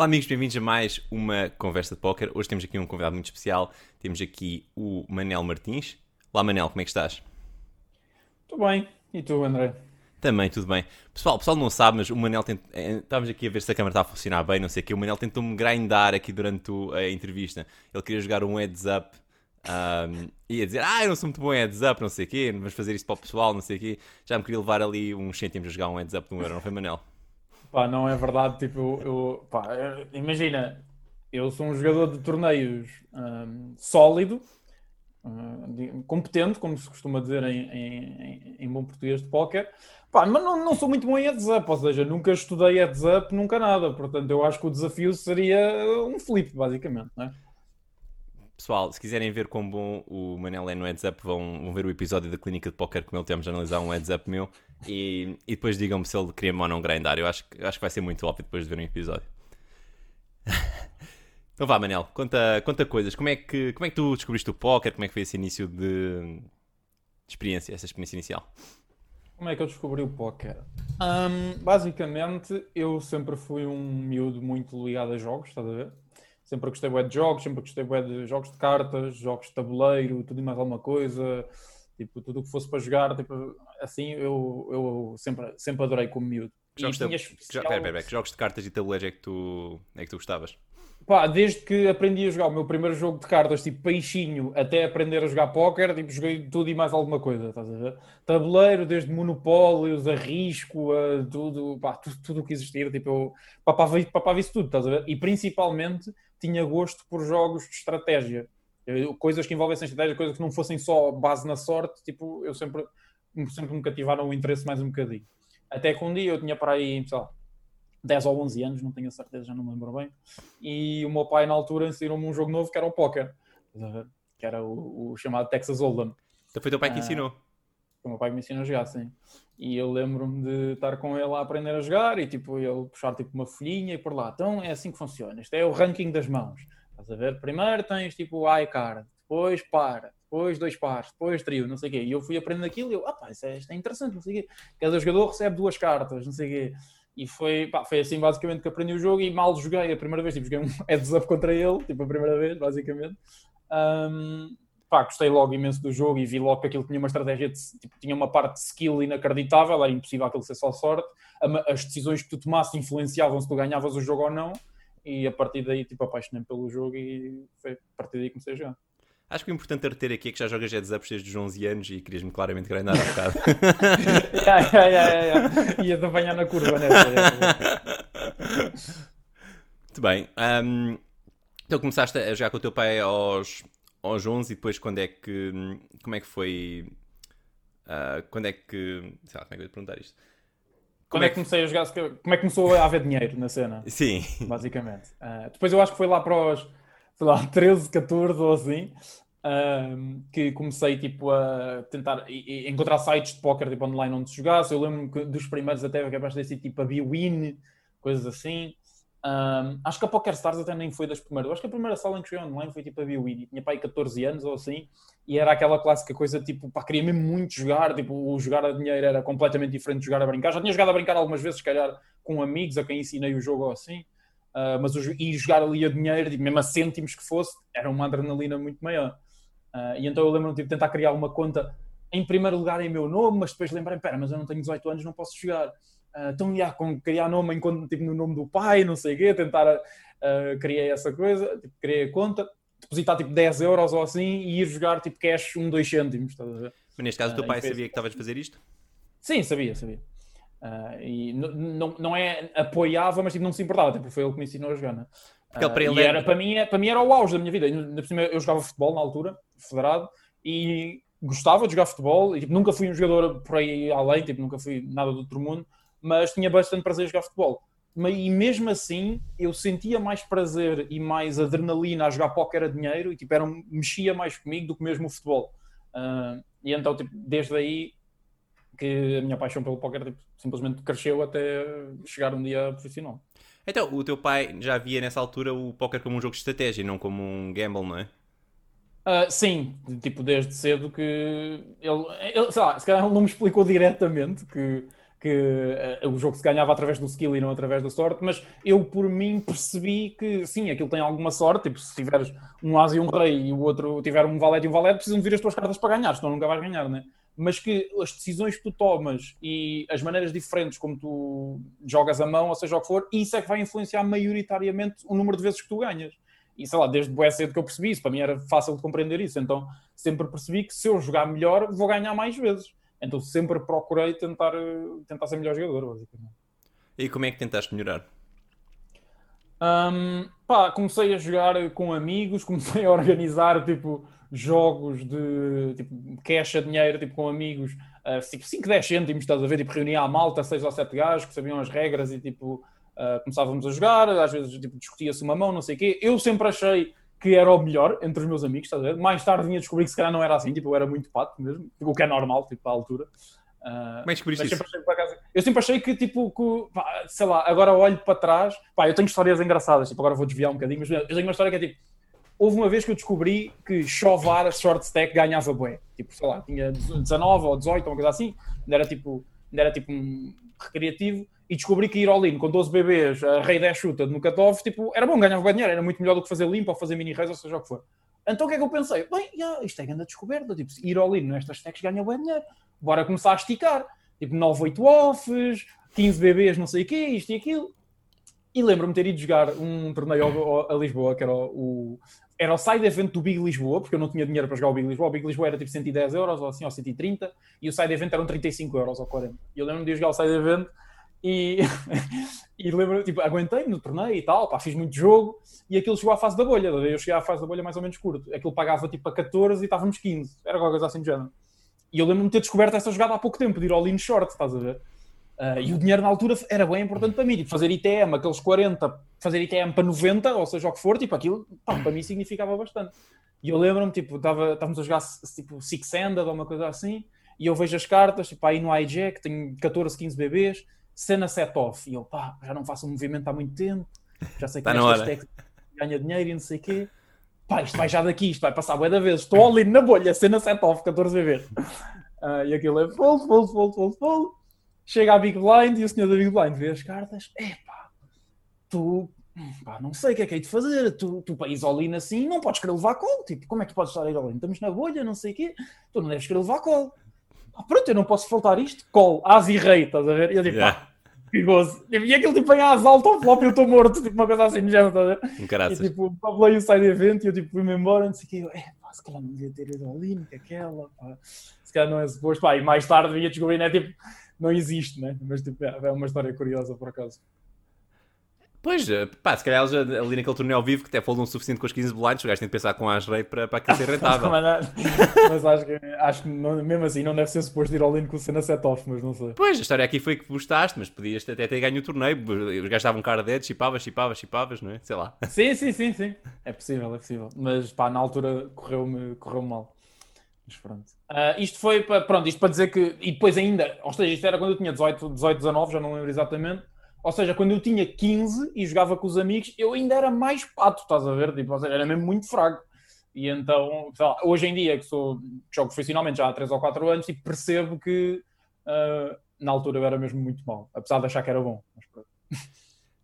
Olá amigos, bem-vindos a mais uma conversa de póquer. Hoje temos aqui um convidado muito especial. Temos aqui o Manel Martins. Olá Manel, como é que estás? Tudo bem. E tu, André? Também, tudo bem. Pessoal, o pessoal não sabe, mas o Manel tent... eh, estávamos aqui a ver se a câmera está a funcionar bem, não sei o quê. O Manel tentou-me grindar aqui durante a entrevista. Ele queria jogar um heads up. Um, ia dizer, ah, eu não sou muito bom em heads up, não sei o quê, vamos fazer isto para o pessoal, não sei o quê. Já me queria levar ali uns cêntimos a jogar um heads up de um euro, não foi Manel? Pá, não é verdade. Tipo, eu, pá, eh, imagina, eu sou um jogador de torneios hum, sólido, de- competente, como se costuma dizer em, em- em- bom português de póquer. Pá, mas não, não sou muito bom em heads up, ou seja, nunca estudei heads up, nunca nada. Portanto, eu acho que o desafio seria um flip, basicamente, não é? Pessoal, se quiserem ver quão bom o Manel é no heads up, vão, vão ver o episódio da clínica de póquer como ele temos a analisar um heads up meu e, e depois digam-me se ele queria ou não grindar. Eu acho, acho que vai ser muito óbvio depois de ver um episódio. então vá, Manel, conta, conta coisas. Como é, que, como é que tu descobriste o póquer? Como é que foi esse início de, de experiência, essa experiência inicial? Como é que eu descobri o póquer? Hum, basicamente, eu sempre fui um miúdo muito ligado a jogos, estás a ver? Sempre gostei bué de jogos, sempre gostei bué de jogos de cartas, jogos de tabuleiro, tudo e mais alguma coisa. Tipo, tudo o que fosse para jogar, tipo, assim, eu, eu sempre, sempre adorei como miúdo. Que jogos, de, tinha que, jo- especial- pera, pera, pera, que jogos de cartas e tabuleiros é que tu, é que tu gostavas? Pá, desde que aprendi a jogar o meu primeiro jogo de cartas, tipo peixinho, até aprender a jogar póquer, tipo, joguei tudo e mais alguma coisa, estás a ver? Tabuleiro, desde monopólios, a risco, a tudo, pá, tudo, tudo o que existir, tipo, eu papava, papava isso tudo, estás a ver? E principalmente tinha gosto por jogos de estratégia. Coisas que envolvessem estratégia, coisas que não fossem só base na sorte, tipo, eu sempre, sempre me cativaram o interesse mais um bocadinho. Até que um dia eu tinha para aí, sei lá, 10 ou 11 anos, não tenho a certeza, já não me lembro bem. E o meu pai, na altura, ensinou-me um jogo novo que era o ver? que era o, o chamado Texas Hold'em. Então foi teu pai que Ah. ensinou. que O meu pai me ensinou a jogar, sim. E eu lembro-me de estar com ele a aprender a jogar e tipo, ele puxar tipo uma folhinha e por lá. Então é assim que funciona. Isto é o ranking das mãos. Estás a ver? Primeiro tens tipo o high card, depois par, depois dois pares, depois trio, não sei o quê. E eu fui aprendendo aquilo e eu, ah pá, isso é, isto é interessante, não sei o quê. Cada jogador recebe duas cartas, não sei o quê. E foi, pá, foi assim basicamente que aprendi o jogo e mal joguei a primeira vez, tipo, joguei um heads up contra ele, tipo a primeira vez, basicamente. Ahm, pá, gostei logo imenso do jogo e vi logo que aquilo tinha uma estratégia, de, tipo, tinha uma parte de skill inacreditável, era impossível aquilo ser só sorte. As decisões que tu tomasses influenciavam se tu ganhavas o jogo ou não. E a partir daí, tipo, apaixonei pelo jogo e foi a partir daí que comecei a jogar. Acho que o importante a reter aqui é que já jogas heads ups desde os 11 anos e querias-me claramente grindar há bocado. yeah, yeah, yeah, yeah. Ia-te apanhar na curva, né? Muito bem. Ahm, então começaste a jogar com o teu pai aos, aos 11 e depois quando é que. Como é que foi. ah, quando é que. Sei lá, como é que eu ia perguntar isto? Quando é que comecei a jogar? Como é que começou a haver dinheiro na cena? Sim. basicamente. Ah, depois eu acho que foi lá para os, sei lá, 13, 14 ou assim, que comecei tipo a tentar encontrar sites de póquer tipo, online onde se jogasse. Eu lembro dos primeiros até que bastante assim, tipo a B-Win, coisas assim. Ahm, acho que a Poker Stars até nem foi das primeiras. Acho que a primeira sala em que joguei online foi tipo a B-Win. Tinha pai 14 anos ou assim. E era aquela clássica coisa tipo, pá, queria mesmo muito jogar. Tipo, o jogar a dinheiro era completamente diferente de jogar a brincar. Já tinha jogado a brincar algumas vezes, se calhar com amigos a quem ensinei o jogo ou assim. Uh, mas e jogar ali a dinheiro, tipo, mesmo a cêntimos que fosse, era uma adrenalina muito maior. Uh, e então eu lembro-me tipo, de tentar criar uma conta em primeiro lugar em meu nome, mas depois lembrei, pera, mas eu não tenho 18 anos, não posso jogar. Uh, então, já, com criar nome conta, tipo, no nome do pai, não sei o quê, tentar, uh, criei essa coisa, tipo, criei a conta, depositar tipo 10 euros ou assim e ir jogar tipo cash 1, 2 cêntimos, estás a ver? Mas neste caso o teu pai sabia que estavas a fazer isto? Sim, sabia, sabia. Ah, e não, não é apoiava, mas tipo, não se importava, tipo, foi ele que me ensinou a jogar, né? Porque Ah, para ele e é- era, para, mim, é- para mim era o auge da minha vida. E, cima, Eu jogava futebol na altura, federado, e gostava de jogar futebol. E, tipo, nunca fui um jogador por aí além, tipo, nunca fui nada do outro mundo, mas tinha bastante prazer em jogar futebol. Mas, e mesmo assim, eu sentia mais prazer e mais adrenalina a jogar póquer a dinheiro e tipo, era, um- mexia mais comigo do que mesmo o futebol. Ah, e então, tipo, desde aí que a minha paixão pelo póquer tipo, simplesmente cresceu até chegar um dia profissional. Então, o teu pai já via nessa altura o póquer como um jogo de estratégia, não como um gamble, não é? Ah, sim, tipo, desde cedo que ele, ele sei lá, se calhar ele não me explicou diretamente que, que uh, o jogo se ganhava através do skill e não através da sorte, mas eu por mim percebi que sim, aquilo tem alguma sorte, tipo, se tiveres um as e um rei e o outro tiver um valete e um valete, precisam vir as tuas cartas para ganhar, senão nunca vais ganhar, né? Mas que as decisões que tu tomas e as maneiras diferentes como tu jogas a mão, ou seja o que for, isso é que vai influenciar maioritariamente o número de vezes que tu ganhas. E sei lá, desde o cedo que eu percebi isso, para mim era fácil de compreender isso, então sempre percebi que se eu jogar melhor, vou ganhar mais vezes. Então sempre procurei tentar, tentar ser melhor jogador, basicamente. E como é que tentaste melhorar? Um, pá, comecei a jogar com amigos, comecei a organizar tipo jogos de tipo cash a dinheiro tipo, com amigos, uh, tipo 5, 10 cêntimos, estás a ver? Tipo, reunia à malta, 6 ou 7 gajos que sabiam as regras e tipo uh, começávamos a jogar, às vezes tipo, discutia-se uma mão, não sei o quê. Eu sempre achei que era o melhor entre os meus amigos, estás a ver? Mais tarde vinha a descobrir que se calhar não era assim, tipo, eu era muito pato mesmo, tipo, o que é normal, tipo, à altura. Uh, é que descobriste isso? Sempre eu sempre achei que, tipo, que, pá, sei lá, agora olho para trás, pá, eu tenho histórias engraçadas, tipo, agora vou desviar um bocadinho, mas eu tenho uma história que é tipo, houve uma vez que eu descobri que chovar short stack ganhava bué, tipo, sei lá, tinha 19 ou 18 ou uma coisa assim, ainda era tipo, ainda era tipo um recreativo, e descobri que ir in com 12 bebês, a rei 10 chuta no cutoff, tipo, era bom, ganhava bem dinheiro, era muito melhor do que fazer limpo ou fazer mini reis, ou seja o que for. Então o que é que eu pensei? Bem, yeah, isto é grande descoberta, tipo, ir in nestas stacks ganha bem dinheiro, bora começar a esticar, tipo, 9, 8 offs, 15 bebês, não sei o quê, isto e aquilo. E lembro-me ter ido jogar um torneio a Lisboa, que era o, era o side event do Big Lisboa, porque eu não tinha dinheiro para jogar o Big Lisboa. O Big Lisboa era tipo 110 euros ou assim, ou 130, e o side event eram 35 euros ou 40. E eu lembro-me de jogar o side event e, e lembro, tipo, aguentei no torneio e tal, pá, fiz muito jogo e aquilo chegou à fase da bolha. Eu cheguei à fase da bolha mais ou menos curto. Aquilo pagava tipo a 14 e estávamos 15. Era qualquer coisa assim do género. E eu lembro-me de ter descoberto essa jogada há pouco tempo, de ir ao lean short, estás a ver? Uh, e o dinheiro na altura era bem importante para mim. Tipo, fazer ITM, aqueles 40, fazer ITM para 90, ou seja o que for, tipo, aquilo pá, para mim significava bastante. E eu lembro-me, tipo, estávamos a jogar tipo Six-Handed ou uma coisa assim, e eu vejo as cartas, tipo, aí no hijack, tenho 14, 15 bebês cena set-off. E eu, pá, já não faço um movimento há muito tempo, já sei que tá esta ganha dinheiro e não sei o quê. Pá, isto vai já daqui, isto vai passar bué da vez. Estou ali na bolha, cena set-off, 14 vezes. Uh, e aquilo é fold, fold, fold, fold, fold. Chega a Big Blind e o senhor da Big Blind vê as cartas. É pá, tu, pá, não sei o que é que hei de fazer. Tu, tu para all assim, não podes querer levar call. Tipo, como é que tu podes estar a Estamos na bolha, não sei o quê. Tu não deves querer levar call. Ah, pronto, eu não posso faltar isto. Call, as e rei, estás a ver? E eu digo, yeah. pá, perigoso. E aquilo tipo em asa alta ao flop e eu estou morto, tipo uma coisa assim, já não está a ver? E tipo, o side event e eu tipo fui-me embora, não sei o que, eu, é, pá, se calhar não devia ter ido ao link, aquela, pá, se calhar não é suposto, pá, e mais tarde vinha descobrir, né, tipo, não existe, né, mas tipo, é, é uma história curiosa por acaso. Pois, eh, pá, se calhar ali naquele torneio ao vivo que até foldam o suficiente com as 15 blinds, o gajo tem de pensar com a Asrei para, para aquilo ser rentável. mas acho que, acho que não, mesmo assim não deve ser suposto ir ao lane com o cena set-off, mas não sei. Pois, a história aqui foi que gostaste, mas podias até ter ganho o torneio. Os gajos estavam cara dead, chipavas, chipavas, chipavas, não é? Sei lá. Sim, sim, sim, sim. É possível, é possível. Mas pá, na altura correu-me correu mal. Mas pronto. Uh, isto foi para, pronto, isto para dizer que. E depois ainda, ou seja, isto era quando eu tinha 18, 18 19, já não lembro exatamente ou seja, quando eu tinha 15 e jogava com os amigos, eu ainda era mais pato, estás a ver? Tipo, seja, era mesmo muito fraco. E então, lá, hoje em dia, que sou que jogo profissionalmente já há 3 ou 4 anos, e percebo que uh, na altura eu era mesmo muito mal, apesar de achar que era bom.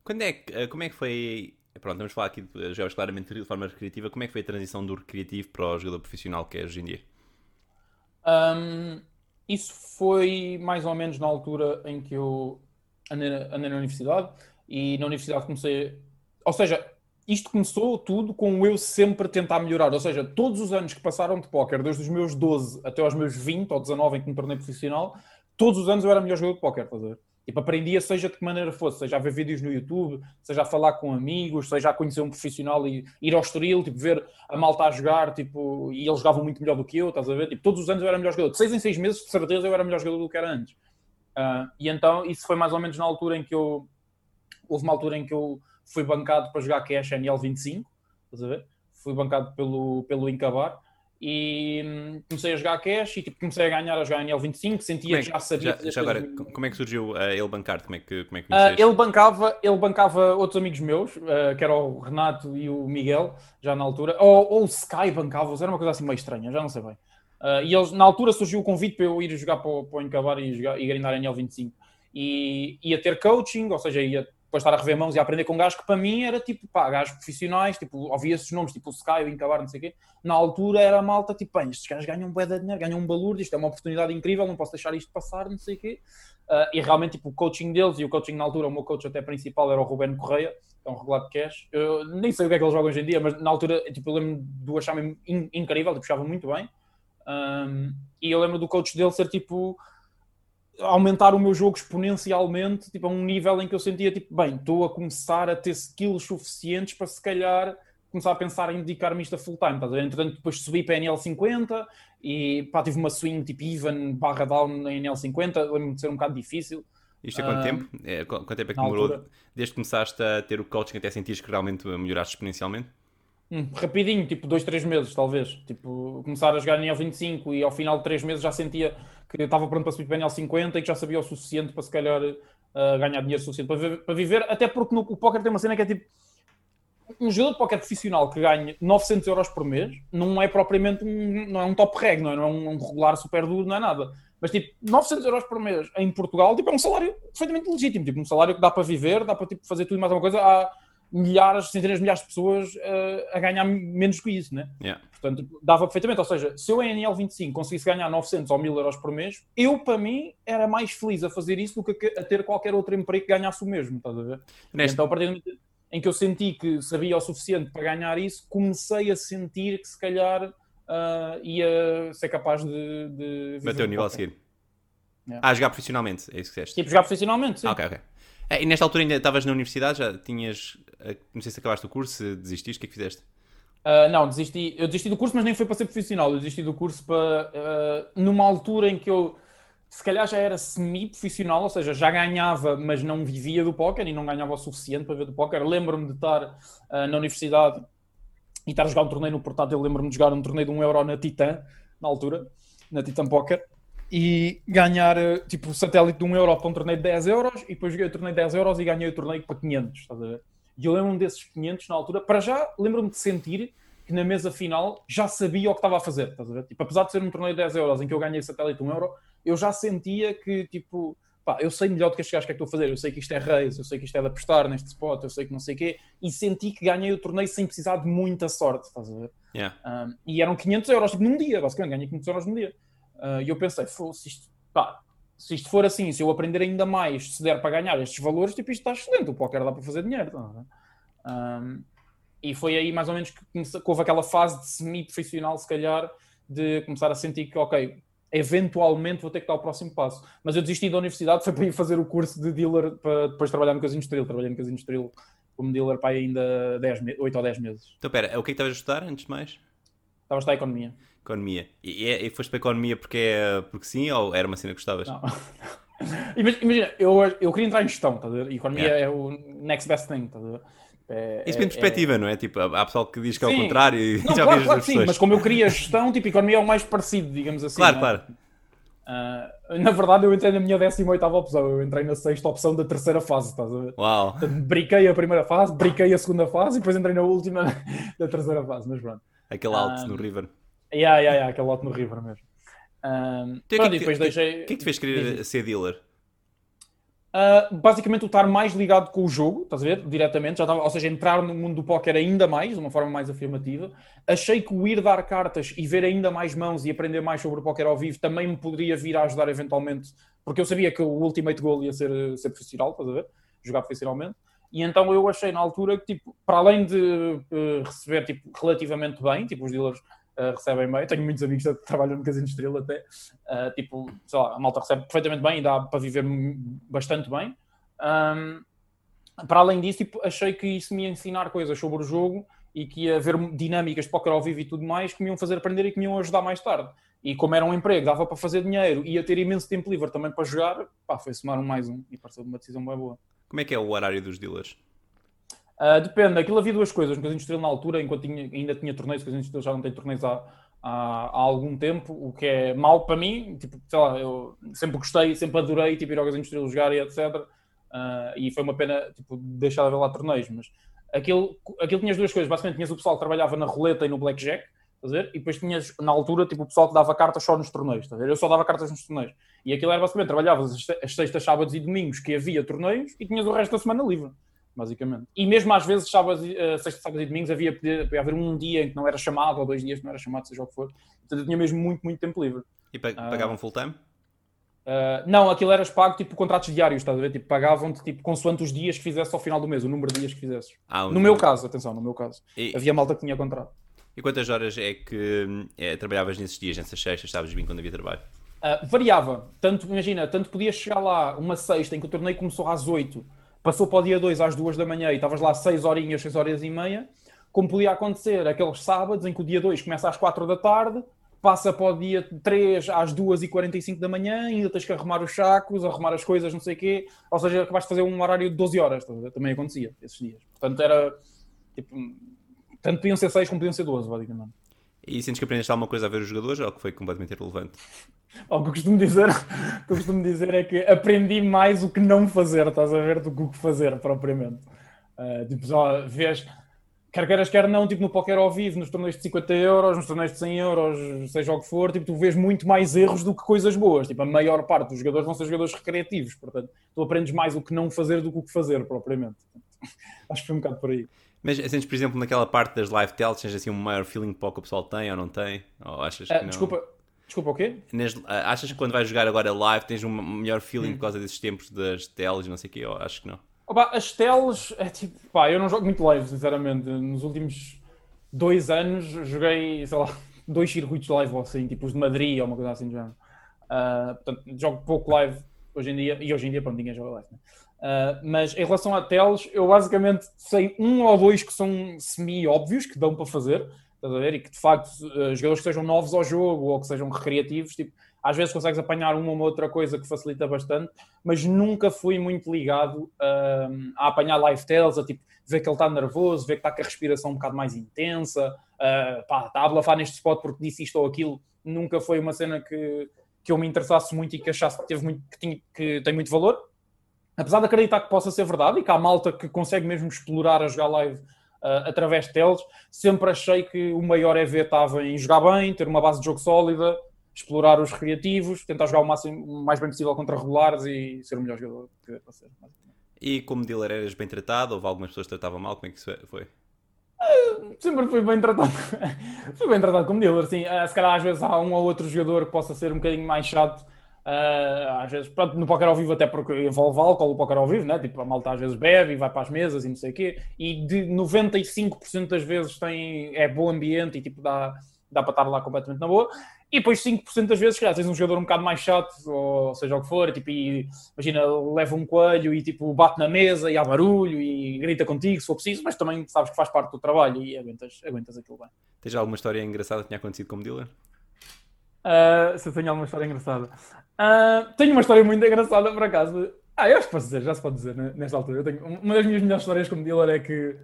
Quando é, ah, como é que foi. Pronto, vamos falar aqui de jogos claramente de forma recreativa. Como é que foi a transição do recreativo para o jogador profissional que é hoje em dia? Um, isso foi mais ou menos na altura em que eu andei, andei na universidade e na universidade comecei. Ou seja, isto começou tudo com eu sempre tentar melhorar. Ou seja, todos os anos que passaram de póquer, desde os meus 12 até aos meus 20 ou 19 em que me tornei profissional, todos os anos eu era melhor jogador de póquer, ver? Tipo, aprendia seja de que maneira fosse, seja a ver vídeos no YouTube, seja a falar com amigos, seja a conhecer um profissional e ir ao Estoril, tipo, ver a malta a jogar, tipo, e eles jogavam muito melhor do que eu, estás a ver? Tipo, todos os anos eu era melhor jogador. De seis em seis meses, de certeza, eu era melhor jogador do que era antes. Uh, e então isso foi mais ou menos na altura em que eu. Houve uma altura em que eu fui bancado para jogar Cash NL 25, estás a ver? Fui bancado pelo, pelo Incabar e hum, comecei a jogar cash e tipo, comecei a ganhar a jogar NL 25, sentia é que, já sabia. Já, já agora, como é que surgiu uh, ele bancar? Como é que, como é que uh, ele, bancava, ele bancava outros amigos meus, uh, que era o Renato e o Miguel, já na altura, ou, ou o Sky bancava-os, era uma coisa assim meio estranha, já não sei bem. Uh, e eles, na altura surgiu o convite para eu ir jogar para, o, para o Encabar e, jogar, e grindar NL 25. e ia ter coaching, ou seja, ia depois estar a rever mãos e a aprender com gajos que para mim era tipo, pá, gajos profissionais, tipo, ouvia esses nomes, tipo o Sky, o Incabar, não sei o quê. Na altura era malta, tipo, bem, estes gajos ganham um bué de dinheiro, ganham um balúrdio, isto é uma oportunidade incrível, não posso deixar isto passar, não sei o quê. Uh, e realmente, tipo, o coaching deles, e o coaching na altura, o meu coach até principal era o Ruben Correia, é um regulado de cash. Eu nem sei o que é que ele joga hoje em dia, mas na altura, tipo, eu lembro do achar-me in incrível, tipo, puxava muito bem. Um, e eu lembro do coach dele ser, tipo, aumentar o meu jogo exponencialmente, tipo, a um nível em que eu sentia, tipo, bem, estou a começar a ter skills suficientes para se calhar começar a pensar em dedicar-me isto a full time, estás a ver? Entretanto, depois subi para a NL50 e pá, tive uma swing tipo even barra down na NL50, lembro-me de ser um bocado difícil. Isto é quanto uh, tempo? É, quanto tempo é que demorou? Altura... Desde que começaste a ter o coaching até sentires que realmente melhoraste exponencialmente? Hum, rapidinho, tipo dois, três meses, talvez. Tipo, começar a jogar em NL25 e ao final de três meses já sentia que estava pronto para subir para NL50 e que já sabia o suficiente para se calhar uh, ganhar dinheiro suficiente para viver, para viver. Até porque no, o póquer tem uma cena que é tipo um jogador de póquer profissional que ganha 900 euros por mês não é propriamente um, não é um top reg, não é, não é um, um regular super duro, não é nada. Mas tipo, 900 euros por mês em Portugal tipo, é um salário perfeitamente legítimo, tipo, um salário que dá para viver, dá para tipo, fazer tudo e mais alguma coisa. Há milhares, centenas de milhares de pessoas uh, a ganhar menos que isso, né? Yeah. Portanto, dava perfeitamente. Ou seja, se eu em NL25 conseguisse ganhar 900 ou 1000 euros por mês, eu, para mim, era mais feliz a fazer isso do que a ter qualquer outro emprego que ganhasse o mesmo, estás a ver? Neste... Então, a partir do momento em que eu senti que sabia o suficiente para ganhar isso, comecei a sentir que se calhar uh, ia ser capaz de. de Bater o nível a seguir. Yeah. Ah, jogar profissionalmente, é isso que disseste? Tipo, jogar profissionalmente, sim. Ah, ok, ok. É, e nesta altura ainda estavas na universidade, já tinhas. Não sei se acabaste o curso, se desististe, o que é que fizeste? Uh, não, desisti. Eu desisti do curso, mas nem foi para ser profissional. Eu desisti do curso para. Uh, numa altura em que eu. Se calhar já era semi-profissional, ou seja, já ganhava, mas não vivia do póquer e não ganhava o suficiente para ver do póquer. Lembro-me de estar uh, na universidade e estar a jogar um torneio no portátil. Lembro-me de jogar um torneio de 1 um euro na Titan, na altura, na Titan Poker e ganhar tipo o satélite de 1 euro para um torneio de 10 euros e depois joguei o torneio de 10 euros e ganhei o torneio para 500, estás a ver? E eu lembro-me desses 500 na altura, para já lembro-me de sentir que na mesa final já sabia o que estava a fazer, estás a ver? Tipo, apesar de ser um torneio de 10 euros em que eu ganhei satélite de 1 euro, eu já sentia que tipo, pá, eu sei melhor do que estes gajos que é que estou a fazer, eu sei que isto é reis, eu sei que isto é de apostar neste spot, eu sei que não sei o quê, e senti que ganhei o torneio sem precisar de muita sorte, estás a ver? Yeah. Um, e eram 500 euros, tipo, num dia, basicamente, ganhei 500 euros num dia. Uh, e eu pensei, se isto, pá, se isto for assim, se eu aprender ainda mais, se der para ganhar estes valores, tipo, isto está excelente, o póquer dá para fazer dinheiro. Tá, um, e foi aí mais ou menos que, que houve aquela fase de semi-profissional, se calhar, de começar a sentir que, ok, eventualmente vou ter que dar o próximo passo. Mas eu desisti da universidade, foi para ir fazer o curso de dealer para depois trabalhar no Casino Estrela. Trabalhei no Casino Estrela como dealer para ainda 10 8 ou 10 meses. Então, pera, o que é que estavas a estudar antes de mais? Estava a estudar Economia. Economia. E, e, foste para Economia porque, é, porque sim ou era uma cena que gostavas? Não. Imagina, eu, eu queria entrar em gestão, tá Economia yeah. é o next best thing, tá é, Isso tem é, perspectiva, é... não é? Tipo, há pessoal que diz que é o contrário e não, já claro, claro sim, mas como eu queria gestão, tipo, economia é o mais parecido, digamos assim. Claro, é? claro. Uh, na verdade, eu entrei na minha 18 opção, eu entrei na sexta opção da terceira fase, estás a ver? Uau! Briquei a primeira fase, briquei a segunda fase e depois entrei na última da terceira fase, mas pronto. Aquele alto uh, no River. Yeah, yeah, yeah, aquele alto no River mesmo. Um, então, pronto, que, depois que, deixei. O que é que te fez querer ser dealer? Uh, basicamente o estar mais ligado com o jogo, estás a ver? Diretamente, já estava, ou seja, entrar no mundo do póquer ainda mais, de uma forma mais afirmativa. Achei que o ir dar cartas e ver ainda mais mãos e aprender mais sobre o póquer ao vivo também me poderia vir a ajudar eventualmente, porque eu sabia que o Ultimate Goal ia ser, ser profissional, estás a ver? Jogar profissionalmente. E então eu achei na altura que, tipo, para além de uh, receber tipo, relativamente bem, tipo, os dealers uh, recebem bem. Tenho muitos amigos que trabalham no Casino Estrela até. Uh, tipo, sei lá, a malta recebe perfeitamente bem e dá para viver bastante bem. Um, para além disso, tipo, achei que isso me ia ensinar coisas sobre o jogo e que ia haver dinâmicas de póquer ao vivo e tudo mais que me iam fazer aprender e que me iam ajudar mais tarde. E como era um emprego, dava para fazer dinheiro, ia ter imenso tempo livre também para jogar, pá, foi somar um mais um e pareceu uma decisão bem boa. Como é que é o horário dos dealers? Uh, depende, aquilo havia duas coisas. No Casino Estrela, na altura, enquanto tinha, ainda tinha torneios, o Casino Estrela já não tem torneios há, há, há, algum tempo, o que é mau para mim. Tipo, sei lá, eu sempre gostei, sempre adorei tipo, ir ao Casino Estrela jogar e etc. Uh, ah, e foi uma pena tipo, deixar de haver lá torneios. Mas aquilo, aquilo tinha as duas coisas. Basicamente, tinhas o pessoal que trabalhava na roleta e no blackjack. E depois tinhas, na altura, tipo, o pessoal que dava cartas só nos torneios. Eu só dava cartas nos torneios. E aquilo era basicamente, trabalhavas as sextas, sábados e domingos que havia torneios e tinhas o resto da semana livre, basicamente. E mesmo às vezes, sábados, uh, sextas, sábados e domingos, havia, podia, haver um dia em que não era chamado, ou dois dias que não era chamado, seja o que for. Portanto, eu tinha mesmo muito, muito tempo livre. E pagavam uh, full time? Uh, não, aquilo eras pago tipo contratos diários, estás a ver? Tipo, pagavam-te tipo, consoante os dias que fizesse ao final do mês, o número de dias que fizesses. Ah, no número... meu caso, atenção, no meu caso. E... Havia malta que tinha contrato. E quantas horas é que é, trabalhavas nesses dias, nessas sextas, sabes bem quando havia trabalho? Uh, variava. Tanto, imagina, tanto podias chegar lá uma sexta em que o torneio começou às 8, passou para o dia 2 às 2 da manhã e estavas lá 6 horinhas, 6 horas e meia, como podia acontecer aqueles sábados em que o dia 2 começa às 4 da tarde, passa para o dia 3 às 2h45 da manhã, ainda tens que arrumar os sacos, arrumar as coisas, não sei o quê, ou seja, acabaste de fazer um horário de 12 horas, também acontecia esses dias. Portanto, era tipo, tanto podiam ser 6 como podiam ser 12, basicamente. E sentes que aprendeste alguma coisa a ver os jogadores ou que foi completamente irrelevante? o que eu costumo dizer, que costumo dizer é que aprendi mais o que não fazer, estás a ver, do que o que fazer propriamente. Uh, tipo, vês, quer queiras, quer não, tipo no póquer ao vivo, nos torneios de 50 euros, nos torneios de 100 euros, seja o que for, tipo, tu vês muito mais erros do que coisas boas. Tipo, a maior parte dos jogadores vão ser jogadores recreativos, portanto, tu aprendes mais o que não fazer do que o que fazer propriamente. Acho que foi um bocado por aí. Mas sentes, por exemplo, naquela parte das live tells, tens assim um maior feeling para o que o pessoal tem ou não tem? Ou achas não? Desculpa, desculpa o quê? Nas, uh, achas que quando vais jogar agora live tens um melhor feeling hum. por causa desses tempos das tells e não sei o quê? Ou acho que não? Opa, as tells, é tipo, pá, eu não jogo muito live, sinceramente. Nos últimos dois anos joguei, sei lá, dois circuitos live ou assim, tipo os de Madrid ou uma coisa assim já. Uh, portanto, jogo pouco live hoje em dia, e hoje em dia, pronto, ninguém joga live, né? Uh, mas em relação a teles, eu basicamente sei um ou dois que são semi-óbvios, que dão para fazer, estás a ver? E que de facto, uh, jogadores que sejam novos ao jogo ou que sejam recreativos, tipo, às vezes consegues apanhar uma ou outra coisa que facilita bastante, mas nunca fui muito ligado uh, a apanhar live tales, a tipo, ver que ele está nervoso, ver que está com a respiração um bocado mais intensa, uh, pá, está a blafar neste spot porque disse isto ou aquilo, nunca foi uma cena que, que eu me interessasse muito e que achasse que, teve muito, que, tinha, que tem muito valor apesar de acreditar que possa ser verdade e que há malta que consegue mesmo explorar a jogar live uh, através deles, sempre achei que o maior EV estava em jogar bem, ter uma base de jogo sólida, explorar os recreativos, tentar jogar o máximo o mais bem possível contra regulares e ser o melhor jogador que para ser. E como dealer eras bem tratado? Houve algumas pessoas que tratavam mal? Como é que isso foi? Uh, sempre fui bem tratado. fui bem tratado como dealer, sim. Uh, se calhar às vezes há um ou outro jogador que possa ser um bocadinho mais chato Uh, às vezes, pronto, no póquer ao vivo até porque envolve álcool, o póquer ao vivo, né? tipo, a malta às vezes bebe e vai para as mesas e não sei o quê, e de 95% das vezes tem, é bom ambiente e tipo, dá, dá para estar lá completamente na boa, e depois 5% das vezes, calhar, tens um jogador um bocado mais chato, ou seja o que for, tipo, e, imagina, leva um coelho e tipo, bate na mesa e há barulho e grita contigo se for preciso, mas também sabes que faz parte do trabalho e aguentas, aguentas aquilo bem. Tens alguma história engraçada que tenha acontecido como dealer? Uh, se eu tenho alguma história engraçada. Uh, tenho uma história muito engraçada, por acaso. Ah, eu acho que posso dizer, já se pode dizer né, nesta altura. Tenho, uma das minhas melhores histórias como dealer é que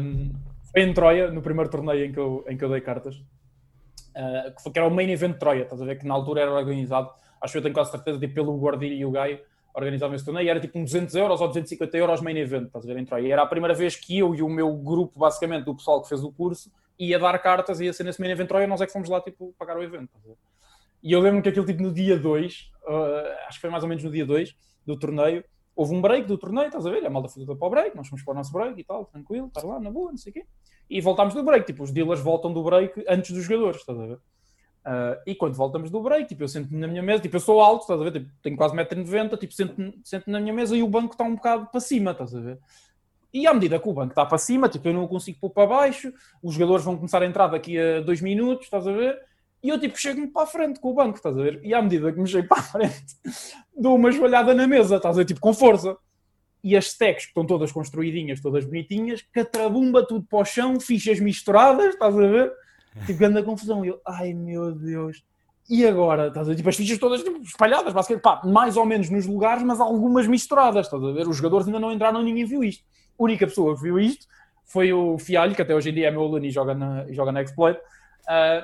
um, foi em Troia, no primeiro torneio em que eu, em que eu dei cartas, uh, que era o main event de Troia, estás a ver? Que na altura era organizado, acho que eu tenho quase certeza, tipo, pelo Guardilho e o Gai organizavam esse torneio, e era tipo um 200 euros ou 250 euros main event, estás a ver? Em Troia. E era a primeira vez que eu e o meu grupo, basicamente, do pessoal que fez o curso, ia dar cartas, ia ser nesse main event Troia, nós é que fomos lá, tipo, pagar o evento, estás a ver? E eu lembro que aquele tipo no dia 2, uh, acho que foi mais ou menos no dia 2 do torneio, houve um break do torneio, estás a ver? A malta foi para o break, nós fomos para o nosso break e tal, tranquilo, estar lá na boa, não sei o quê. E voltámos do break, tipo, os dealers voltam do break antes dos jogadores, estás a ver? Uh, e quando voltamos do break, tipo, eu sento-me na minha mesa, tipo, eu sou alto, estás a ver? Tipo, tenho quase 1,90m, tipo, sento-me sento na minha mesa e o banco está um bocado para cima, estás a ver? E à medida que o banco está para cima, tipo, eu não consigo pôr para baixo, os jogadores vão começar a entrar daqui a dois minutos, estás a ver? E eu tipo chego-me para a frente com o banco, estás a ver? E à medida que me chego para a frente, dou uma joelhada na mesa, estás a ver? Tipo com força. E as stacks que estão todas construidinhas, todas bonitinhas, catrabumba tudo para o chão, fichas misturadas, estás a ver? Tipo, grande confusão. E eu, ai meu Deus. E agora, estás a ver? Tipo, as fichas todas tipo, espalhadas, basicamente, pá, mais ou menos nos lugares, mas algumas misturadas, estás a ver? Os jogadores ainda não entraram, ninguém viu isto. A única pessoa que viu isto foi o Fialho, que até hoje em dia é meu aluno e joga na, joga na Exploit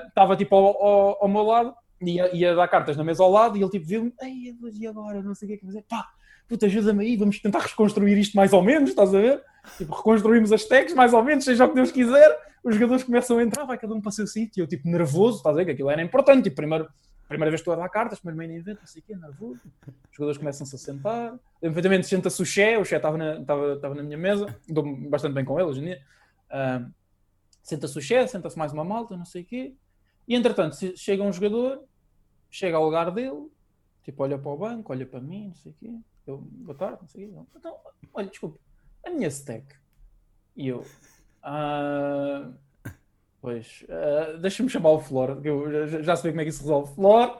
estava uh, tipo ao, ao, ao, meu lado, ia, ia dar cartas na mesa ao lado, e ele tipo viu-me, e agora, não sei o que é que fazer, pá, puta, ajuda-me aí, vamos tentar reconstruir isto mais ou menos, estás a ver? Tipo, reconstruímos as tags mais ou menos, seja o que Deus quiser, os jogadores começam a entrar, vai cada um para o seu sítio, eu tipo nervoso, estás a ver? Que aquilo era importante, tipo, primeiro primeira vez que estou a dar cartas, primeiro main event, não sei o quê, nervoso. Os jogadores começam-se a sentar. Perfeitamente senta-se o Xé, o Xé estava na, estava, estava na minha mesa, dou-me bastante bem com ele hoje em dia. Um, senta-se o Xé, senta-se mais uma malta, não sei o quê. E entretanto, chega um jogador, chega ao lugar dele, tipo, olha para o banco, olha para mim, não sei o quê. Eu, boa tarde, não sei o quê. Então, olha, desculpa, a minha stack. E eu, ah, pois, uh, deixa-me chamar o Flor, que eu já, já sei como é que isso resolve. Flor,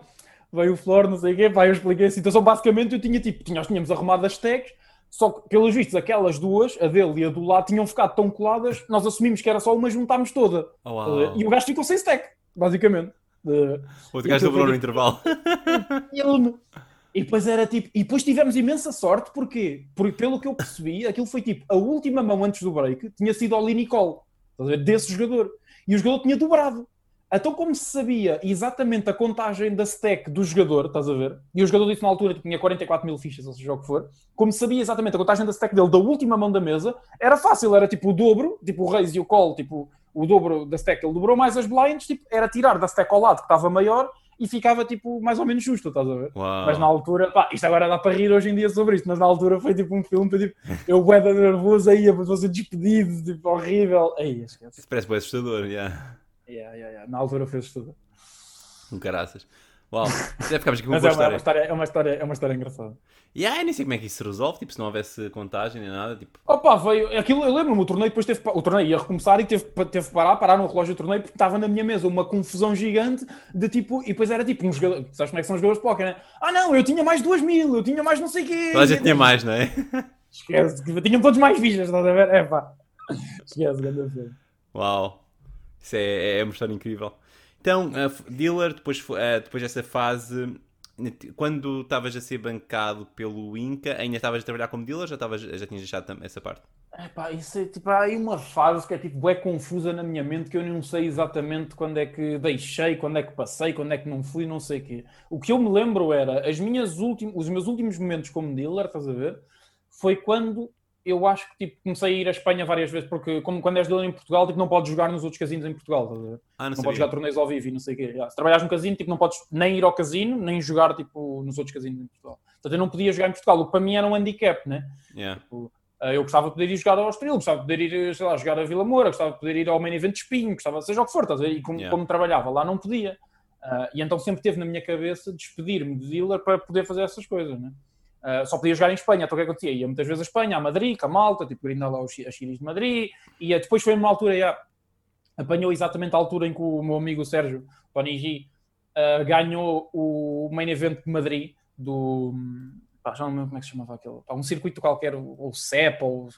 veio o Flor, não sei o quê, pá, eu expliquei a situação. Basicamente, eu tinha tipo, nós tínhamos arrumado as stacks, só que, pelos vistos, aquelas duas, a dele e a do lado, tinham ficado tão coladas, nós assumimos que era só uma, juntámos toda. Oh, e o gajo ficou sem stack, basicamente. Uh, o outro gajo dobrou no intervalo. E ele, e depois era tipo, e depois tivemos imensa sorte, porque, porque pelo que eu percebi, aquilo foi tipo a última mão antes do break tinha sido ao Nicole, desse jogador, e o jogador tinha dobrado. Então, como se sabia exatamente a contagem da stack do jogador, estás a ver? E o jogador disse na altura que tinha 44 mil fichas, ou seja o que for, como sabia exatamente a contagem da stack dele da última mão da mesa, era fácil, era tipo o dobro, tipo o Reis e o Call, tipo o dobro da stack, ele dobrou mais as blinds, tipo, era tirar da stack ao lado que estava maior e ficava tipo mais ou menos justo, estás a ver? Uau. Mas na altura, pá, isto agora dá para rir hoje em dia sobre isto, mas na altura foi tipo um filme, tipo, eu guarda nervoso aí, a ser despedido, tipo, horrível. Aí, esquece. Isso parece bem assustador, yeah. Yeah, yeah, yeah. Na altura foi assustador. Um caraças. Uau, já ficámos aqui com uma boa é uma, história. É uma história. É uma história engraçada. E yeah, nem sei como é que isso se resolve, tipo, se não houvesse contagem nem nada, tipo... Opa, veio, aquilo, eu lembro-me, o torneio depois teve, o torneio ia recomeçar e teve, teve que parar, parar no relógio do torneio porque estava na minha mesa uma confusão gigante de tipo, e depois era tipo um jogador, sabes como é que são os jogadores de póquer, né? Ah não, eu tinha mais duas mil, eu tinha mais não sei o quê. A gente tinha mais, não é? Esquece, tinham todos mais fichas, estás a ver? É pá, esquece, grande Uau, isso é, é uma história incrível. Então, dealer, depois, uh, depois dessa fase, quando estavas a ser bancado pelo Inca, ainda estavas a trabalhar como dealer ou já, estavas, já tinhas deixado essa parte? É pá, isso é tipo, há aí uma fase que é tipo, é confusa na minha mente que eu não sei exatamente quando é que deixei, quando é que passei, quando é que não fui, não sei o quê. O que eu me lembro era, as minhas últim, os meus últimos momentos como dealer, estás a ver? Foi quando eu acho que tipo, comecei a ir à Espanha várias vezes, porque como quando és dealer em Portugal, tipo, não podes jogar nos outros casinos em Portugal. Ah, não não podes jogar torneios ao vivo e não sei o quê. Se trabalhas num casino, tipo, não podes nem ir ao casino, nem jogar tipo, nos outros casinos em Portugal. Portanto, eu não podia jogar em Portugal, o que para mim era um handicap, né? Yeah. Tipo, eh, eu gostava de poder ir jogar ao Estoril, gostava de poder ir, sei lá, jogar a Vila Moura, gostava de poder ir ao main event de Espinho, gostava, seja o que for, ver? E como, yeah. como trabalhava lá, não podia. Uh, e então sempre teve na minha cabeça despedir-me de dealer para poder fazer essas coisas, né? Uh, só podia jogar em Espanha, então o que é que acontecia? Ia muitas vezes a Espanha, a Madrid, a Malta, tipo, grindar lá os Chiris de Madrid, e depois foi numa altura, já, apanhou exatamente a altura em que o meu amigo Sérgio, Tony G, uh, ganhou o main event de Madrid, do, pá, já não lembro como é que se chamava aquele, pá, um circuito qualquer, o CEP ou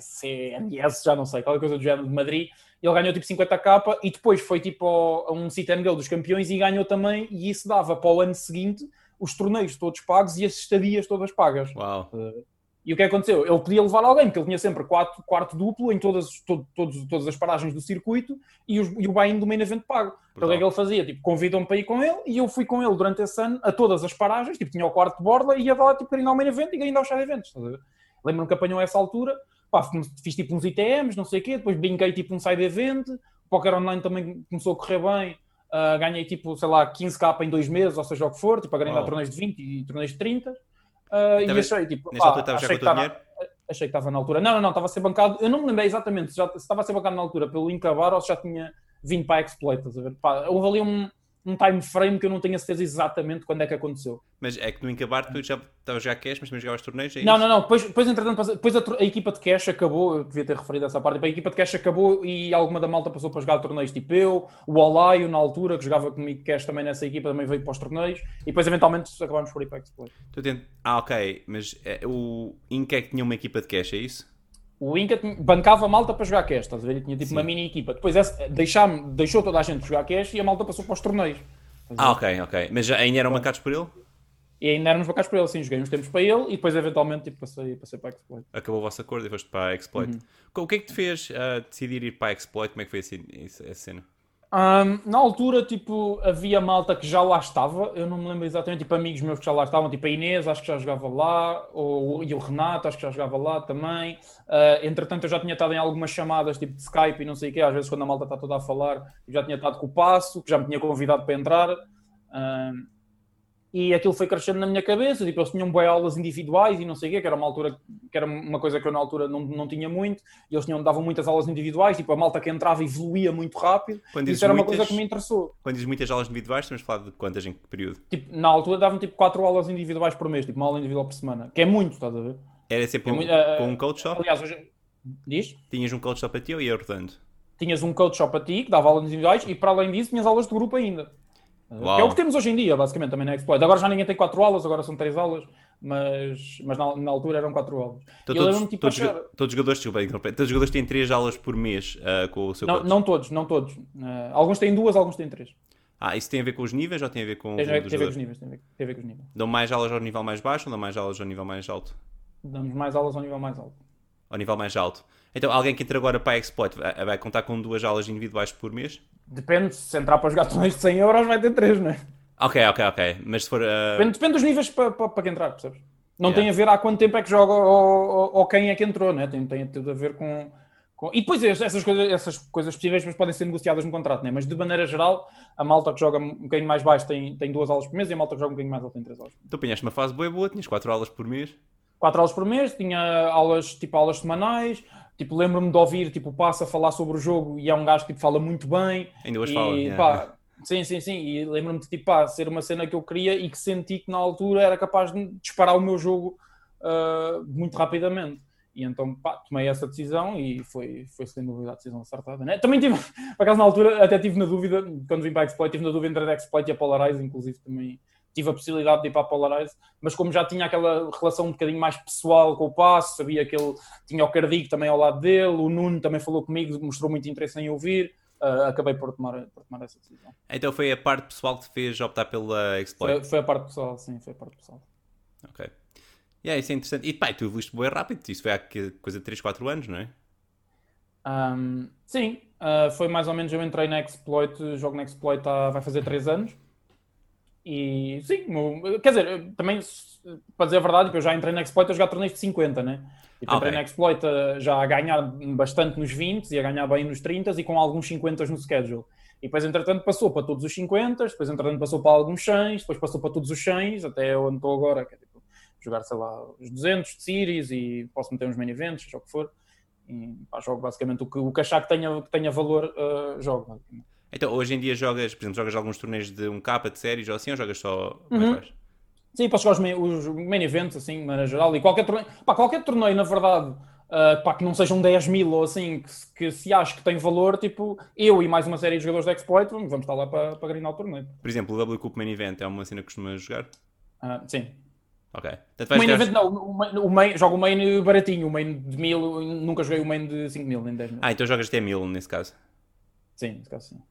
CNS, já não sei, qualquer coisa do género de Madrid, ele ganhou tipo 50k e depois foi tipo a um sit and go dos campeões e ganhou também, e isso dava para o ano seguinte os torneios todos pagos e as estadias todas pagas. Uau. Uh, e o que aconteceu? Ele podia levar alguém, porque ele tinha sempre quatro, quarto duplo em todas, todo, todos, todas as paragens do circuito e, os, e o buy-in do main event pago. Então o que é que ele fazia? Tipo, convidam-me para ir com ele e eu fui com ele durante esse ano a todas as paragens, tipo, tinha o quarto de borda e ia lá tipo, ao main event e grindar os chá eventos. Lembro-me que apanhou essa altura, pá, fiz tipo uns ITMs, não sei o quê, depois brinquei tipo um side event, o Poker Online também começou a correr bem, Uh, ganhei tipo, sei lá, 15k em dois meses, ou seja o que for, tipo, a ganhar oh. torneios de 20 e torneios de 30. Uh, ah, e achei, tipo, achei, que estava, achei que estava na altura. Não, não, não, estava a ser bancado. Eu não me lembrei exatamente se, já, se estava a ser bancado na altura pelo Incabar ou se já tinha vindo para a Exploit. Estás a ver? Pá, houve ali um, um time frame que eu não tenho a certeza exatamente quando é que aconteceu. Mas é que no Incabar tu já estavas já cash, mas também jogavas torneios? É não, não, não. Depois, depois entretanto, depois a, a, equipa de cash acabou, eu devia ter referido essa parte, a equipa de cash acabou e alguma da malta passou para jogar torneios tipo eu, o Olaio na altura, que jogava comigo cash também nessa equipa, também veio para os torneios e depois eventualmente acabámos por ir para a Exploit. Ah, ok, mas é, o Inca é que tinha uma equipa de cash, é isso? O Inca bancava a malta para jogar cash, estás a ver? Ele tinha tipo Sim. uma mini equipa. Depois deixou toda a gente jogar cash e a malta passou para os torneios. Ah, ok, ok. Mas já, ainda eram bancados por ele? E ainda éramos bancados por ele, sim. Joguei uns tempos para ele e depois eventualmente tipo, passei, passei para a Exploit. Acabou o vosso acordo e foste para a Exploit. Uhum. O que é que te fez uh, decidir ir para a Exploit? Como é que foi essa, essa cena? Um, na altura, tipo, havia malta que já lá estava, eu não me lembro exatamente, tipo, amigos meus que já lá estavam, tipo, a Inês, acho que já jogava lá, ou, e o Renato, acho que já jogava lá também. Uh, entretanto, eu já tinha estado em algumas chamadas, tipo, de Skype e não sei o quê, às vezes quando a malta está toda a falar, já tinha estado com o Passo, que já me tinha convidado para entrar. E aquilo foi crescendo na minha cabeça, tipo, eles tinham bem aulas individuais e não sei o quê, que era uma altura, que era uma coisa que eu na altura não, não tinha muito, e eles tinham, davam muitas aulas individuais, tipo, a malta que entrava evoluía muito rápido, Quando isso dizes era uma muitas- coisa que me interessou. Quando dizes muitas aulas individuais, estamos a falar de quantas em que período? Tipo, na altura davam tipo 4 aulas individuais por mês, tipo, uma aula individual por semana, que é muito, estás a ver? Era sempre É um, muito- com um coach só? Aliás, hoje, diz? Tinhas um coach só para ti ou ia rodando? tinhas um coach só para ti, que dava aulas individuais, e para além disso tinhas aulas de grupo ainda. Uau. Que é o que temos hoje em dia, basicamente, também na Exploit. Agora já ninguém tem 4 aulas, agora são 3 aulas, mas, mas na, na altura eram 4 aulas. Então, todos, tipo, todos, achar- todos os jogadores, todos os jogadores têm 3 aulas por mês ah, com o seu não, coach? não todos, não todos. Eh, alguns têm duas, alguns têm três. Ah, isso tem a ver com os níveis ou tem a ver com Tem, tem dos a ver com os níveis, tem a ver, tem a ver com os níveis. Dão mais aulas ao nível mais baixo ou dão mais aulas ao nível mais alto? Damos mais aulas ao nível mais alto. Ao nível mais alto. Então, alguém que entra agora para a Exploit vai, vai contar com duas aulas individuais por mês? Depende, se entrar para jogar torneios de 100 euros vai ter três, não é? Ok, ok, ok. Mas se for. ah, Depende, depende dos níveis para, para, para que entrar, percebes? Não Yeah. tem a ver há quanto tempo é que joga ou, ou, ou quem é que entrou, né? tem, tem tudo a ver com, com- E depois es- essas coisas, essas coisas possíveis depois podem ser negociadas no contrato, né? mas de maneira geral, a malta que joga um bocadinho mais baixo tem, tem duas aulas por mês e a malta que joga um bocadinho mais alto tem três aulas. Tu apanhaste uma fase boa, boa, tinhas 4 aulas por mês. Quatro aulas por mês, tinha aulas, tipo aulas semanais, tipo lembro-me de ouvir tipo, o Passa falar sobre o jogo e é um gajo que tipo, fala muito bem, Ainda hoje e, fala. yeah. pá, sim, sim, sim. E lembro-me de tipo, pá, ser uma cena que eu queria e que senti que na altura era capaz de disparar o meu jogo ah, muito rapidamente. E então, pá, tomei essa decisão e foi, foi sem dúvida a decisão acertada. Né? Também tive, por acaso na altura, até tive na dúvida, quando vim para a Exploit, tive na dúvida entre a Exploit e a Polarize, inclusive também tive a possibilidade de ir para a Polarize, mas como já tinha aquela relação um bocadinho mais pessoal com o passo, sabia que ele tinha o Cardigo também ao lado dele, o Nuno também falou comigo, mostrou muito interesse em ouvir, ah, acabei por tomar, por tomar essa decisão. Então foi a parte pessoal que te fez optar pela Exploit. Foi, foi a parte pessoal, sim, foi a parte pessoal. Ok. Yeah, isso é interessante. E pá, tu evoluíste bem rápido. Isso foi há coisa de 3, 4 anos, não é? Ahm, sim, ah, foi mais ou menos. Eu entrei na Exploit, jogo na Exploit há, vai fazer 3 anos. E sim, quer dizer, também, para dizer a verdade, eu já entrei na Exploit a jogar torneios de 50, né? Tipo, Ah, entrei ok. na Exploit já a ganhar bastante nos 20 e a ganhar bem nos 30 e com alguns 50 no schedule. E depois, entretanto, passou para todos os 50, depois, entretanto, passou para alguns 100, depois passou para todos os 100, até onde estou agora, que é tipo, jogar, sei lá, os 200 de series e posso meter uns main events, seja o que for. E, pá, jogo basicamente o que, o que achar que tenha, que tenha valor, ah, jogo. basicamente. Então, hoje em dia jogas, por exemplo, jogas alguns torneios de 1K de séries ou assim, ou jogas só mais Uhum. Sim, posso jogar os main, os main events, assim, de maneira geral, e qualquer torneio, pá, qualquer torneio, na verdade, ah, pá, que não sejam 10 mil ou assim, que, se- que se acha que tem valor, tipo, eu e mais uma série de jogadores de Exploit, vamos vamos estar lá para, para grindar o torneio. Por exemplo, o W Cup Main Event é uma cena que costumas jogar? Ah, sim. Ok. Portanto, O main jogar- event, não, o main, o main, jogo o main baratinho, o main de mil, nunca joguei o main de 5 mil, nem 10 mil. Ah, então jogas até 1000 nesse caso. Sim, nesse caso sim.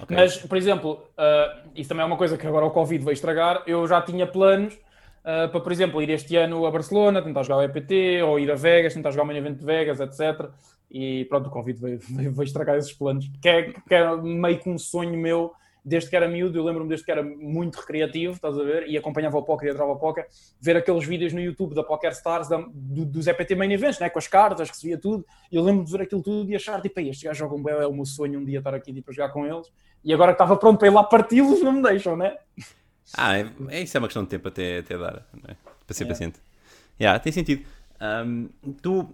Ok. Mas, por exemplo, ah, isso também é uma coisa que agora o Covid veio estragar. Eu já tinha planos ah, para, por exemplo, ir este ano a Barcelona, tentar jogar o EPT, ou ir a Vegas, tentar jogar o main de Vegas, etc. E pronto, o Covid veio estragar esses planos. Que é, que é meio que um sonho meu, desde que era miúdo. Eu lembro-me desde que era muito recreativo, estás a ver? E acompanhava o póquer e adorava o póquer. Ver aqueles vídeos no YouTube da Poker Stars, da, do, dos EPT main events, né? com as cartas, recebia tudo. E eu lembro de ver aquilo tudo e achar, tipo, "Ei, estes gajos jogam bem, é o meu sonho um dia estar aqui tipo, a jogar com eles. E agora que estava pronto para ir lá parti-los, não me deixam, né? Ah, é, é- isso é uma questão de tempo até, até dar, não é? para ser Yeah. paciente. Yeah, tem sentido. Ahm, tu,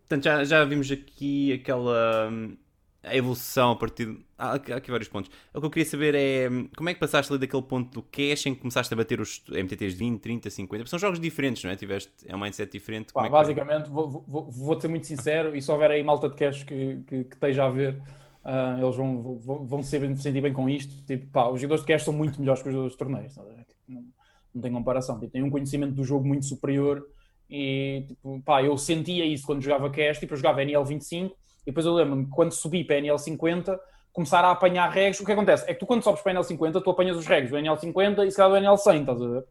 portanto, já, já vimos aqui aquela hum, a evolução a partir. há aqui vários pontos. O que eu queria saber é como é que passaste ali daquele ponto do cash em que começaste a bater os MTTs de 20, 30, 50. Porque São jogos diferentes, não é? Tiveste, é um mindset diferente. Pá, é basicamente, vou, vou, vou ser muito sincero, e se houver aí malta de cash que, que, que esteja a ver, ah, eles vão, vão, vão se sentir bem com isto. Tipo, pá, os jogadores de cash são muito melhores que os jogadores de torneios? Tipo, não, não tem comparação. Tipo, têm um conhecimento do jogo muito superior e, tipo, pá, eu sentia isso quando jogava cash, tipo, eu jogava NL25 e depois eu lembro-me quando subi para NL50 começar a apanhar regs. O que acontece é que tu quando sobes para NL50 tu apanhas os regs do NL50 e se calhar do NL100, estás a ver?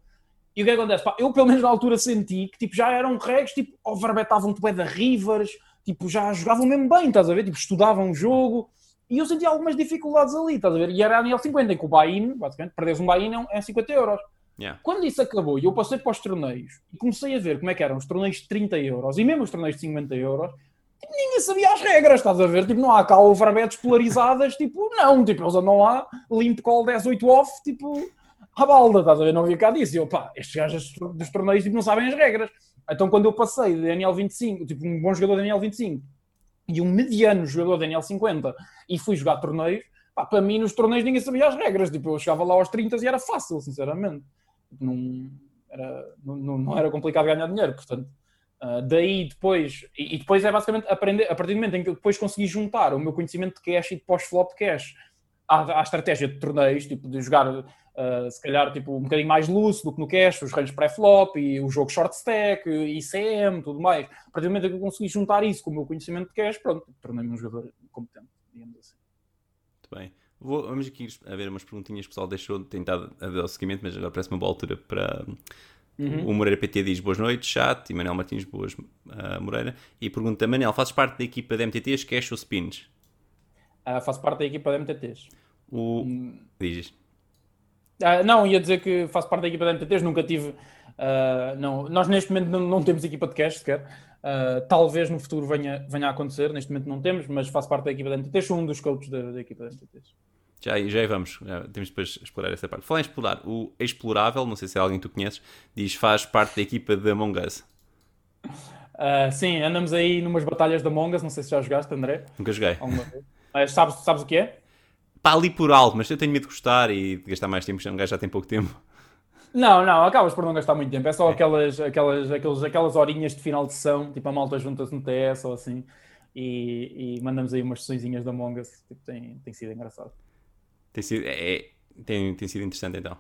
E o que acontece? Pá, eu, pelo menos na altura, senti que tipo, já eram regs, tipo, overbetavam-te bué da Rivers, tipo, já jogavam mesmo bem, estás a ver? Tipo, estudavam o jogo. E eu senti algumas dificuldades ali, estás a ver? E era a nível 50, em que o buy-in, basicamente, perderes um buy-in é um- é 50 euros. Yeah. Quando isso acabou e eu passei para os torneios e comecei a ver como é que eram os torneios de 30 euros e mesmo os torneios de 50 euros, tipo, ninguém sabia as regras, estás a ver? Tipo, não há cá overbets polarizadas, tipo, não, tipo, eles andam lá, limp call 10, 8 off, tipo, à balda, estás a ver? Não havia cá disso. E eu, pá, estes gajos dos torneios tipo, não sabem as regras. Então, quando eu passei de NL25, tipo, um bom jogador de NL25 e um mediano jogador de NL50 e fui jogar torneios, pá, para mim, nos torneios ninguém sabia as regras. Tipo, eu chegava lá aos 30 e era fácil, sinceramente. Não era, não, não era complicado ganhar dinheiro, portanto. Uh, daí depois, e, depois é basicamente aprender, a partir do momento em que eu depois consegui juntar o meu conhecimento de cash e de pós-flop cash à, à, estratégia de torneios, tipo de jogar uh, se calhar tipo, um bocadinho mais lúcido do que no cash, os ranges pré-flop e o jogo short stack, ICM, tudo mais. A partir do momento em que eu consegui juntar isso com o meu conhecimento de cash, pronto, tornei-me um jogador competente, digamos assim. Muito bem. Vou, vamos aqui a ver umas perguntinhas que o pessoal deixou tentado a dar o seguimento, mas agora parece uma boa altura para. Uhum. O Moreira PT diz boas noites, chat, e Manel Martins, boas uh, Moreira. E pergunta: Manel, fazes parte da equipa da MTTs, cash ou spins? Uh, faço parte da equipa da MTTs. O... Hum. Dizes? Uh, não, ia dizer que faço parte da equipa da MTTs, nunca tive. Uh, não, nós neste momento não, não, temos equipa de cash sequer. Uh, talvez no futuro venha, venha a acontecer, neste momento não temos, mas faço parte da equipa da MTTs, sou um dos coaches da, da equipa da MTTs. Já, já vamos, já temos depois explorar essa parte. Falar em explorar, o Explorável, não sei se é alguém que tu conheces, diz faz parte da equipa da Among Us. Uh, sim, andamos aí numas batalhas da Among Us, não sei se já jogaste, André. Nunca joguei. Mas sabes, sabes o que é? Pá, ali por alto, mas eu tenho medo de gostar e de gastar mais tempo, um gajo já tem pouco tempo. Não, não, acabas por não gastar muito tempo. É só é. aquelas, aquelas, aquelas, aquelas horinhas de final de sessão, tipo a malta junta-se no TS ou assim, e, e mandamos aí umas sessõezinhas da Among Us. Tipo, tem, tem sido engraçado. Tem sido, é, é, tem, tem sido interessante então.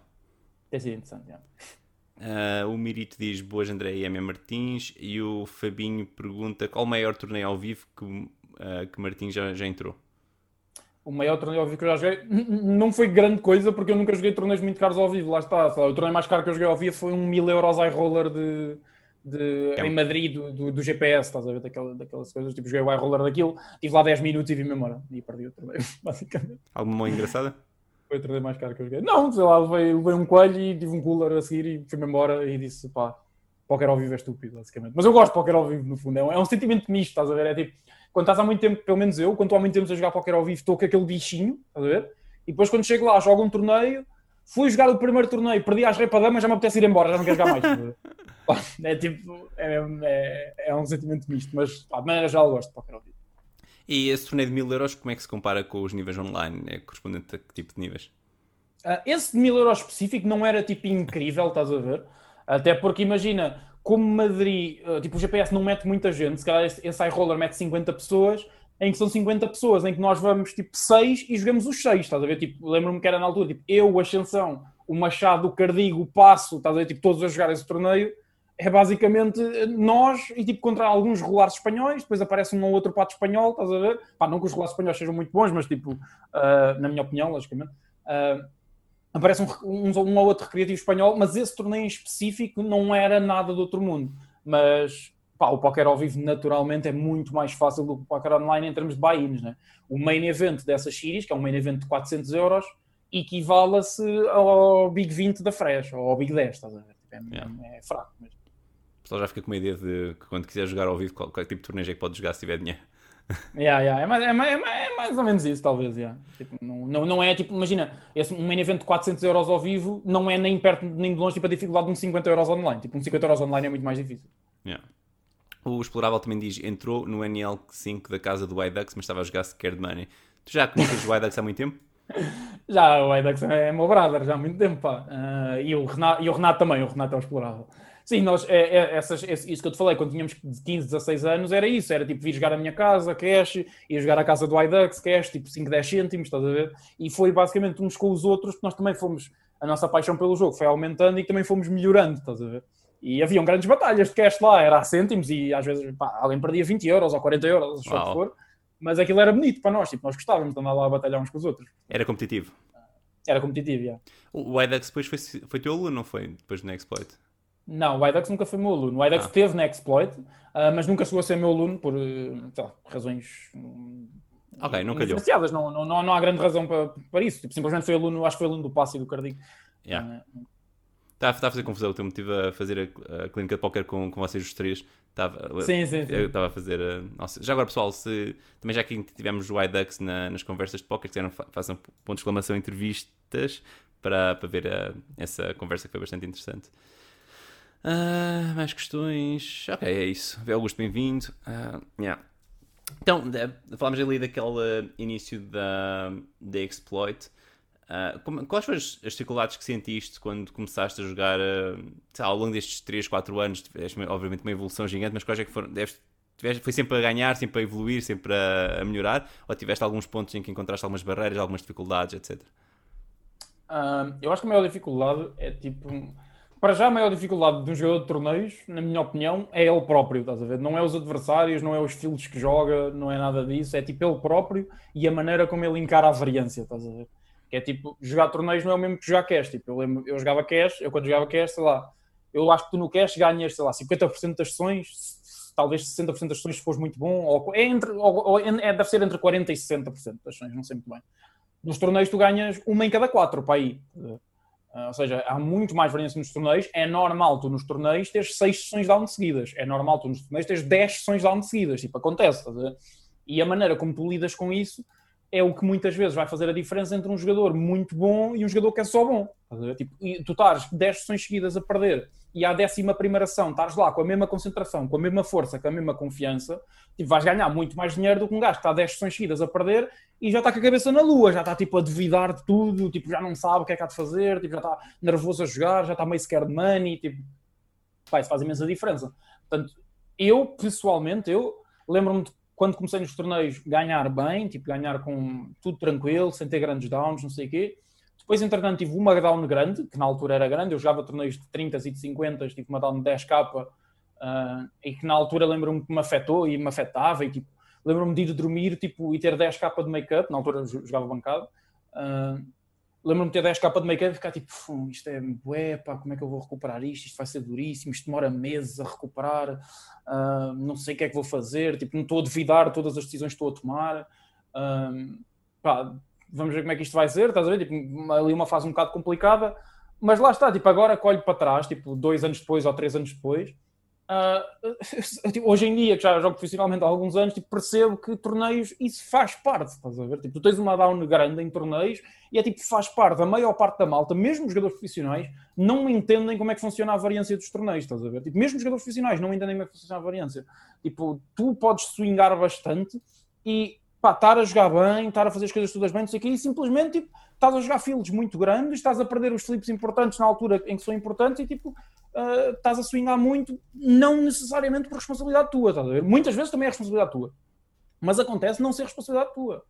Tem sido interessante, é. Uh, o Mirito diz boas André e M. Martins e o Fabinho pergunta qual o maior torneio ao vivo que, uh, que Martins já, já entrou? O maior torneio ao vivo que eu já joguei não foi grande coisa porque eu nunca joguei torneios muito caros ao vivo, lá está. O torneio mais caro que eu joguei ao vivo foi um 1000 euros iRoller de, de, é. em Madrid do, do, do, GPS, estás a ver? Daquela, daquelas coisas, tipo, joguei o iRoller daquilo, estive lá 10 minutos e vi-me embora e perdi o torneio, basicamente. Alguma engraçada? Foi o torneio mais caro que eu joguei. Não, sei lá, levei, levei um coelho e tive um cooler a seguir e fui-me embora e disse, pá, póquer ao vivo é estúpido, basicamente. Mas eu gosto de póquer ao vivo, no fundo. É um, é um sentimento misto, estás a ver? É tipo, quando estás há muito tempo, pelo menos eu, quando estou há muito tempo a jogar póquer ao vivo, estou com aquele bichinho, estás a ver? E depois quando chego lá, jogo um torneio, fui jogar o primeiro torneio, perdi às mas já me apetece ir embora, já não quero jogar mais. é tipo, é, é, é, um sentimento misto, mas pá, de maneira geral gosto de póquer ao vivo. E esse torneio de mil euros, como é que se compara com os níveis online? É correspondente a que tipo de níveis? Uh, esse de mil euros específico não era tipo incrível, estás a ver? Até porque imagina, como Madrid, uh, tipo o GPS não mete muita gente, se calhar esse, esse iRoller mete 50 pessoas, em que são 50 pessoas, em que nós vamos tipo 6 e jogamos os 6, estás a ver? Tipo, lembro-me que era na altura, tipo, eu, o Ascensão, o Machado, o Cardigo, o Passo, estás a ver? Tipo, todos a jogar esse torneio. É basicamente nós e tipo contra alguns regulares espanhóis, depois aparece um ou outro pato espanhol, estás a ver? Pá, não que os regulares espanhóis sejam muito bons, mas tipo, uh, na minha opinião, logicamente, uh, aparece um, um, um, ou outro recreativo espanhol, mas esse torneio em específico não era nada do outro mundo. Mas pá, o póquer ao vivo naturalmente é muito mais fácil do que o póquer online em termos de buy-ins. Né? O main event dessas series, que é um main event de 400 euros, equivala-se ao Big 20 da Fresh, ou ao Big 10, estás a ver? Tipo, é, yeah. é, fraco mesmo. O pessoal já fica com uma ideia de que quando quiser jogar ao vivo, qualquer tipo de torneio é que pode jogar se tiver dinheiro. Yeah, yeah. É, mais, é, mais, é mais ou menos isso, talvez. Yeah. Tipo, não, não, não é tipo, imagina, esse, um main event de 400 euros ao vivo não é nem perto nem de longe tipo, a dificuldade de um 50 euros online. Tipo, um 50 euros online é muito mais difícil. Yeah. O Explorável também diz: entrou no NL5 da casa do iDux, mas estava a jogar Scared Money. Tu já conheces o iDux há muito tempo? Já, o iDux é meu brother, já há muito tempo, pá. Uh, e, o Renato, e o Renato também, o Renato é o Explorável. Sim, nós, é, é, essas, isso que eu te falei, quando tínhamos 15, 16 anos, era isso, era tipo vir jogar a minha casa, cash, ir jogar a casa do iDux, cash, tipo 5, 10 cêntimos, estás a ver? E foi basicamente uns com os outros, que nós também fomos, a nossa paixão pelo jogo foi aumentando e também fomos melhorando, estás a ver? E haviam grandes batalhas de cash lá, era a cêntimos e às vezes pá, alguém perdia 20 euros ou 40 euros, só que for. Mas aquilo era bonito para nós, tipo, nós gostávamos de andar lá a batalhar uns com os outros. Era competitivo? Era competitivo, já. Yeah. O iDux depois foi, foi teu aluno, não foi? Depois do Nexploit? Não, o IDEX nunca foi meu aluno. O IDEX ah. teve na Exploit, uh, mas nunca chegou a ser meu aluno por lá, razões Ok, não calhou. Não, não, não, não há grande razão para, para isso. Tipo, simplesmente foi aluno, acho que foi aluno do passe e do Cardigo. Yeah. Uh, Está, está a fazer confusão. O teu motivo a fazer a, a clínica de póquer com, com vocês os três. Estava, sim, sim, sim. Eu estava a fazer. Nossa, já agora, pessoal, se, também já que tivemos o iDux na, nas conversas de póquer, quiseram façam ponto de exclamação entrevistas para, para ver uh, essa conversa que foi bastante interessante. Uh, mais questões. Ok, é isso. Augusto, bem-vindo. Uh, yeah. Então, falámos ali daquele início da, da exploit. Uh, como, quais foram as, dificuldades que sentiste quando começaste a jogar uh, ao longo destes 3, 4 anos? Tiveste, obviamente, uma evolução gigante, mas quais é que foram? Deves, tiveste, foi sempre a ganhar, sempre a evoluir, sempre a, a, melhorar? Ou tiveste alguns pontos em que encontraste algumas barreiras, algumas dificuldades, etc? Uh, eu acho que a maior dificuldade é tipo. Para já, a maior dificuldade de um jogador de torneios, na minha opinião, é ele próprio, estás a ver? Não é os adversários, não é os estilos que joga, não é nada disso, é tipo ele próprio e a maneira como ele encara a variância, estás a ver? Que é tipo, jogar torneios não é o mesmo que jogar cash. Tipo, eu, lembro, eu jogava cash, eu quando jogava cash, sei lá, eu acho que tu no cash ganhas, sei lá, 50% das sessões, talvez 60% das sessões se fores muito bom, ou, é entre, ou, ou é, deve ser entre 40% e 60% das sessões, não sei muito bem. Nos torneios tu ganhas uma em cada quatro para aí. Uh, ou seja, há muito mais variância nos torneios. É normal tu nos torneios teres 6 sessões down seguidas. É normal tu nos torneios teres 10 sessões down seguidas. Tipo, acontece. E a maneira como tu lidas com isso é o que muitas vezes vai fazer a diferença entre um jogador muito bom e um jogador que é só bom. Tipo, tu estás 10 sessões seguidas a perder e à décima primeira ação estás lá com a mesma concentração, com a mesma força, com a mesma confiança, tipo, vais ganhar muito mais dinheiro do que um gajo que está 10 sessões seguidas a perder e já está com a cabeça na lua, já está tipo a duvidar de tudo, tipo, já não sabe o que é que há de fazer, tipo, já está nervoso a jogar, já está meio de money, tipo, pá, isso faz imensa diferença. Portanto, eu, pessoalmente, eu lembro-me de quando comecei nos torneios, ganhar bem, tipo, ganhar com tudo tranquilo, sem ter grandes downs, não sei o quê. Depois, entretanto, tive uma down grande, que na altura era grande, eu jogava torneios de 30 e de 50, tive uma down de 10k, uh, e que na altura lembro-me que me afetou e me afetava, e tipo, lembro-me de ir dormir tipo, e ter 10k de make-up, na altura jogava bancado, uh, lembro-me de ter 10k de make-up e ficar tipo, isto é bué, pá, como é que eu vou recuperar isto? Isto vai ser duríssimo, isto demora meses a recuperar, uh, não sei o que é que vou fazer, tipo, não estou a duvidar todas as decisões que estou a tomar. Uh, pá, vamos ver como é que isto vai ser, estás a ver? Tipo, ali uma fase um bocado complicada, mas lá está, tipo, agora colho para trás, tipo, dois anos depois ou três anos depois, Uh, tipo, hoje em dia, que já jogo profissionalmente há alguns anos, tipo, percebo que torneios, isso faz parte, estás a ver? Tipo, tu tens uma down grande em torneios e é tipo, faz parte, a maior parte da malta, mesmo os jogadores profissionais, não entendem como é que funciona a variância dos torneios, estás a ver? Tipo, mesmo os jogadores profissionais não entendem como é que funciona a variância. Tipo, tu podes swingar bastante e, pá, estar a jogar bem, estar a fazer as coisas todas bem, não sei o quê, e simplesmente, tipo, estás a jogar fields muito grandes, estás a perder os flips importantes na altura em que são importantes e, tipo, uh, estás a swingar muito, não necessariamente por responsabilidade tua, estás a ver? Muitas vezes também é responsabilidade tua, mas acontece não ser responsabilidade tua.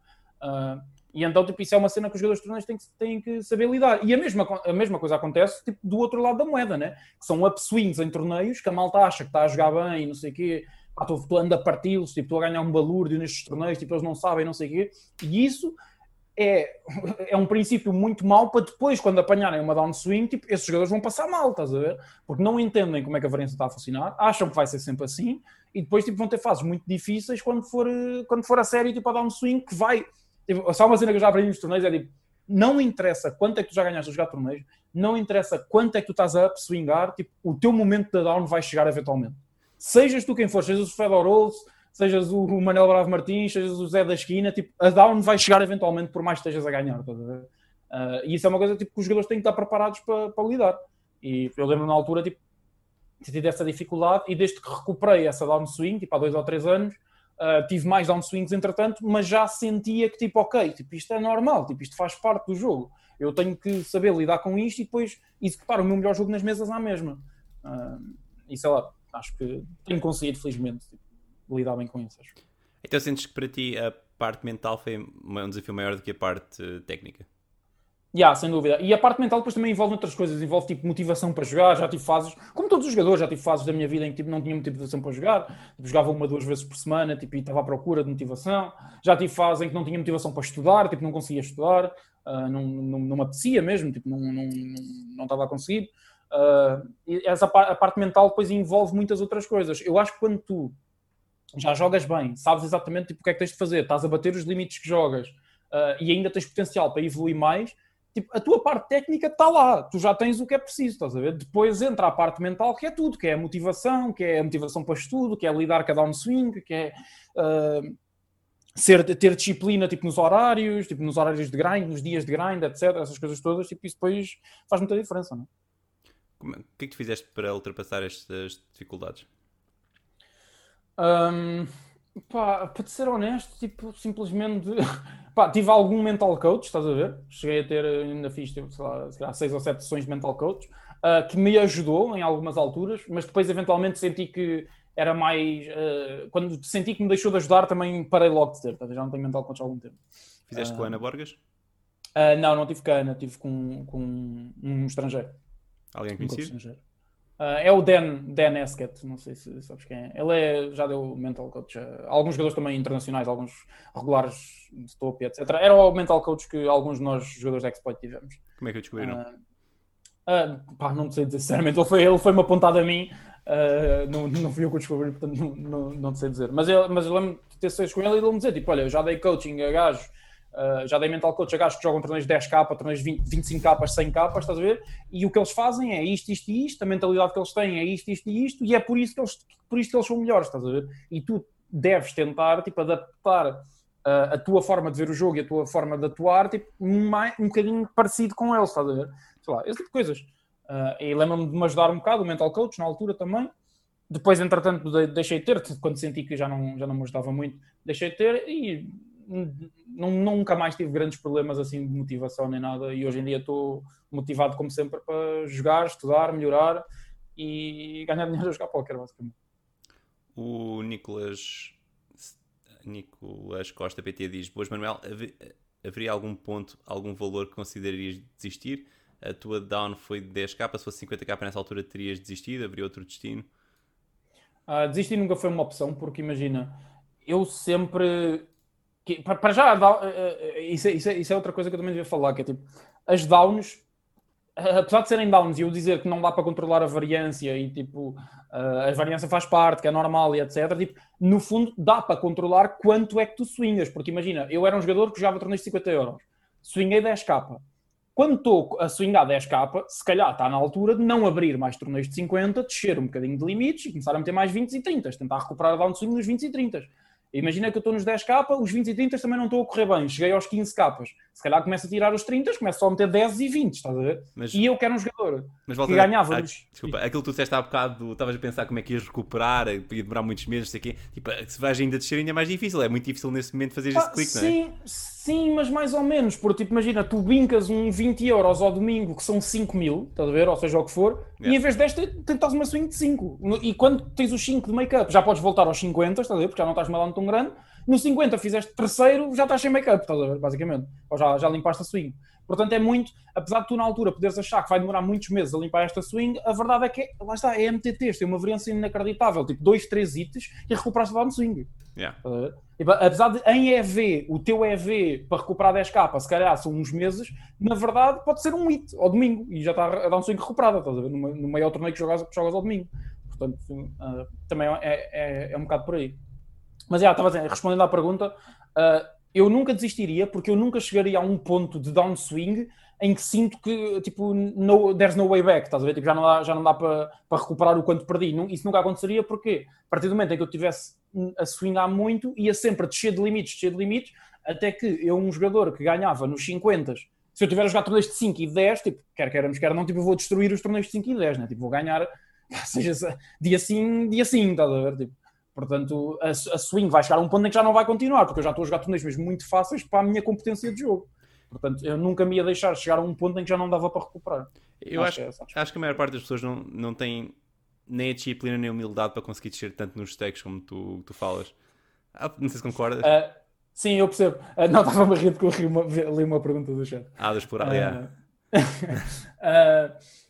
Uh, e então, tipo, isso é uma cena que os jogadores de torneios têm que, têm que saber lidar. E a mesma, a mesma coisa acontece tipo, do outro lado da moeda, né? Que são upswings em torneios que a malta acha que está a jogar bem não sei o quê. Estou ando a parti-los, tipo, estou a ganhar um balúrdio nestes torneios, tipo, eles não sabem, não sei o quê. E isso é, é um princípio muito mau para depois, quando apanharem uma downswing, tipo, esses jogadores vão passar mal, estás a ver? Porque não entendem como é que a variância está a funcionar, acham que vai ser sempre assim, e depois tipo, vão ter fases muito difíceis quando for, quando for a série, tipo, a downswing, que vai... Tipo, só uma cena que eu já aprendi nos torneios é tipo, não interessa quanto é que tu já ganhaste a jogar torneios, não interessa quanto é que tu estás a upswingar, tipo, o teu momento da down vai chegar eventualmente. Sejas tu quem for, sejas o Fedor Rolls, sejas o Manuel Bravo Martins, sejas o Zé da esquina, tipo, a down vai chegar eventualmente por mais que estejas a ganhar. Uh, e isso é uma coisa tipo, que os jogadores têm que estar preparados para, lidar. E eu lembro na altura, tipo, ter essa dificuldade e desde que recuperei essa downswing, tipo, há dois ou três anos, uh, tive mais downswings entretanto, mas já sentia que, tipo, ok, tipo, isto é normal, tipo, isto faz parte do jogo. Eu tenho que saber lidar com isto e depois executar o meu melhor jogo nas mesas à mesma. Uh, e sei lá, acho que tenho conseguido, felizmente. Tipo, lidar bem com isso. Acho. Então sentes que para ti a parte mental foi um desafio maior do que a parte técnica? Yeah, sem dúvida. E a parte mental depois também envolve outras coisas, envolve tipo motivação para jogar, já tive fases, como todos os jogadores, já tive fases da minha vida em que tipo, não tinha motivação para jogar, tipo, jogava uma, duas vezes por semana tipo, e estava à procura de motivação, já tive fases em que não tinha motivação para estudar, tipo, não conseguia estudar, uh, não, não, não me apetecia mesmo, tipo, não, não, não, estava a conseguir. Uh, essa a parte mental depois envolve muitas outras coisas. Eu acho que quando tu já jogas bem, sabes exatamente tipo, o que é que tens de fazer, estás a bater os limites que jogas uh, e ainda tens potencial para evoluir mais, tipo, a tua parte técnica está lá, tu já tens o que é preciso, estás a ver? Depois entra a parte mental, que é tudo, que é a motivação, que é a motivação para estudo, que é lidar com a downswing, que é uh, ser, ter disciplina tipo, nos horários, tipo, nos horários de grind, nos dias de grind, etc. Essas coisas todas, tipo, isso depois faz muita diferença, não é? O que é que tu fizeste para ultrapassar estas dificuldades? Um, pá, para te ser honesto, tipo, simplesmente pá, tive algum mental coach, estás a ver? Cheguei a ter, ainda fiz, tipo, sei lá, sei lá seis ou sete sessões de mental coach, uh, que me ajudou em algumas alturas, mas depois eventualmente senti que era mais. Uh, quando senti que me deixou de ajudar, também parei logo de ter, tá? já não tenho mental coach há algum tempo. Fizeste uh, com a Ana Borgas? Uh, não, não tive com a Ana, tive com, com um estrangeiro. Alguém conhecido? Uh, é o Dan, Dan Esket, não sei se sabes quem é. Ele é, já deu mental coach a alguns jogadores também internacionais, alguns regulares de topo, etc. Era o mental coach que alguns de nós, jogadores de exploit, tivemos. Como é que o descobriram? Uh, uh, pá, não sei dizer sinceramente. Ele foi, ele foi-me apontado a mim, não, não fui eu que o descobri, portanto não, não, não sei dizer. Mas, ele, mas eu lembro de ter sessões com ele e ele me dizer: tipo, olha, eu já dei coaching a gajos Uh, já dei mental coach a gajos que jogam torneios de 10k, torneios de 20, 25k, 100k, estás a ver? E o que eles fazem é isto, isto e isto, a mentalidade que eles têm é isto, isto e isto, e é por isso que eles, por isso que eles são melhores, estás a ver? E tu deves tentar, tipo, adaptar uh, a tua forma de ver o jogo e a tua forma de atuar, tipo, mais, um bocadinho parecido com eles, estás a ver? Sei lá, esse tipo de coisas. Uh, e lembro-me de me ajudar um bocado, o mental coach, na altura também. Depois, entretanto, deixei de ter, quando senti que já não, já não me ajudava muito, deixei de ter e nunca mais tive grandes problemas assim de motivação nem nada e hoje em dia estou motivado como sempre para jogar, estudar, melhorar e ganhar dinheiro a jogar póquer basicamente. O Nicolas Nicolas Costa PT diz, Boas Manuel, haveria algum ponto, algum valor que considerarias desistir? A tua down foi de 10k, se fosse 50k nessa altura terias desistido? Haveria outro destino? Uh, desistir nunca foi uma opção, porque imagina, eu sempre que, para já, eh, eh, isso, é, isso, é, isso é outra coisa que eu também devia falar, que é tipo, as downs, eh, apesar de serem downs e eu dizer que não dá para controlar a variância e tipo, a variância faz parte, que é normal e etc, tipo, no fundo dá para controlar quanto é que tu swingas, porque imagina, eu era um jogador que jogava torneios de 50 euros, swinguei 10k, quando estou a swingar 10k, se calhar está na altura de não abrir mais torneios de 50, descer um bocadinho de limites e começar a meter mais 20 e 30, tentar recuperar a downswing nos 20 e 30. Imagina que eu estou nos 10k, os 20 e 30 também não estou a correr bem. Cheguei aos 15k. Se calhar começo a tirar os 30, começo só a meter 10 e 20, estás a ver? Mas, e eu quero um jogador mas que ganhava. A, desculpa, aquilo que tu disseste há bocado, estavas a pensar como é que ias recuperar, ia demorar muitos meses, sei quê. Tipo, se vais ainda descer, ainda é mais difícil. É muito difícil nesse momento fazer ah, esse clique, sim, não é? Sim, mas mais ou menos. Porque, tipo, imagina, tu brincas um 20 euros ao domingo, que são 5 mil, estás a ver? Ou seja, o que for, yeah. e em vez desta, tentas uma swing de 5. E quando tens os 5 de make-up, já podes voltar aos 50, estás a ver? Porque já não estás malando tão grande no 50 fizeste terceiro, já estás sem make-up, estás a ver, basicamente. Ou já, já limpaste a swing. Portanto, é muito, apesar de tu na altura poderes achar que vai demorar muitos meses a limpar esta swing, a verdade é que, lá está, é MTTs, tem uma variância inacreditável, tipo dois, três hits e recuperaste lá no swing. Yeah. apesar de em EV, o teu EV para recuperar 10k, se calhar são uns meses, na verdade pode ser um hit ao domingo e já está a dar um swing recuperado, estás a ver, no, no maior torneio que jogas, que jogas ao domingo. Portanto, uh, também é, é, é um bocado por aí. Mas já, estava respondendo à pergunta, uh, eu nunca desistiria porque eu nunca chegaria a um ponto de downswing em que sinto que, tipo, no, there's no way back, estás a ver? Tipo, já não dá, já não dá para, para recuperar o quanto perdi. Isso nunca aconteceria porque, a partir do momento em que eu tivesse a swingar muito, ia sempre a descer de limites, descer de limites, até que eu, um jogador que ganhava nos 50, se eu tiver a jogar torneios de 5 e 10, tipo, quer queiramos, quer não, tipo, vou destruir os torneios de 5 e 10, né? Tipo, vou ganhar, seja dia sim, dia sim, estás a ver? Tipo, Portanto, a, a, swing vai chegar a um ponto em que já não vai continuar, porque eu já estou a jogar torneios mesmo muito fáceis para a minha competência de jogo. Portanto, eu nunca me ia deixar chegar a um ponto em que já não dava para recuperar. Eu acho, acho, que, é acho que a maior parte das pessoas não, não tem nem a disciplina nem a humildade para conseguir descer tanto nos stakes como tu, tu falas. Ah, não sei se concordas. Uh, sim, eu percebo. Uh, não, estava a rir porque eu li uma, pergunta do chat. Ah, das por uh, yeah. Uh,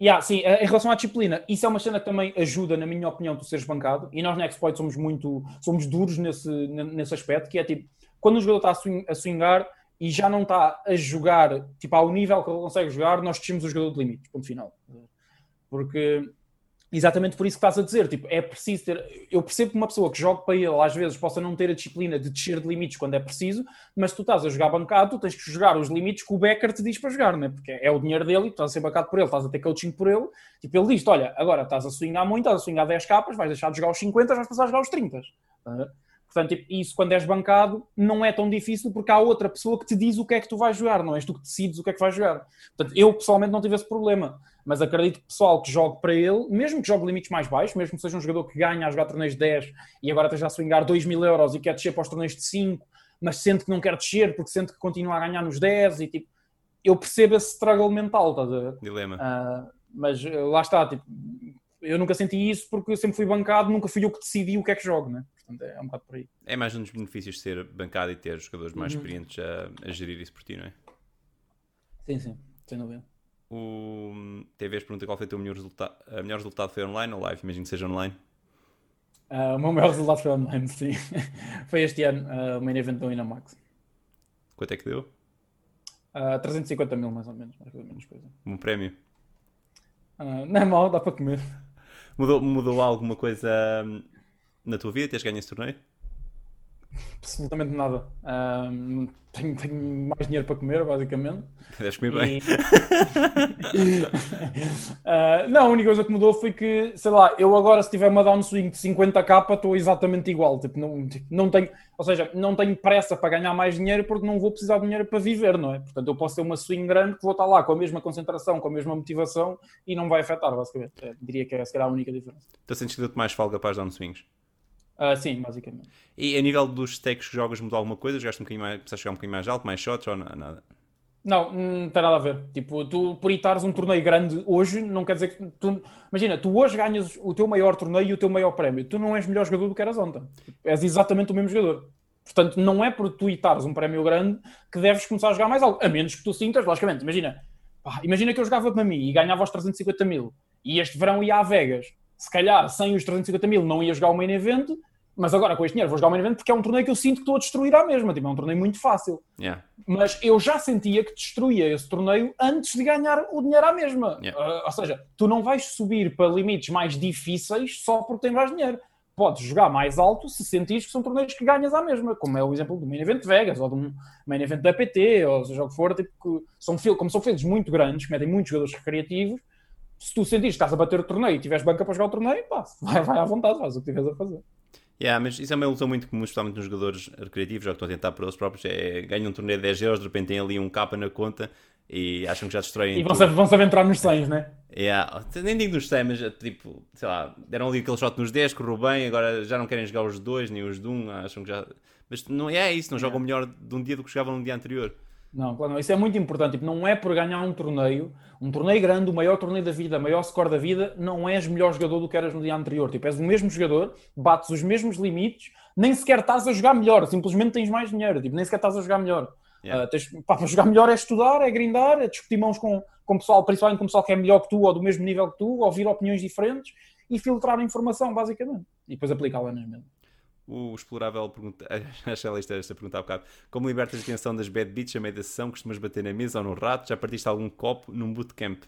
yeah, sim, uh, em relação à disciplina, isso é uma cena que também ajuda, na minha opinião, tu seres bancado. E nós na Exploit somos muito somos duros nesse, nesse aspecto, que é tipo, quando o jogador está a, swing, a swingar e já não está a jogar tipo, ao nível que ele consegue jogar, nós descemos o jogador de limites, ponto final. Porque exatamente por isso que estás a dizer, tipo, é preciso ter. Eu percebo que uma pessoa que joga para ele às vezes possa não ter a disciplina de descer de limites quando é preciso, mas tu estás a jogar bancado, tu tens que jogar os limites que o Becker te diz para jogar, né? porque é o dinheiro dele, tu estás a ser bancado por ele, estás a ter coaching por ele. Tipo, ele diz: Olha, agora estás a swingar muito, estás a swingar 10 capas, vais deixar de jogar os 50, vais passar a jogar os 30. Portanto, tipo, isso quando és bancado não é tão difícil porque há outra pessoa que te diz o que é que tu vais jogar, não és tu que decides o que é que vais jogar. Portanto, eu pessoalmente não tive esse problema, mas acredito que o pessoal que jogue para ele, mesmo que jogue limites mais baixos, mesmo que seja um jogador que ganha a jogar torneios de 10 e agora esteja a swingar 2 mil euros e quer descer para os torneios de 5, mas sente que não quer descer porque sente que continua a ganhar nos 10 e tipo, eu percebo esse struggle mental, estás a ver? Dilema. Uh, mas uh, lá está, tipo, eu nunca senti isso porque eu sempre fui bancado, nunca fui eu que decidi o que é que jogo, né? Portanto, é um bocado por aí. É mais um dos benefícios de ser bancado e ter jogadores mais uhum. experientes a, a, gerir isso por ti, não é? Sim, sim, sem dúvida. O TVs pergunta qual foi o teu melhor resultado. A melhor resultado foi online ou live? Imagino que seja online. Uh, o meu melhor resultado foi online, sim. foi este ano, uh, o main event do Inamax. Quanto é que deu? Uh, 350 mil, mais ou menos. Mais ou menos coisa. Um prémio? Uh, não é mal, dá para comer. Mudou, mudou alguma coisa hum, na tua vida? Tens ganho esse torneio? Absolutamente nada. Um, tenho, tenho, mais dinheiro para comer, basicamente. Deves comer bem. uh, não, a única coisa que mudou foi que, sei lá, eu agora se tiver uma downswing de 50k estou exatamente igual. Tipo, não, tipo, não tenho, ou seja, não tenho pressa para ganhar mais dinheiro porque não vou precisar de dinheiro para viver, não é? Portanto, eu posso ter uma swing grande que vou estar lá com a mesma concentração, com a mesma motivação e não vai afetar, basicamente. É, diria que é, se a única diferença. Então sentes que deu-te mais folga para as downswings? Uh, sim, basicamente. E a nível dos stakes que jogas mudou alguma coisa? Jogaste um bocadinho mais, precisaste jogar um bocadinho mais alto, mais shots ou nada? Não, não tem nada a ver. Tipo, tu por estares um torneio grande hoje, não quer dizer que tu. Imagina, tu hoje ganhas o teu maior torneio e o teu maior prémio. Tu não és melhor jogador do que eras ontem. És exatamente o mesmo jogador. Portanto, não é por tu estares um prémio grande que deves começar a jogar mais alto. A menos que tu sintas, logicamente. Imagina, pá, imagina que eu jogava para mim e ganhava os 350 mil e este verão ia a Vegas. Se calhar, sem os 350 mil, não ia jogar o main event mas agora com este dinheiro vou jogar o main event porque é um torneio que eu sinto que estou a destruir à mesma. Tipo, é um torneio muito fácil. Yeah. Mas eu já sentia que destruía esse torneio antes de ganhar o dinheiro à mesma. Yeah. Uh, ou seja, tu não vais subir para limites mais difíceis só porque tens mais dinheiro. Podes jogar mais alto se sentires que são torneios que ganhas à mesma, como é o exemplo do Main Event Vegas ou do Main Event da PT, ou seja o que for, tipo, que são, como são fields muito grandes, que metem muitos jogadores recreativos, se tu sentires que estás a bater o torneio e tiveres banca para jogar o torneio, pá, vai, vai à vontade, faz o que tiveres a fazer. Yeah, mas isso é uma ilusão muito comum, especialmente nos jogadores recreativos, já que estão a tentar para eles próprios. É, ganham um torneio de 10 euros, de repente têm ali um capa na conta e acham que já destroem. E vão, saber, vão saber entrar nos 100, né? Yeah. Nem digo nos 100, mas tipo, sei lá, deram ali aquele shot nos 10, correu bem, agora já não querem jogar os 2 nem os de 1, acham que já. Mas não é isso, não jogam melhor de um dia do que jogavam no dia anterior. Não, claro, não. Isso é muito importante. Tipo, não é por ganhar um torneio, um torneio grande, o maior torneio da vida, o maior score da vida, não és melhor jogador do que eras no dia anterior. Tipo, és o mesmo jogador, bates os mesmos limites, nem sequer estás a jogar melhor, simplesmente tens mais dinheiro. Tipo, nem sequer estás a jogar melhor. Yeah. Uh, tens, pá, para jogar melhor é estudar, é grindar, é discutir mãos com, com pessoal, principalmente com pessoal que é melhor que tu ou do mesmo nível que tu, ouvir opiniões diferentes e filtrar a informação, basicamente. E depois aplicá-la nas mesmas. O explorável pergunta, acho ela esta, pergunta há bocado. Como libertas a atenção das bad beats a meio da sessão? Costumas bater na mesa ou no rato? Já partiste algum copo num bootcamp?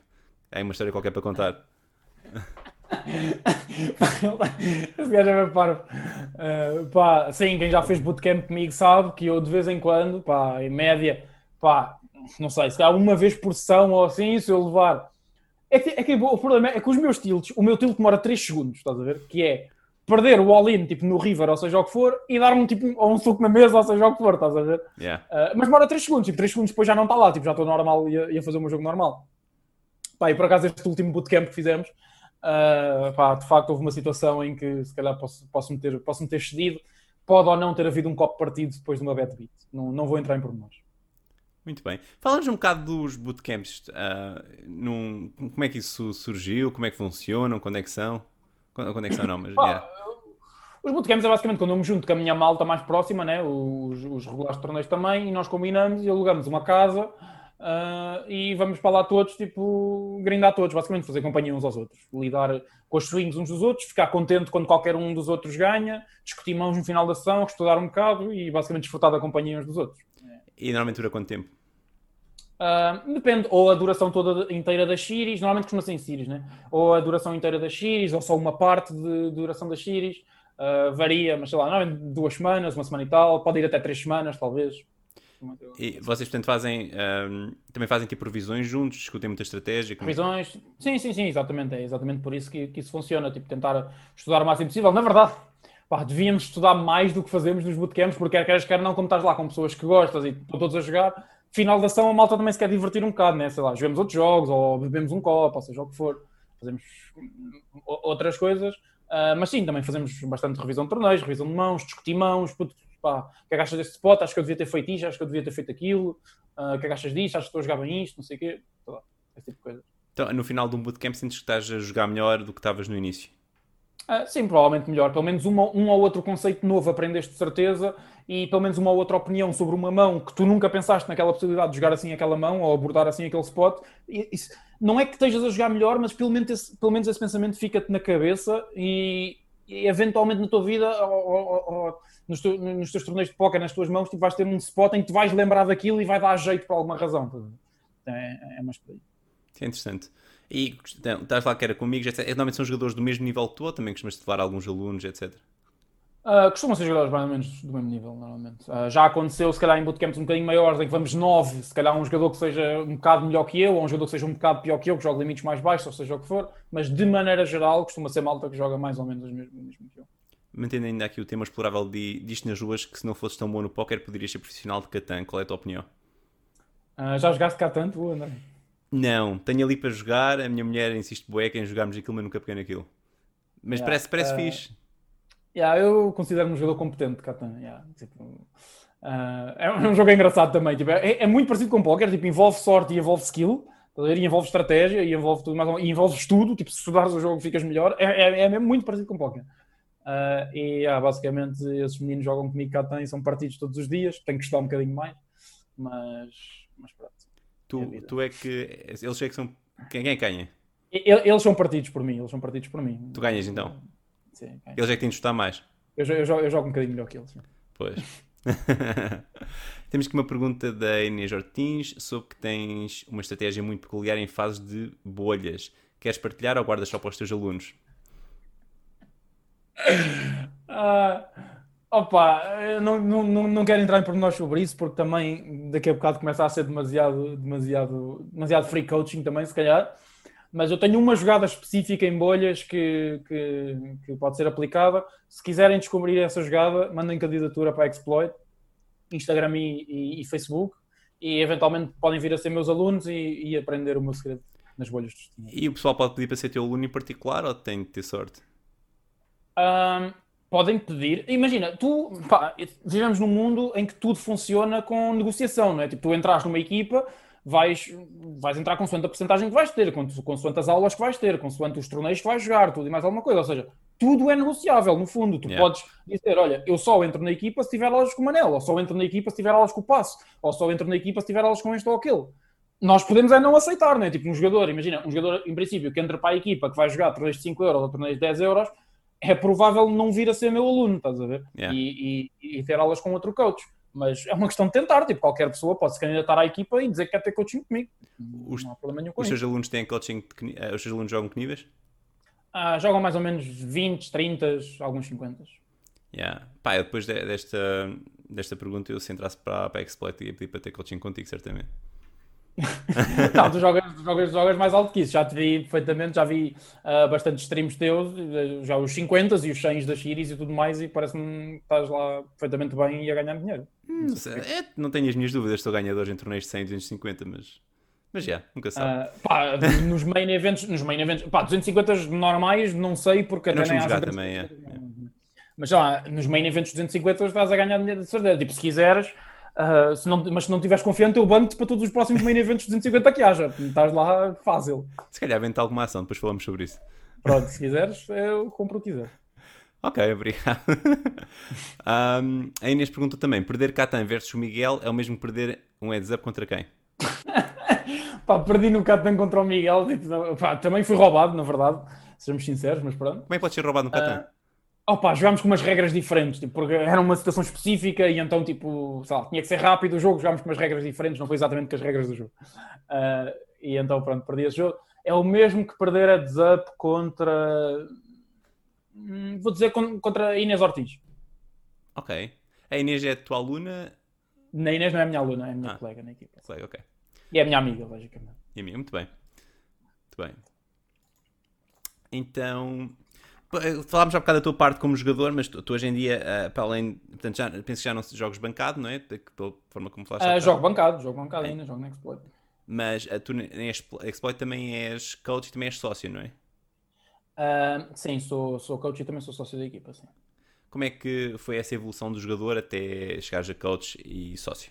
É uma história qualquer para contar. Esse gajo é meu parvo. Uh, pá, sim, quem já fez bootcamp comigo sabe que eu de vez em quando, pá, em média, pá, não sei, se há uma vez por sessão ou assim, se eu levar. É que, é que o problema é que os meus tilts, o meu tilt demora 3 segundos, estás a ver? Que é perder o all-in, tipo, no River, ou seja o que for, e dar um, tipo, ou um suco na mesa, ou seja o que for, estás a ver? Yeah. Uh, mas demora 3 segundos, tipo, 3 segundos depois já não está lá, tipo, já estou normal e a, e a, fazer o meu jogo normal. Pá, e por acaso este último bootcamp que fizemos, uh, pá, de facto houve uma situação em que se calhar posso, posso, me ter, posso me ter cedido, pode ou não ter havido um copo partido depois de uma bet beat. Não, não vou entrar em pormenores. Muito bem. Falamos um bocado dos bootcamps. Uh, num, como é que isso surgiu? Como é que funcionam? Quando é que são? Quando é que são, não, mas... yeah. Os bootcamps é basicamente quando eu me junto com a minha malta mais próxima, né? os, os regulares de torneios também, e nós combinamos e alugamos uma casa uh, e vamos para lá todos, tipo, grindar todos, basicamente fazer companhia uns aos outros, lidar com os swings uns dos outros, ficar contente quando qualquer um dos outros ganha, discutir mãos no final da sessão, estudar um bocado e basicamente desfrutar da companhia uns dos outros. E normalmente dura quanto tempo? Uh, depende, ou a duração toda inteira das series, normalmente costuma ser em series, né? ou a duração inteira das series, ou só uma parte de duração das series. Uh, varia, mas sei lá, normalmente duas semanas, uma semana e tal, pode ir até três semanas, talvez. E vocês, portanto, fazem um, também fazem tipo revisões juntos, discutem muita estratégia? Revisões, sim, sim, sim, exatamente. É exatamente por isso que, que isso funciona. Tipo, tentar estudar o máximo possível. Na verdade, pá, devíamos estudar mais do que fazemos nos bootcamps, porque quer queres, quer não, como estás lá com pessoas que gostas e estão todos a jogar, final da ação a malta também se quer divertir um bocado, né? Sei lá, jogamos outros jogos, ou bebemos um copo, ou seja, o que for, fazemos outras coisas. Uh, mas sim, também fazemos bastante revisão de torneios, revisão de mãos, discutir mãos, puto, pá, o que é que achas deste spot? Acho que eu devia ter feito isto, acho que eu devia ter feito aquilo, uh, o que é que achas disto? Acho que estou a jogar bem isto, não sei o quê, lá, esse tipo de coisa. Então, no final de um bootcamp, sentes que estás a jogar melhor do que estavas no início? Uh, sim, provavelmente melhor. Pelo menos uma, um ou outro conceito novo aprendeste de certeza e pelo menos uma ou outra opinião sobre uma mão que tu nunca pensaste naquela possibilidade de jogar assim aquela mão ou abordar assim aquele spot. Isso, não é que estejas a jogar melhor, mas pelo menos esse, pelo menos esse pensamento fica-te na cabeça e, e, eventualmente na tua vida ou, ou, ou nos, tu, nos, teus torneios de póquer, nas tuas mãos, tu vais ter um spot em que tu vais lembrar daquilo e vai dar jeito por alguma razão. É, é mais por aí. É interessante. E então, estás lá que era comigo, etc. Normalmente são jogadores do mesmo nível que tu ou também costumas levar alguns alunos, etc. Uh, costumam ser jogadores mais ou menos do mesmo nível, normalmente. Uh, já aconteceu, se calhar, em bootcamps um bocadinho maiores, em que vamos nove, se calhar um jogador que seja um bocado melhor que eu, ou um jogador que seja um bocado pior que eu, que joga limites mais baixos, ou seja o que for, mas de maneira geral, costuma ser malta que joga mais ou menos o mesmo, mesmo que eu. Mantendo ainda aqui o tema explorável de, disto nas ruas, que se não fosses tão bom no póquer, poderias ser profissional de Catan. Qual é a tua opinião? Uh, já jogaste Catan, tu, André? Não, tenho ali para jogar, a minha mulher insiste bué em jogarmos aquilo, mas nunca peguei naquilo. Mas yeah, parece, parece uh... fixe. Yeah, eu considero-me um jogador competente Catan. Yeah, tipo, uh, é um jogo engraçado também. Tipo, é, é, muito parecido com o Poker, tipo, envolve sorte e envolve skill. E envolve estratégia e envolve tudo mais, e envolve estudo, tipo, se estudares o jogo ficas melhor, é, é, é mesmo muito parecido com o Poker. Uh, e ah, basicamente esses meninos jogam comigo Catan e são partidos todos os dias, tenho que estudar um bocadinho mais, mas, mas pronto. Tu, é tu é que. Eles é que são. Quem, quem ganha? Eles são partidos por mim, eles são partidos por mim. Tu ganhas então? Sim, Eles é que têm de estudar mais. Eu, eu, jogo, eu jogo um bocadinho melhor que eles. Pois. Temos aqui uma pergunta da Inês Ortins sobre que tens uma estratégia muito peculiar em fases de bolhas. Queres partilhar ou guardas só para os teus alunos? Uh, opa, não, não, não quero entrar em pormenores sobre isso porque também daqui a bocado começa a ser demasiado, demasiado, demasiado free coaching também, se calhar mas eu tenho uma jogada específica em bolhas que, que, que, pode ser aplicada. Se quiserem descobrir essa jogada, mandem candidatura para a Exploit, Instagram e, e, e, Facebook, e eventualmente podem vir a ser meus alunos e, e aprender o meu segredo nas bolhas de destino. E o pessoal pode pedir para ser teu aluno em particular ou tem que ter sorte? Um, podem pedir. Imagina, tu pá, vivemos num mundo em que tudo funciona com negociação, não é? Tipo, tu entras numa equipa vais, vais entrar consoante a porcentagem que vais ter, consoante as aulas que vais ter, consoante os torneios que vais jogar, tudo e mais alguma coisa. Ou seja, tudo é negociável, no fundo. Tu yeah. podes dizer, olha, eu só entro na equipa se tiver aulas com o Manel, ou só entro na equipa se tiver aulas com o Passo, ou só entro na equipa se tiver aulas com este ou aquele. Nós podemos é não aceitar, né? Tipo, um jogador, imagina, um jogador, em princípio, que entra para a equipa que vai jogar torneios de 5 euros ou torneios de 10 euros, é provável não vir a ser meu aluno, estás a ver? Yeah. E, e, e ter aulas com outro coach. Mas é uma questão de tentar, tipo, qualquer pessoa pode se candidatar à equipa e dizer que quer ter coaching comigo. Os, não há problema nenhum com Os seus alunos têm coaching, de, uh, os seus alunos jogam que níveis? Ah, jogam mais ou menos 20, 30, alguns 50. Yeah. Pá, depois desta, desta pergunta eu se entrasse para, para a Exploit ia pedir para ter coaching contigo, certamente. não, tu jogas, jogas, jogas mais alto que isso. Já te vi perfeitamente, já vi uh, bastantes streams teus, eh, já os 50 e os 100 da Shiris e tudo mais, e parece-me que estás lá perfeitamente bem e a ganhar dinheiro. Hum, não, sei, é, não tenho as minhas dúvidas, estou ganhador em torneios de 100 e 250, mas. Mas já, nunca sabe. Uh, pá, nos main events, nos main events, pá, 250 normais, não sei porque até nem há. também, é. Mas já, nos main events 250 estás a ganhar dinheiro de certeza. Tipo, se quiseres Uh, se não, mas se não estiveres confiante, eu bando-te para todos os próximos main events 250 que haja. Estás lá fácil. Se calhar vem alguma ação, depois falamos sobre isso. Pronto, se quiseres, eu compro o que quiser. Ok, obrigado. um, a Inês pergunta também: perder Catan versus o Miguel é o mesmo que perder um heads up contra quem? pá, perdi no Catan contra o Miguel. Tipo, pá, também fui roubado, na verdade. Sejamos sinceros, mas pronto. Como é que pode ser roubado no Catan? Uh, Opa, jogámos com umas regras diferentes, tipo, porque era uma situação específica e então, tipo, sei lá, tinha que ser rápido o jogo, jogámos com umas regras diferentes, não foi exatamente com as regras do jogo. Uh, e então, pronto, perdi esse jogo. É o mesmo que perder a up contra. Hum, vou dizer contra a Inês Ortiz. Ok. A Inês é a tua aluna? Na Inês não é a minha aluna, é a minha ah, colega na equipa. Colega, ok. E é a minha amiga, logicamente. E a minha, muito bem. Muito bem. Então, falámos já um bocado da tua parte como jogador, mas tu, tu hoje em dia, uh, para além, portanto, já, penso que já não jogos bancado, não é? Pela forma como falaste. Uh, jogo bancado, jogo bancado é. ainda, jogo na Exploit. Mas uh, tu na Exploit também és coach e também és sócio, não é? Uh, sim, sou, sou coach e também sou sócio da equipa, sim. Como é que foi essa evolução do jogador até chegares a coach e sócio?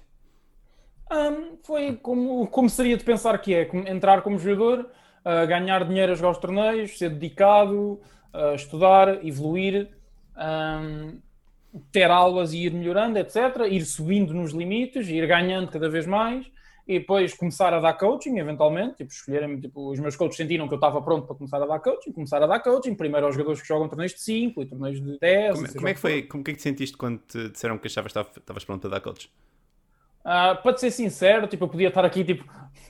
Um, foi como, como seria de pensar que é, entrar como jogador, uh, ganhar dinheiro a jogar os torneios, ser dedicado, uh, estudar, evoluir, um, ter aulas e ir melhorando, etc. Ir subindo nos limites, ir ganhando cada vez mais e depois começar a dar coaching, eventualmente, tipo, escolherem, tipo, os meus coaches sentiram que eu estava pronto para começar a dar coaching, começar a dar coaching, primeiro aos jogadores que jogam torneios de 5 e torneios de 10. Como, como é que foi, como é que te sentiste quando te disseram que achavas que estavas pronto para dar coaching? Uh, para ser sincero, tipo, eu podia estar aqui tipo,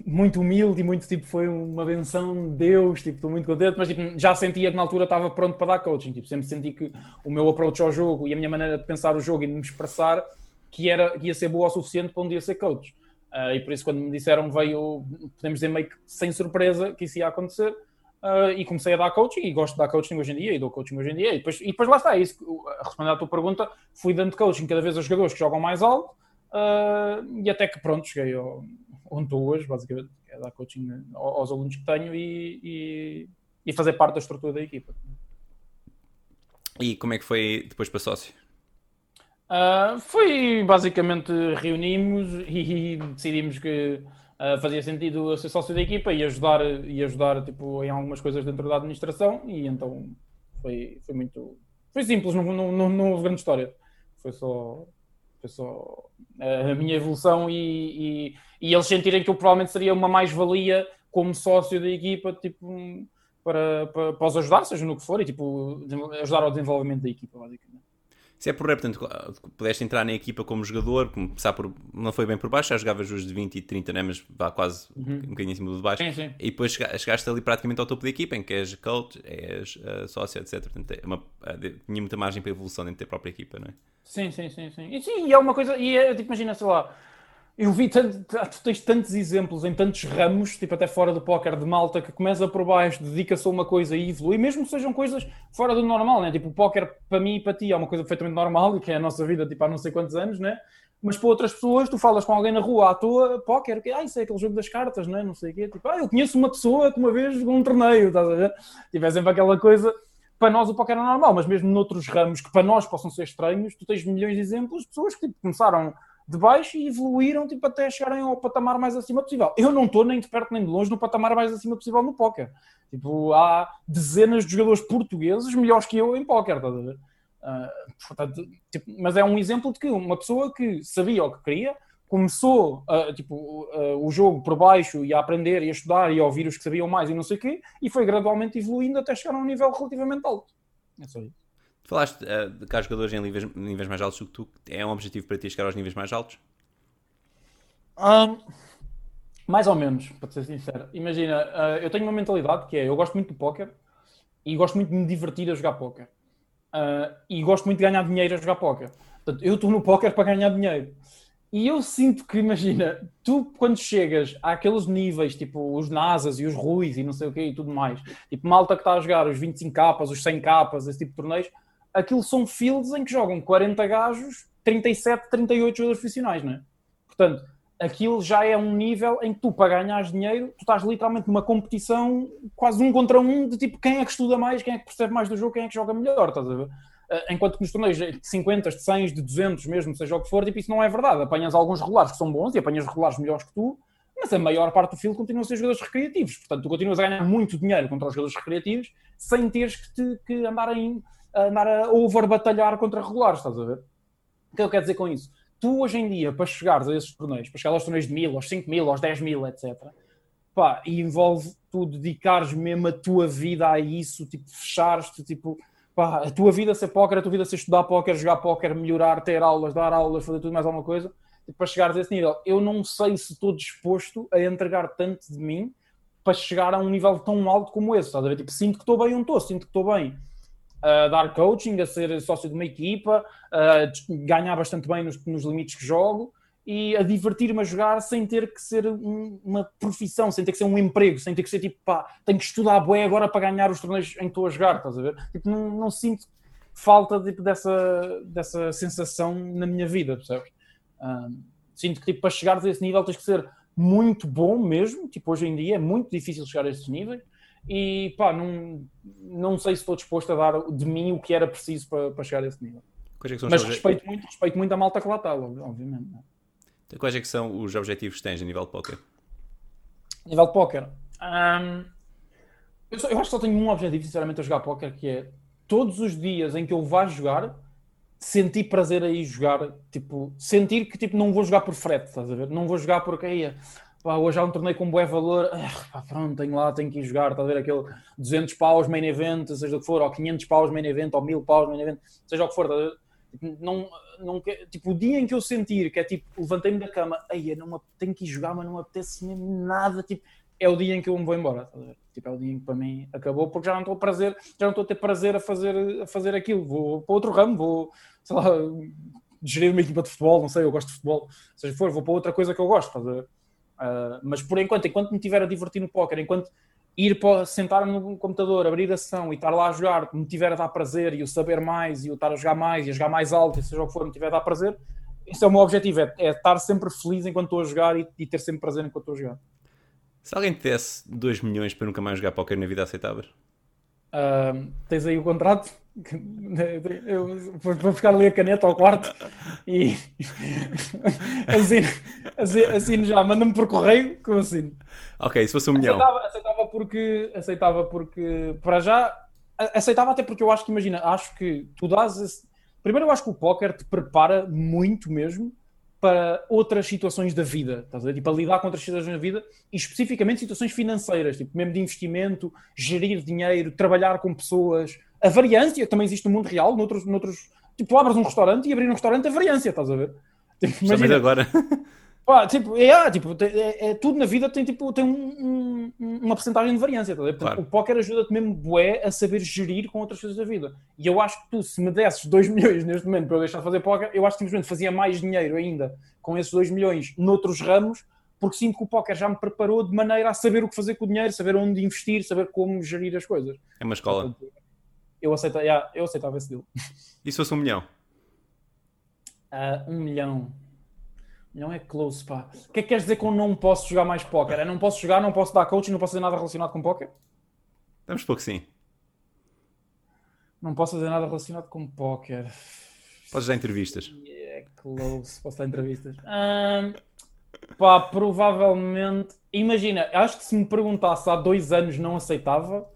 muito humilde e muito tipo, foi uma benção de Deus, tipo, estou muito contente, mas tipo, já sentia que na altura estava pronto para dar coaching. Tipo, sempre senti que o meu approach ao jogo e a minha maneira de pensar o jogo e de me expressar que, era, que ia ser boa o suficiente para um dia ser coach. Uh, e por isso, quando me disseram, veio, podemos dizer, meio que sem surpresa que isso ia acontecer. Uh, e comecei a dar coaching e gosto de dar coaching hoje em dia e dou coaching hoje em dia. E depois, e depois lá está, é isso, respondendo à tua pergunta, fui dando coaching cada vez aos jogadores que jogam mais alto uh, e até que pronto, cheguei ao, onde estou hoje, basicamente, é dar coaching aos alunos que tenho e, e, e fazer parte da estrutura da equipa. E como é que foi depois para sócio? Uh, foi basicamente reunimos e, decidimos que uh, fazia sentido ser sócio da equipa e ajudar, e ajudar tipo, em algumas coisas dentro da administração e então foi, foi muito foi simples, não, não, não, não houve grande história foi só, foi só a minha evolução e, e, e eles sentirem que eu provavelmente seria uma mais-valia como sócio da equipa tipo, para, para, para os ajudar, seja no que for, e tipo, ajudar ao desenvolvimento da equipa, basicamente. Se é por rei, portanto, pudeste entrar na equipa como jogador, começar por. Não foi bem por baixo, já jogavas os de 20 e 30, né? mas vá quase uhum. um bocadinho em cima do de baixo. Sim, sim. E depois chegaste ali praticamente ao topo da equipa, em que és coach, és uh, sócio, etc. Portanto, é uma, uh, tinha muita margem para evolução dentro da própria equipa, não é? Sim, sim, sim. sim. E sim, e é uma coisa. E é, tipo, imagina, sei lá eu vi tanto, tu tens tantos exemplos em tantos ramos, tipo até fora do póquer de malta, que começa por baixo, dedica-se a uma coisa e evolui, mesmo que sejam coisas fora do normal, né? Tipo, o póquer para mim e para ti é uma coisa perfeitamente normal e que é a nossa vida, tipo, há não sei quantos anos, né? Mas para outras pessoas, tu falas com alguém na rua à toa, póquer, que, ah, isso é aquele jogo das cartas, né? Não sei o quê. Tipo, ah, eu conheço uma pessoa que uma vez jogou um torneio, estás a ver? Tipo, é sempre aquela coisa para nós o póquer é normal, mas mesmo noutros ramos que para nós possam ser estranhos, tu tens milhões de exemplos de pessoas que tipo, começaram de baixo e evoluíram tipo, até chegarem ao patamar mais acima possível. Eu não estou nem de perto nem de longe no patamar mais acima possível no póquer. Tipo, há dezenas de jogadores portugueses melhores que eu em póquer, estás a ver? Uh, portanto, tipo, mas é um exemplo de que uma pessoa que sabia o que queria, começou uh, tipo, uh, o jogo por baixo e a aprender e a estudar e a ouvir os que sabiam mais e não sei o quê, e foi gradualmente evoluindo até chegar a um nível relativamente alto. É só isso. Falaste uh, de que jogadores em níveis, níveis, mais altos do que tu. É um objetivo para ti chegar aos níveis mais altos? Um, mais ou menos, para ser sincero. Imagina, uh, eu tenho uma mentalidade que é: eu gosto muito do póquer e gosto muito de me divertir a jogar póquer. Uh, e gosto muito de ganhar dinheiro a jogar póquer. Portanto, eu estou no póquer para ganhar dinheiro. E eu sinto que, imagina, tu quando chegas àqueles níveis, tipo os NASAs e os Ruiz e não sei o quê e tudo mais, tipo malta que está a jogar os 25 capas, os 100 capas, esse tipo de torneios, aquilo são fields em que jogam 40 gajos, 37, 38 jogadores profissionais, não é? Portanto, aquilo já é um nível em que tu, para ganhares dinheiro, tu estás literalmente numa competição quase um contra um, de tipo quem é que estuda mais, quem é que percebe mais do jogo, quem é que joga melhor, estás a ver? Eh, enquanto que nos torneios de 50, de 100, de 200 mesmo, seja o que for, tipo, isso não é verdade. Apanhas alguns regulares que são bons e apanhas regulares melhores que tu, mas a maior parte do field continua a ser jogadores recreativos. Portanto, tu continuas a ganhar muito dinheiro contra os jogadores recreativos sem teres que, te, que andar em andar a over-batalhar contra regulares, estás a ver? O que eu quero dizer com isso? Tu, hoje em dia, para chegares a esses torneios, para chegar aos torneios de mil, aos 5 mil, aos 10 mil, etc., pá, envolve tu dedicares mesmo a tua vida a isso, tipo, fechares-te, tipo, pá, a tua vida ser póquer, a tua vida ser estudar póquer, jogar póquer, melhorar, ter aulas, dar aulas, fazer tudo mais alguma coisa, tipo, para chegares a esse nível. Eu não sei se estou disposto a entregar tanto de mim para chegar a um nível tão alto como esse, estás a ver? Tipo, sinto que estou bem onde estou, sinto que estou bem a dar coaching, a ser sócio de uma equipa, a ganhar bastante bem nos, nos limites que jogo e a divertir-me a jogar sem ter que ser um, uma profissão, sem ter que ser um emprego, sem ter que ser tipo, pá, tenho que estudar bué agora para ganhar os torneios em que estou a jogar, estás a ver? Tipo, não, não sinto falta tipo, dessa, dessa sensação na minha vida, percebes? Um, sinto que tipo, para chegares a esse nível tens que ser muito bom mesmo, tipo, hoje em dia é muito difícil chegar a esses níveis, e pá, não, não sei se estou disposto a dar de mim o que era preciso para, para chegar a esse nível. É Mas respeito muito, respeito muito a malta que lá está, obviamente. É? Então, quais é que são os objetivos que tens a nível de póquer? Nível de póquer? Um, eu, eu, acho que só tenho um objetivo, sinceramente, a jogar póquer, que é todos os dias em que eu vá jogar, sentir prazer aí jogar, tipo, sentir que tipo, não vou jogar por frete, estás a ver? Não vou jogar porque aí, pá, hoje há um torneio com bom valor, ah, pá, pronto, tenho lá, tenho que ir jogar, estás a ver? Aquele 200 paus main event, seja o que for, ou 500 paus main event, ou 1000 paus main event, seja o que for, estás a ver? não, não tipo, o dia em que eu sentir que é tipo, levantei-me da cama, aí não tenho que ir jogar, mas não apetece mesmo nada, tipo, é o dia em que eu me vou embora, tá tipo, é o dia em que para mim acabou, porque já não estou a prazer, já não estou a ter prazer a fazer, a fazer aquilo, vou para outro ramo, vou, sei lá, gerir uma equipa de futebol, não sei, eu gosto de futebol, seja for, vou para outra coisa que eu gosto, uh, mas por enquanto, enquanto me estiver a divertir no póquer, enquanto ir para sentar no computador, abrir a sessão e estar lá a jogar, me tiver a dar prazer e o saber mais e o estar a jogar mais e a jogar mais alto, e seja o que for, me tiver a dar prazer, esse é o meu objetivo, é, é estar sempre feliz enquanto estou a jogar e, e, ter sempre prazer enquanto estou a jogar. Se alguém te desse 2 milhões para nunca mais jogar póquer na vida, aceitavas? Uh, tens aí o contrato? Vou buscar ali a caneta ao quarto e assino, assino, assino já, manda-me por correio que eu assino. Ok, se fosse um milhão. Aceitava, aceitava, porque, aceitava porque, para já, aceitava até porque eu acho que, imagina, acho que tu dás. Esse... Primeiro, eu acho que o póquer te prepara muito mesmo para outras situações da vida, estás a ver? Tipo, a lidar com outras situações da vida e especificamente situações financeiras, tipo, mesmo de investimento, gerir dinheiro, trabalhar com pessoas, a variância também existe no mundo real, noutros, noutros, tipo, abres um restaurante e abrir um restaurante a variância, estás a ver? Tipo, imagina, agora. Pá, tipo, é, ah, tipo, é, é, tudo na vida tem, tipo, tem um, um, uma porcentagem de variância. Tá claro. O póquer ajuda-te mesmo bué a saber gerir com outras coisas da vida. E eu acho que tu, se me desses 2 milhões neste momento para eu deixar de fazer póquer, eu acho que simplesmente fazia mais dinheiro ainda com esses 2 milhões noutros ramos, porque sinto que o póquer já me preparou de maneira a saber o que fazer com o dinheiro, saber onde investir, saber como gerir as coisas. É uma escola. Eu, aceita, yeah, eu aceitava esse deal. E se fosse um milhão? Uh, um milhão. Não é close, pá. O que é que queres dizer com não posso jogar mais póquer? É não posso jogar, não posso dar coaching, não posso fazer nada relacionado com póquer? Vamos pouco sim. Não posso fazer nada relacionado com póquer. Podes dar entrevistas. É close, posso dar entrevistas. Um, pá, provavelmente. Imagina, acho que se me perguntasse há dois anos não aceitava.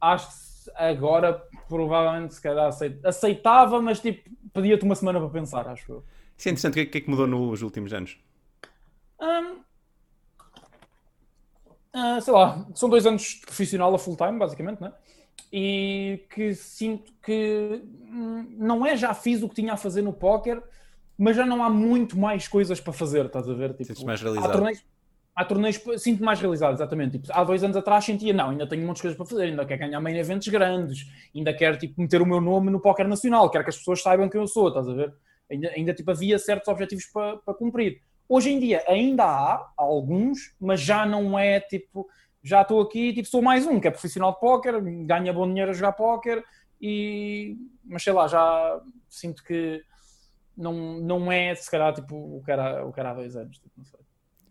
Acho que agora provavelmente se calhar aceitava, mas tipo, pedia-te uma semana para pensar, acho eu. Isso é interessante. O que é que mudou nos últimos anos? Um, uh, sei lá, são dois anos de profissional a full time, basicamente, né? E que sinto que hum, não é já fiz o que tinha a fazer no póquer, mas já não há muito mais coisas para fazer, estás a ver? Tipo, mais realizado. Há torneios, sinto mais realizado, exatamente. Tipo, há dois anos atrás sentia, não, ainda tenho muitas coisas para fazer, ainda quero ganhar main eventos grandes, ainda quero tipo, meter o meu nome no póquer nacional, quero que as pessoas saibam quem eu sou, estás a ver? Ainda, ainda tipo, havia certos objetivos para, para cumprir. Hoje em dia ainda há alguns, mas já não é tipo, já estou aqui, tipo, sou mais um que é profissional de póquer, ganha bom dinheiro a jogar póquer e, mas sei lá, já sinto que não, não é se calhar tipo o que era, o era há dois anos, tipo, não sei,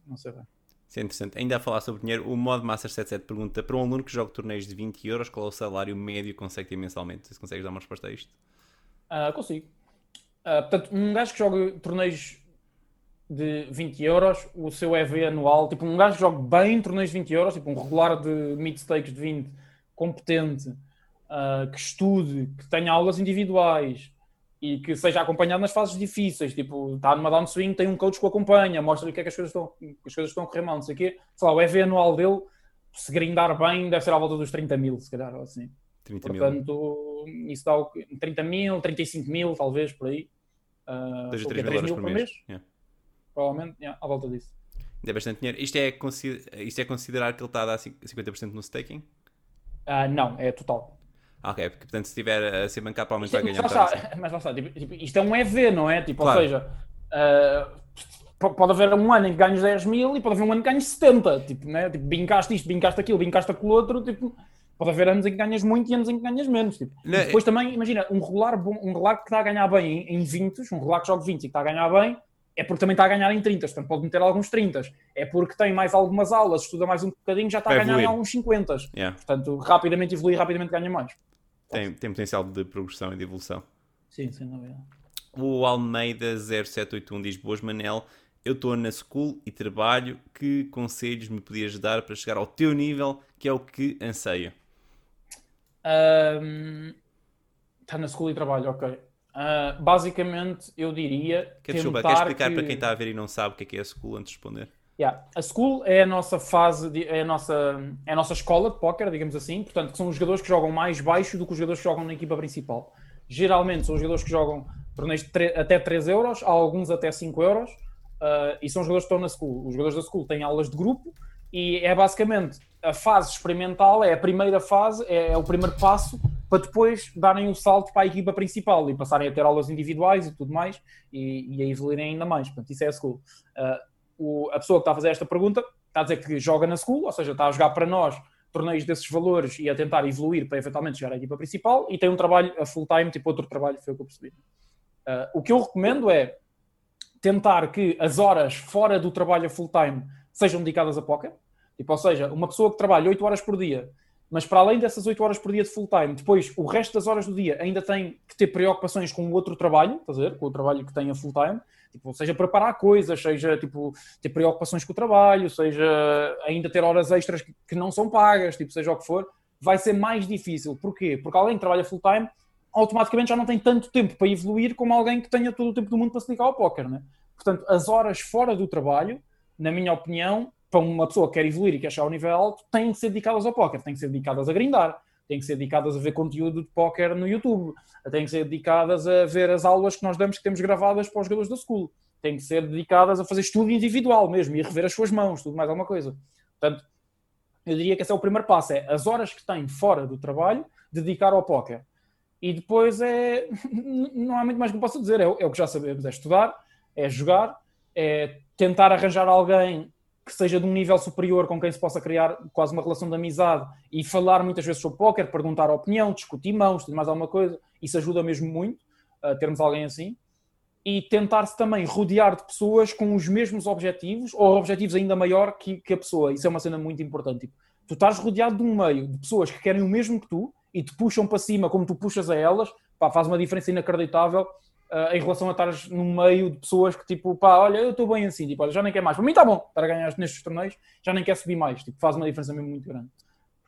não sei bem. Isso é interessante. Ainda a falar sobre dinheiro, o Mod Master 77 pergunta para um aluno que joga torneios de 20 euros, qual é o salário médio que consegue ter mensalmente? Se consegues dar uma resposta a isto? Uh, consigo. Uh, portanto, um gajo que joga torneios de 20 euros, o seu EV anual, tipo um gajo que joga bem torneios de 20 euros, tipo um regular de mid-stakes de 20, competente, uh, que estude, que tenha aulas individuais e que seja acompanhado nas fases difíceis, tipo, está numa downswing, tem um coach que o acompanha, mostra-lhe que é que as coisas estão, as coisas estão a correr mal, não sei o quê. Sei lá, o EV anual dele, se grindar bem, deve ser à volta dos 30 mil, se calhar, ou assim. 30 Portanto, mil. isso dá 30 mil, 35 mil, talvez, por aí. Uh, 2 a 3 mil euros por mês. mês. Yeah. Provavelmente, yeah, à volta disso. É bastante dinheiro. Isto é, isto é considerar que ele está a dar 50% no staking? Uh, não, é total. Ah, ok, porque portanto se estiver a ser bancado provavelmente vai ganhar. Mas lá está, mas lá está tipo, tipo, isto é um EV, não é? Tipo, claro. Ou seja, uh, pode haver um ano em que ganhas 10 mil e pode haver um ano em que ganhas 70. Tipo, né? tipo bincaste isto, bincaste aquilo, bincaste aquilo outro. Tipo, pode haver anos em que ganhas muito e anos em que ganhas menos. Tipo. Não, depois é... também, imagina, um regular, bom, um regular que está a ganhar bem em, em 20, um regular que joga 20 e que está a ganhar bem, é porque também está a ganhar em 30, portanto pode meter alguns 30. É porque tem mais algumas aulas, estuda mais um bocadinho, já está Vai a ganhar alguns 50. Yeah. Portanto, rapidamente evolui, rapidamente ganha mais. Tem, tem potencial de progressão e de evolução. Sim, sem dúvida. O Almeida 0781 diz: Boas, Manel. Eu estou na school e trabalho. Que conselhos me podias dar para chegar ao teu nível, que é o que anseio? Um, está na school e trabalho, ok. Uh, basicamente, eu diria. Quer, desculpa, quer explicar que... para quem está a ver e não sabe o que é, que é a school antes de responder? Yeah. A school é a nossa fase, de, é, a nossa, é a nossa escola de póquer, digamos assim. Portanto, são os jogadores que jogam mais baixo do que os jogadores que jogam na equipa principal. Geralmente são os jogadores que jogam torneios até 3 euros, há alguns até 5 euros, uh, e são os jogadores que estão na school. Os jogadores da school têm aulas de grupo e é basicamente a fase experimental, é a primeira fase, é, é o primeiro passo para depois darem o um salto para a equipa principal e passarem a ter aulas individuais e tudo mais e, e a evoluírem ainda mais. Portanto, isso é a school. Uh, o, a pessoa que está a fazer esta pergunta está a dizer que joga na school, ou seja, está a jogar para nós torneios desses valores e a tentar evoluir para eventualmente chegar à equipa principal e tem um trabalho a full time, tipo outro trabalho, foi o que eu percebi. Uh, o que eu recomendo é tentar que as horas fora do trabalho a full time sejam dedicadas a póquer. Tipo, ou seja, uma pessoa que trabalha 8 horas por dia, mas para além dessas 8 horas por dia de full time, depois o resto das horas do dia ainda tem que ter preocupações com o outro trabalho, estás a? Com o trabalho que tem a full time, tipo, seja preparar coisas, seja tipo, ter preocupações com o trabalho, seja ainda ter horas extras que não são pagas, tipo, seja o que for, vai ser mais difícil. Porquê? Porque além de trabalhar full time, automaticamente já não tem tanto tempo para evoluir como alguém que tenha todo o tempo do mundo para se dedicar ao póquer, né? Portanto, as horas fora do trabalho, na minha opinião, para uma pessoa que quer evoluir e quer chegar ao nível alto, têm que ser dedicadas ao póquer, têm que ser dedicadas a grindar, têm que ser dedicadas a ver conteúdo de póquer no YouTube, têm que ser dedicadas a ver as aulas que nós damos que temos gravadas para os jogadores da school, têm que ser dedicadas a fazer estudo individual mesmo e a rever as suas mãos, tudo mais alguma coisa. Portanto, eu diria que esse é o primeiro passo, é as horas que têm fora do trabalho, dedicar ao póquer. E depois é. Não há muito mais que eu possa dizer. É, é o que já sabemos: é estudar, é jogar, é tentar arranjar alguém que seja de um nível superior com quem se possa criar quase uma relação de amizade e falar muitas vezes sobre póquer, perguntar a opinião, discutir mãos, tudo mais alguma coisa. Isso ajuda mesmo muito a termos alguém assim. E tentar-se também rodear de pessoas com os mesmos objetivos ou objetivos ainda maior que, que a pessoa. Isso é uma cena muito importante. Tipo, tu estás rodeado de um meio de pessoas que querem o mesmo que tu e te puxam para cima como tu puxas a elas, pá, faz uma diferença inacreditável uh, em relação a estares no meio de pessoas que tipo, pá, olha, eu estou bem assim, tipo, olha, já nem quer mais. Para mim está bom estar a ganhar nestes torneios, já nem quer subir mais, tipo, faz uma diferença mesmo muito grande.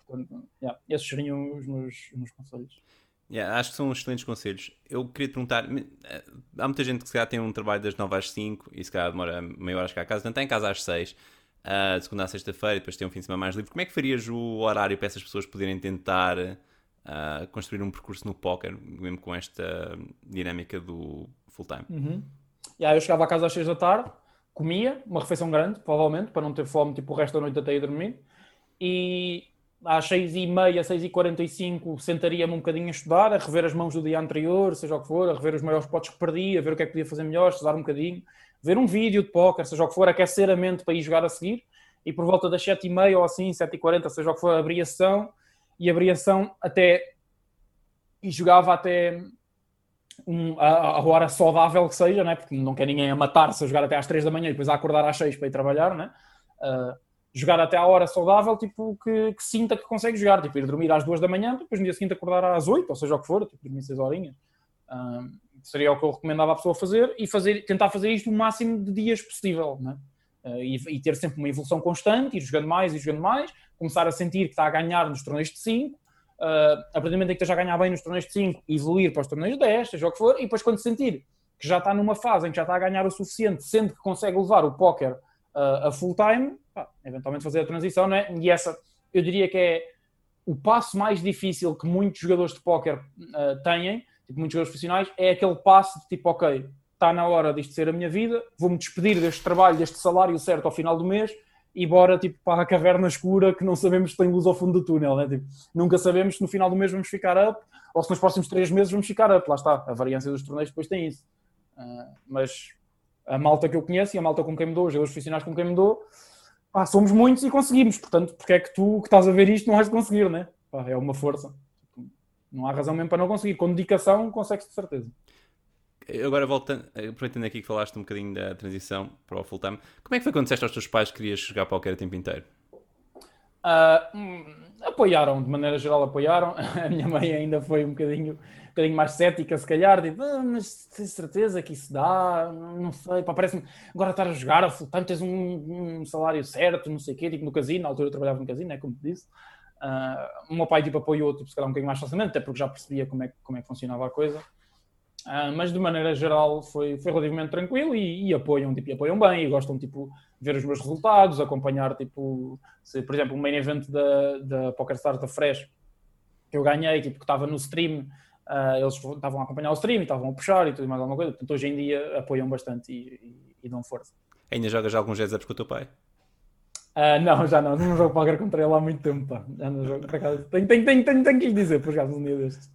Portanto, yeah, esses seriam os meus, os meus conselhos. Yeah, acho que são excelentes conselhos. Eu queria te perguntar: eh, há muita gente que se calhar tem um trabalho das 9 às 5 e se calhar demora meia hora a chegar a casa, não está em casa às 6, uh, de segunda a sexta-feira, depois tem um fim de semana mais livre. Como é que farias o horário para essas pessoas poderem tentar uh, construir um percurso no póquer, mesmo com esta dinâmica do full-time. Uhum. Yeah, eu chegava a casa às 6 da tarde, comia, uma refeição grande, provavelmente, para não ter fome tipo, o resto da noite até ir dormir, e às 6 e meia, 6 e 45 sentaria-me um bocadinho a estudar, a rever as mãos do dia anterior, seja o que for, a rever os maiores potes que perdi, a ver o que é que podia fazer melhor, estudar um bocadinho, ver um vídeo de póquer, seja o que for, aquecer a mente para ir jogar a seguir, e por volta das 7 e meia ou assim, 7 e 40, seja o que for, abrir a sessão, e abria ação até e jogava até um, a, a, hora saudável que seja, né? porque não quer ninguém a matar-se a jogar até às 3 da manhã e depois a acordar às 6 para ir trabalhar, né? Uh, jogar até à hora saudável, tipo, que, que, sinta que consegue jogar, tipo, ir dormir às 2 da manhã, depois no dia seguinte acordar às 8, ou seja o que for, tipo, dormir 6 horinhas. Uh, seria o que eu recomendava à pessoa fazer e fazer, tentar fazer isto o máximo de dias possível, né? Uh, e, e, ter sempre uma evolução constante, ir jogando mais e jogando mais, começar a sentir que está a ganhar nos torneios de 5, uh, a partir do momento em que esteja a ganhar bem nos torneios de 5, evoluir para os torneios de 10, seja o que for, e depois quando sentir que já está numa fase em que já está a ganhar o suficiente, sendo que consegue levar o póquer uh, a full time, pá, eventualmente fazer a transição, não é? E essa, eu diria que é o passo mais difícil que muitos jogadores de póquer uh, têm, tipo, muitos jogadores profissionais, é aquele passo de tipo, ok, está na hora disto ser a minha vida, vou-me despedir deste trabalho, deste salário certo ao final do mês e bora tipo, para a caverna escura que não sabemos se tem luz ao fundo do túnel. Né? Tipo, nunca sabemos se no final do mês vamos ficar up ou se nos próximos três meses vamos ficar up. Lá está, a variância dos torneios depois tem isso. Uh, mas a malta que eu conheço e a malta com quem me dou, os jogadores profissionais com quem me dou, pá, somos muitos e conseguimos. Portanto, porque é que tu que estás a ver isto não de conseguir, né? Pá, é uma força. Não há razão mesmo para não conseguir. Com dedicação, consegues de certeza. Agora, voltando, aproveitando aqui que falaste um bocadinho da transição para o full-time, como é que foi quando disseste aos teus pais que querias jogar para o tempo inteiro? Uh, apoiaram, de maneira geral apoiaram. A minha mãe ainda foi um bocadinho, um bocadinho mais cética, se calhar, tipo, ah, mas tens certeza que isso dá? Não sei, parece-me agora estar a jogar a full time, tens um, um, salário certo, não sei o quê, tipo no casino, na altura eu trabalhava no casino, né, como te disse. Uh, o meu pai tipo, apoiou tipo, se calhar um bocadinho mais facilmente, até porque já percebia como é, como é que funcionava a coisa. Uh, mas de maneira geral foi, foi relativamente tranquilo e, e, apoiam, tipo, e apoiam bem e gostam tipo ver os meus resultados, acompanhar tipo, se, por exemplo, o main event da, da PokerStars da Fresh que eu ganhei, tipo, que estava no stream, uh, eles estavam a acompanhar o stream e estavam a puxar e tudo mais alguma coisa, portanto hoje em dia apoiam bastante e, e, e dão força. Ainda jogas alguns heads ups com o teu pai? Uh, não, já não, não jogo poker contra ele há muito tempo, pá. Já não jogo, por acaso. Tenho, tenho, tenho, tenho, tenho que lhe dizer, por acaso, um dia destes.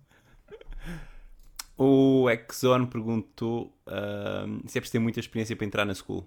O Exxon perguntou uh, se é preciso ter muita experiência para entrar na school.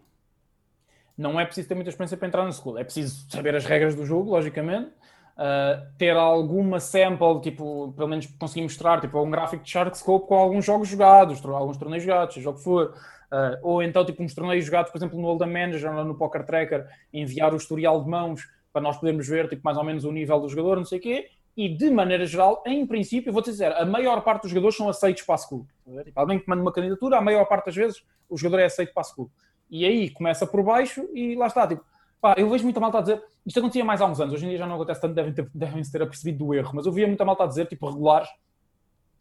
Não é preciso ter muita experiência para entrar na school. É preciso saber as regras do jogo, logicamente. Uh, ter alguma sample, tipo, pelo menos conseguir mostrar, tipo, um gráfico de Sharkscope com alguns jogos jogados, alguns torneios jogados, seja o que for. Uh, ou então, tipo, uns torneios jogados, por exemplo, no Oldham Manager ou no Poker Tracker, enviar o historial de mãos para nós podermos ver, tipo, mais ou menos o nível do jogador, não sei o quê e de maneira geral, em princípio, vou-te dizer, a maior parte dos jogadores são aceitos para a school. Tipo, alguém que manda uma candidatura, a maior parte das vezes o jogador é aceito para a school. E aí começa por baixo e lá está. Tipo, pá, eu vejo muita malta a dizer, isto acontecia mais há uns anos, hoje em dia já não acontece tanto, devem ter, devem -se ter apercebido do erro, mas eu via muita malta a dizer, tipo, regulares,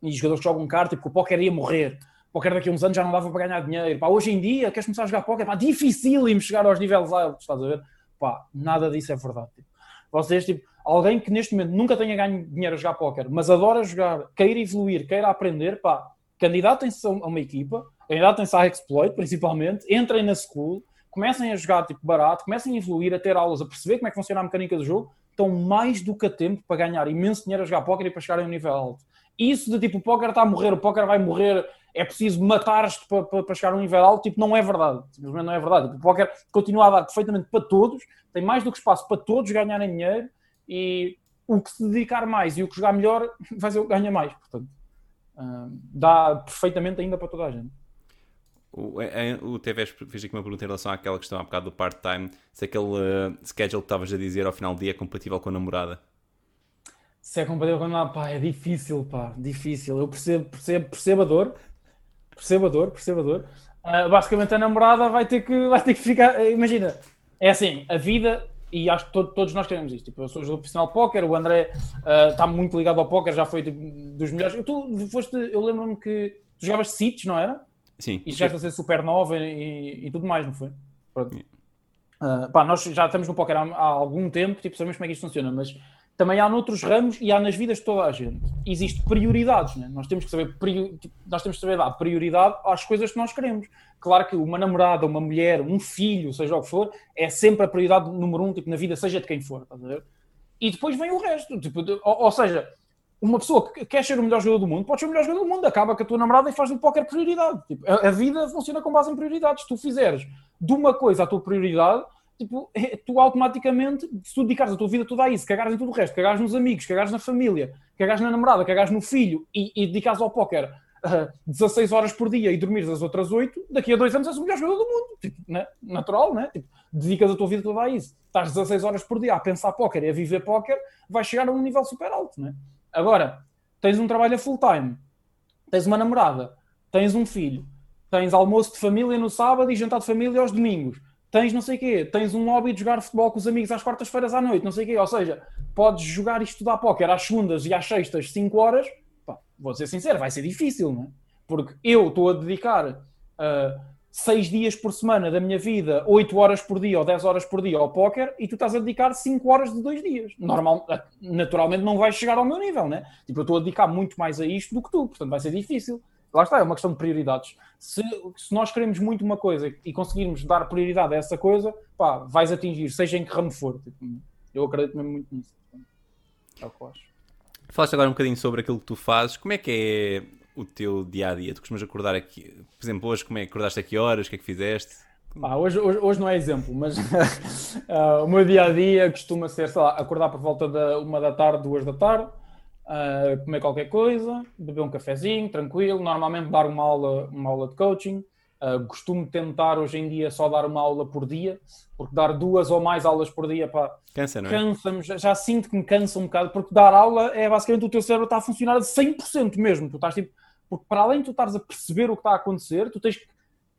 e jogadores que jogam carta, tipo, que o póquer ia morrer. O póquer daqui a uns anos já não dava para ganhar dinheiro. Pá, hoje em dia, queres começar a jogar póquer? Pá, dificílimo chegar aos níveis altos, estás a ver? Pá, nada disso é verdade. Tipo. Vocês, tipo, alguém que neste momento nunca tenha ganho dinheiro a jogar póquer, mas adora jogar, queira evoluir, queira aprender, pá, candidatem-se a uma equipa, candidatem-se à Exploit, principalmente, entrem na school, comecem a jogar tipo barato, comecem a evoluir, a ter aulas, a perceber como é que funciona a mecânica do jogo, estão mais do que a tempo para ganhar imenso dinheiro a jogar póquer e para chegar a um nível alto. Isso de tipo, o póquer está a morrer, o póquer vai morrer, é preciso matar-te para, para, para, chegar a um nível alto, tipo, não é verdade. Simplesmente não é verdade. Tipo, o póquer continua a dar perfeitamente para todos, tem mais do que espaço para todos ganharem dinheiro e o que se dedicar mais e o que jogar melhor vai ser o que ganha mais. Portanto, uh, dá perfeitamente ainda para toda a gente. O, é, é, o TVS fez aqui uma pergunta em relação àquela questão há bocado do part-time. Se aquele uh, schedule que estavas a dizer ao final do dia é compatível com a namorada. Se é compatível com a namorada, pá, é difícil, pá, difícil. Eu percebo, percebo, percebo a dor, percebo a dor, percebo a dor. Uh, basicamente a namorada vai ter que, vai ter que ficar. Imagina, é assim, a vida e acho que todo, todos nós queremos isto. Tipo, eu sou jogador profissional de póquer, o André uh, está muito ligado ao póquer, já foi tipo, dos melhores. Tu foste, eu lembro-me que tu jogavas Cities, não era? Sim. E chegaste a ser super nova e, e, tudo mais, não foi? Uh, pá, nós já estamos no póquer há, há, algum tempo, tipo, sabemos como é que isto funciona, mas também há noutros ramos e há nas vidas de toda a gente. Existem prioridades, né? nós temos que saber tipo, nós temos que saber dar prioridade às coisas que nós queremos. Claro que uma namorada, uma mulher, um filho, seja o que for, é sempre a prioridade número um tipo, na vida, seja de quem for. E depois vem o resto. Tipo, ou, ou, seja, uma pessoa que quer ser o melhor jogador do mundo, pode ser o melhor jogador do mundo, acaba com a tua namorada e faz de qualquer prioridade. Tipo, a, a vida funciona com base em prioridades. Se tu fizeres de uma coisa a tua prioridade, tipo, é, tu automaticamente, se tu dedicares a tua vida toda a isso, cagares em tudo o resto, cagares nos amigos, cagares na família, cagares na namorada, cagares no filho e, e dedicares ao póquer uh, 16 horas por dia e dormires as outras 8, daqui a dois anos és o melhor jogador do mundo. Tipo, né? Natural, né? Tipo, dedicas a tua vida toda a isso. Estás 16 horas por dia a pensar póquer e a viver póquer, vais chegar a um nível super alto, né? Agora, tens um trabalho a full time, tens uma namorada, tens um filho, tens almoço de família no sábado e jantar de família aos domingos tens não sei o quê, tens um hobby de jogar futebol com os amigos às quartas-feiras à noite, não sei o quê, ou seja, podes jogar e estudar póquer às segundas e às sextas 5 horas, pá, vou ser sincero, vai ser difícil, não é? Porque eu estou a dedicar uh, 6 dias por semana da minha vida, 8 horas por dia ou 10 horas por dia ao póquer e tu estás a dedicar 5 horas de 2 dias. Normal, naturalmente não vais chegar ao meu nível, né? Tipo, eu estou a dedicar muito mais a isto do que tu, portanto vai ser difícil lá está, é uma questão de prioridades. Se, se, nós queremos muito uma coisa e conseguirmos dar prioridade a essa coisa, pá, vais atingir, seja em que ramo for. Tipo, eu acredito mesmo muito nisso. É o que eu acho. Falaste agora um bocadinho sobre aquilo que tu fazes. Como é que é o teu dia a dia? Tu costumas acordar aqui, por exemplo, hoje como é que acordaste a que horas? O que é que fizeste? Hoje, hoje, hoje, não é exemplo, mas uh, o meu dia a dia costuma ser, sei lá, acordar por volta da uma da tarde, duas da tarde, uh, comer qualquer coisa, beber um cafezinho, tranquilo, normalmente dar uma aula, uma aula de coaching. Uh, costumo tentar hoje em dia só dar uma aula por dia, porque dar duas ou mais aulas por dia pá, cansa, não é? Cansa-me, já, já, sinto que me cansa um bocado, porque dar aula é basicamente o teu cérebro está a funcionar a 100% mesmo. Tu estás tipo, porque para além de tu estares a perceber o que está a acontecer, tu tens que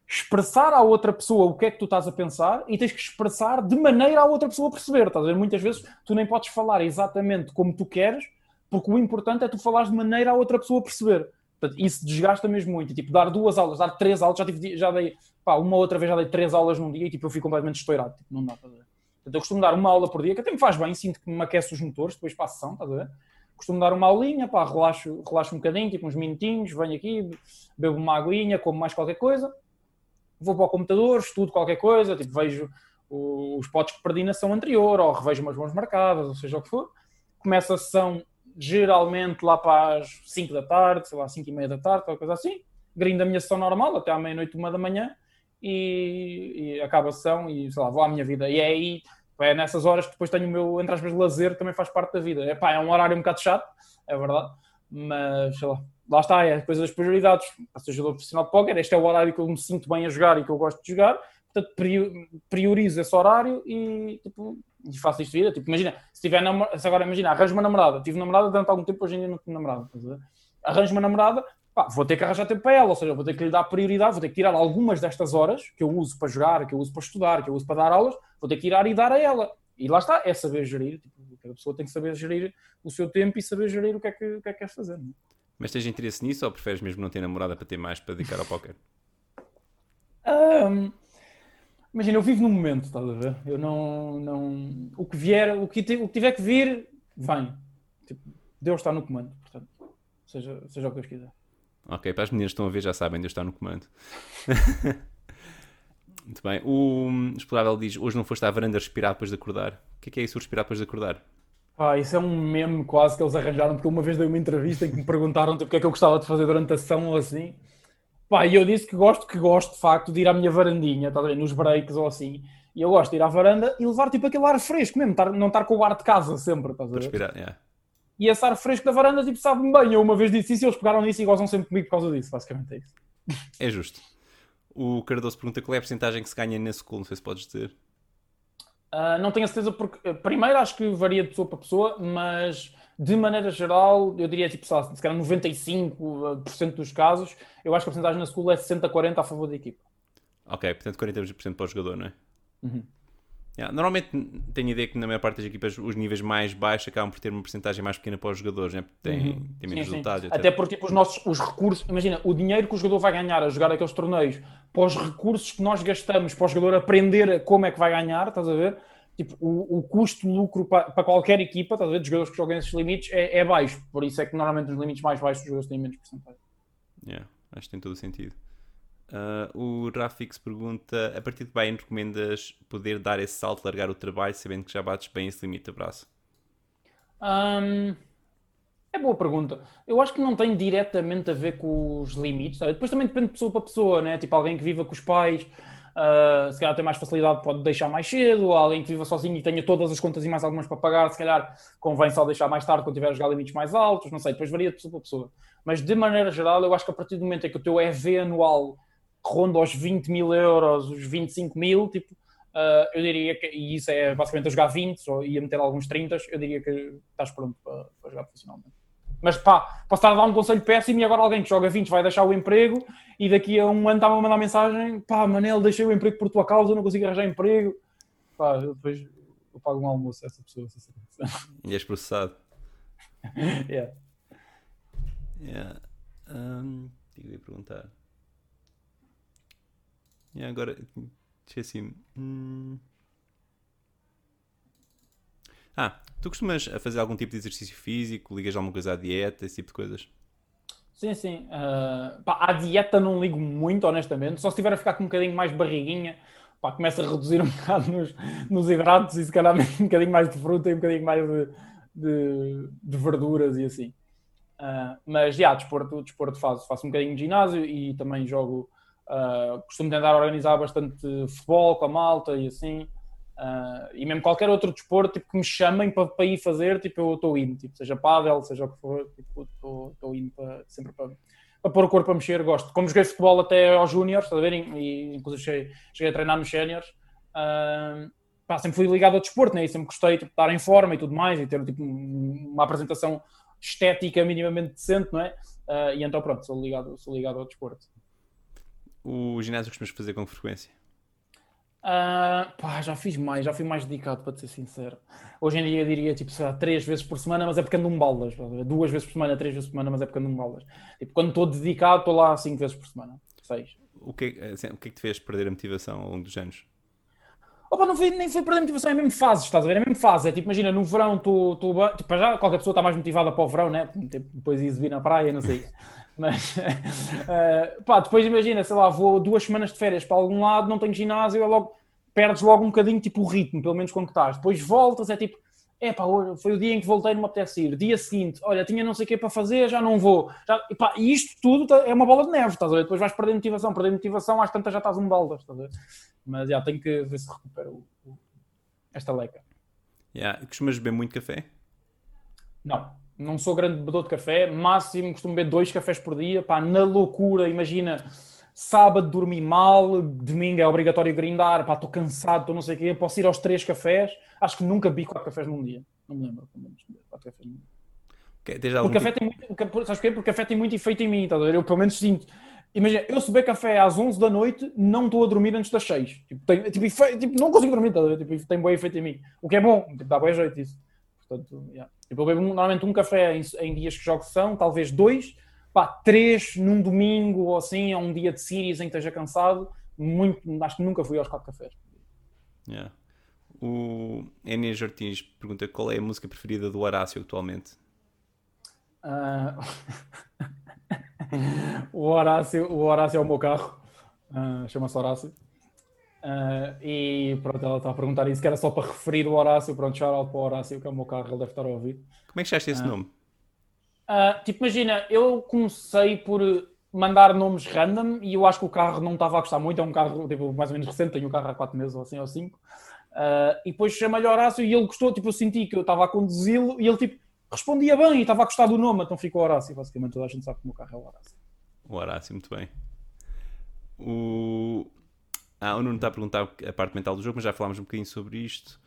expressar à outra pessoa o que é que tu estás a pensar e tens que expressar de maneira a outra pessoa perceber. Estás a ver? Muitas vezes tu nem podes falar exatamente como tu queres, porque o importante é tu falares de maneira a outra pessoa perceber. Portanto, isso desgasta mesmo muito. Tipo, dar duas aulas, dar três aulas, já, tive, já dei, pá, uma outra vez já dei três aulas num dia e tipo, eu fico completamente estourado. Tipo, não dá, estás a ver? Portanto, eu costumo dar uma aula por dia, que até me faz bem, sinto que me aquece os motores depois para a sessão, estás a ver? Costumo dar uma aulinha, pá, relaxo, relaxo um bocadinho, tipo uns minutinhos, venho aqui, bebo uma aguinha, como mais qualquer coisa, vou para o computador, estudo qualquer coisa, tipo, vejo os potes que perdi na sessão anterior, ou revejo umas mãos marcadas, ou seja o que for. Começo a sessão geralmente lá para as 5 da tarde, sei lá, 5 e meia da tarde, qualquer coisa assim. Grindo a minha sessão normal até à meia-noite, uma da manhã e, e acaba a sessão e sei lá, vou à minha vida. E é aí, é nessas horas que depois tenho o meu, entre aspas, lazer, também faz parte da vida. É pá, é um horário um bocado chato, é verdade, mas sei lá, lá está, é a coisa das prioridades. Para ser jogador profissional de póquer, este é o horário que eu me sinto bem a jogar e que eu gosto de jogar, portanto priorizo esse horário e tipo, e faço isto vida. Tipo, imagina, se tiver namor... se agora imagina, arranjo uma namorada, tive namorada durante algum tempo, hoje em dia não tenho namorada. Arranjo uma namorada, pá, vou ter que arranjar tempo para ela, ou seja, vou ter que lhe dar prioridade, vou ter que tirar algumas destas horas que eu uso para jogar, que eu uso para estudar, que eu uso para dar aulas, vou ter que tirar e dar a ela. E lá está, é saber gerir. Tipo, cada pessoa tem que saber gerir o seu tempo e saber gerir o que é que, o que, é que quer fazer. Não? É? Mas tens interesse nisso ou preferes mesmo não ter namorada para ter mais para dedicar ao póquer? Um, Imagina, eu vivo no momento, estás a ver? Eu não. não o que vier, o que, o que tiver que vir, vem. Tipo, Deus está no comando, portanto. Seja, seja o que Deus quiser. Ok, para as meninas que estão a ver já sabem, Deus está no comando. Muito bem. O Explorável diz: Hoje não foste à varanda respirar depois de acordar. O que é, que é isso, respirar depois de acordar? Ah, isso é um meme quase que eles arranjaram, porque uma vez dei uma entrevista em que me perguntaram tipo, o que é que eu gostava de fazer durante a sessão ou assim. Pá, e eu disse que gosto, que gosto de facto de ir à minha varandinha, tá nos breaks ou assim. E eu gosto de ir à varanda e levar tipo aquele ar fresco mesmo, não estar com o ar de casa sempre, estás a ver? Respirar, yeah. E esse ar fresco da varanda, tipo, sabe-me bem. Eu uma vez disse isso e eles pegaram nisso e gozam sempre comigo por causa disso, basicamente é isso. É justo. O Cardoso pergunta qual é a porcentagem que se ganha nesse cool, não sei se podes dizer. Uh, não tenho a certeza porque, primeiro, acho que varia de pessoa para pessoa, mas de maneira geral, eu diria tipo, se calhar 95% dos casos, eu acho que a porcentagem na school é 60-40 a favor da equipa. Ok, portanto 40% para o jogador, não é? Uhum. Yeah, normalmente tenho a ideia que na maior parte das equipas os níveis mais baixos acabam por ter uma porcentagem mais pequena para os jogadores, né? porque têm, uhum. têm menos sim, resultados. Sim. Até porque tipo, os nossos os recursos, imagina, o dinheiro que o jogador vai ganhar a jogar aqueles torneios, para os recursos que nós gastamos para o jogador aprender como é que vai ganhar, estás a ver? Tipo, o, o custo-lucro para, para, qualquer equipa, estás a ver, de jogadores que jogam esses limites, é, é, baixo. Por isso é que normalmente nos limites mais baixos os jogadores têm menos porcentagem. Yeah, acho que tem todo o sentido. Uh, o Rafix pergunta: a partir de Bayern recomendas poder dar esse salto, largar o trabalho, sabendo que já bates bem esse limite? Abraço. Um, é boa pergunta. Eu acho que não tem diretamente a ver com os limites. Sabe? Depois também depende de pessoa para pessoa, né? Tipo, alguém que viva com os pais Uh, se calhar tem mais facilidade, pode deixar mais cedo, ou alguém que viva sozinho e tenha todas as contas e mais algumas para pagar, se calhar convém só deixar mais tarde quando tiver jogar limites mais altos, não sei, depois varia de pessoa para pessoa. Mas de maneira geral, eu acho que a partir do momento em que o teu EV anual ronda aos 20 mil euros, os 25 mil, tipo, uh, eu diria que, e isso é basicamente a jogar 20 ou ia meter alguns 30, eu diria que estás pronto para, para jogar profissionalmente. Mas pá, posso estar a dar um conselho péssimo e agora alguém que joga 20 vai deixar o emprego e daqui a um ano está-me a mandar mensagem: pá, Manel, deixei o emprego por tua causa, não consigo arranjar emprego. Pá, eu depois eu pago um almoço a essa pessoa. E és processado. yeah. Yeah. Um, que eu ia perguntar. E yeah, agora, esqueci-me. Hum... Ah, tu costumas fazer algum tipo de exercício físico? Ligas alguma coisa à dieta, esse tipo de coisas? Sim, sim. Uh, pá, à dieta não ligo muito, honestamente. Só se estiver a ficar com um bocadinho mais barriguinha, pá, começa a reduzir um bocado nos, nos hidratos e se calhar um bocadinho mais de fruta e um bocadinho mais de, de, de verduras e assim. Uh, mas, já, desporto, desporto faço, faço um bocadinho de ginásio e também jogo, uh, costumo tentar organizar bastante futebol com a malta e assim. Uh, e mesmo qualquer outro desporto tipo, que me chamem para, para ir fazer, tipo, eu estou indo, tipo, seja pádel, seja o que for, tipo, estou indo para, sempre para, para pôr o corpo a mexer, gosto. Como joguei futebol até aos júniores, está a ver? E inclusive cheguei, cheguei a treinar nos séniores, uh, sempre fui ligado ao desporto, né? e sempre gostei tipo, de estar em forma e tudo mais, e ter tipo, uma apresentação estética minimamente decente, não é? Uh, e então pronto, sou ligado, sou ligado ao desporto. O ginásio costumas fazer com frequência? Uh, pá, já fiz mais, já fui mais dedicado, para ser sincero. Hoje em dia diria, tipo, sei lá, três vezes por semana, mas é porque ando um baldas. Duas vezes por semana, três vezes por semana, mas é porque ando um baldas. Tipo, quando estou dedicado, estou lá cinco vezes por semana. Seis. O que, é, assim, o que é que te fez perder a motivação ao longo dos anos? Opa, não foi, nem foi perder a motivação, é mesmo fase, estás a ver? É mesmo fase. É tipo, imagina, no verão estou. Tipo, já qualquer pessoa está mais motivada para o verão, né? Tipo, depois de exibir na praia, não sei. Mas, uh, pá, depois imagina, sei lá, vou duas semanas de férias para algum lado, não tenho ginásio, é logo perdes logo um bocadinho tipo o ritmo, pelo menos quando estás. Depois voltas, é tipo, é pá, foi o dia em que voltei, não me apetece ir. Dia seguinte, olha, tinha não sei o que para fazer, já não vou. Já, e, pá, e isto tudo tá, é uma bola de neve, estás a ver? Depois vais perder motivação, perder motivação, às tantas já estás um balde, estás a ver? Mas já, tenho que ver se recupero esta leca. Yeah. Costumas beber muito café? Não, não sou grande bebedor de café, máximo costumo beber dois cafés por dia, pá, na loucura, imagina sábado dormi mal, domingo é obrigatório grindar, pá, estou cansado, estou não sei o quê, posso ir aos três cafés, acho que nunca vi quatro cafés num dia, não me lembro, quatro cafés num dia. Okay, Porque, café tipo... tem muito, sabes porquê? Porque café tem muito efeito em mim, tá eu pelo menos sinto. Imagina, eu se beber café às 11 da noite, não estou a dormir antes das 6. Tipo, tem, tipo, tipo, não consigo dormir, tá tipo, tem bom efeito em mim. O que é bom, tipo, dá bom jeito isso. Portanto, yeah. tipo, eu bebo normalmente um café em, em dias que jogo são, talvez dois, pá, três num domingo ou assim, ou um dia de series em que esteja cansado, muito, acho que nunca fui aos quatro cafés. Yeah. O Enes Ortiz pergunta qual é a música preferida do Horácio atualmente. Uh... o, Horácio, o Horácio é o meu carro, uh, chama-se Horácio. Uh, e pronto, ela está a perguntar isso, que era só para referir o Horácio. Pronto, shout out para o Horácio, que é o meu carro, ele deve estar a ouvir. Como é que achaste esse nome? Uh, tipo, imagina, eu comecei por mandar nomes random e eu acho que o carro não estava a gostar muito. É um carro tipo, mais ou menos recente, tenho o carro há 4 meses ou assim ou 5. Uh, ah, e depois chamei-lhe Horácio e ele gostou. Tipo, eu senti que eu estava a conduzi-lo e ele tipo, respondia bem e estava a gostar do nome, então ficou Horácio. Basicamente, toda a gente sabe que o meu carro é o Horácio. O Horácio, muito bem. O... Ah, o Nuno está a perguntar a parte mental do jogo, mas já falámos um bocadinho sobre isto.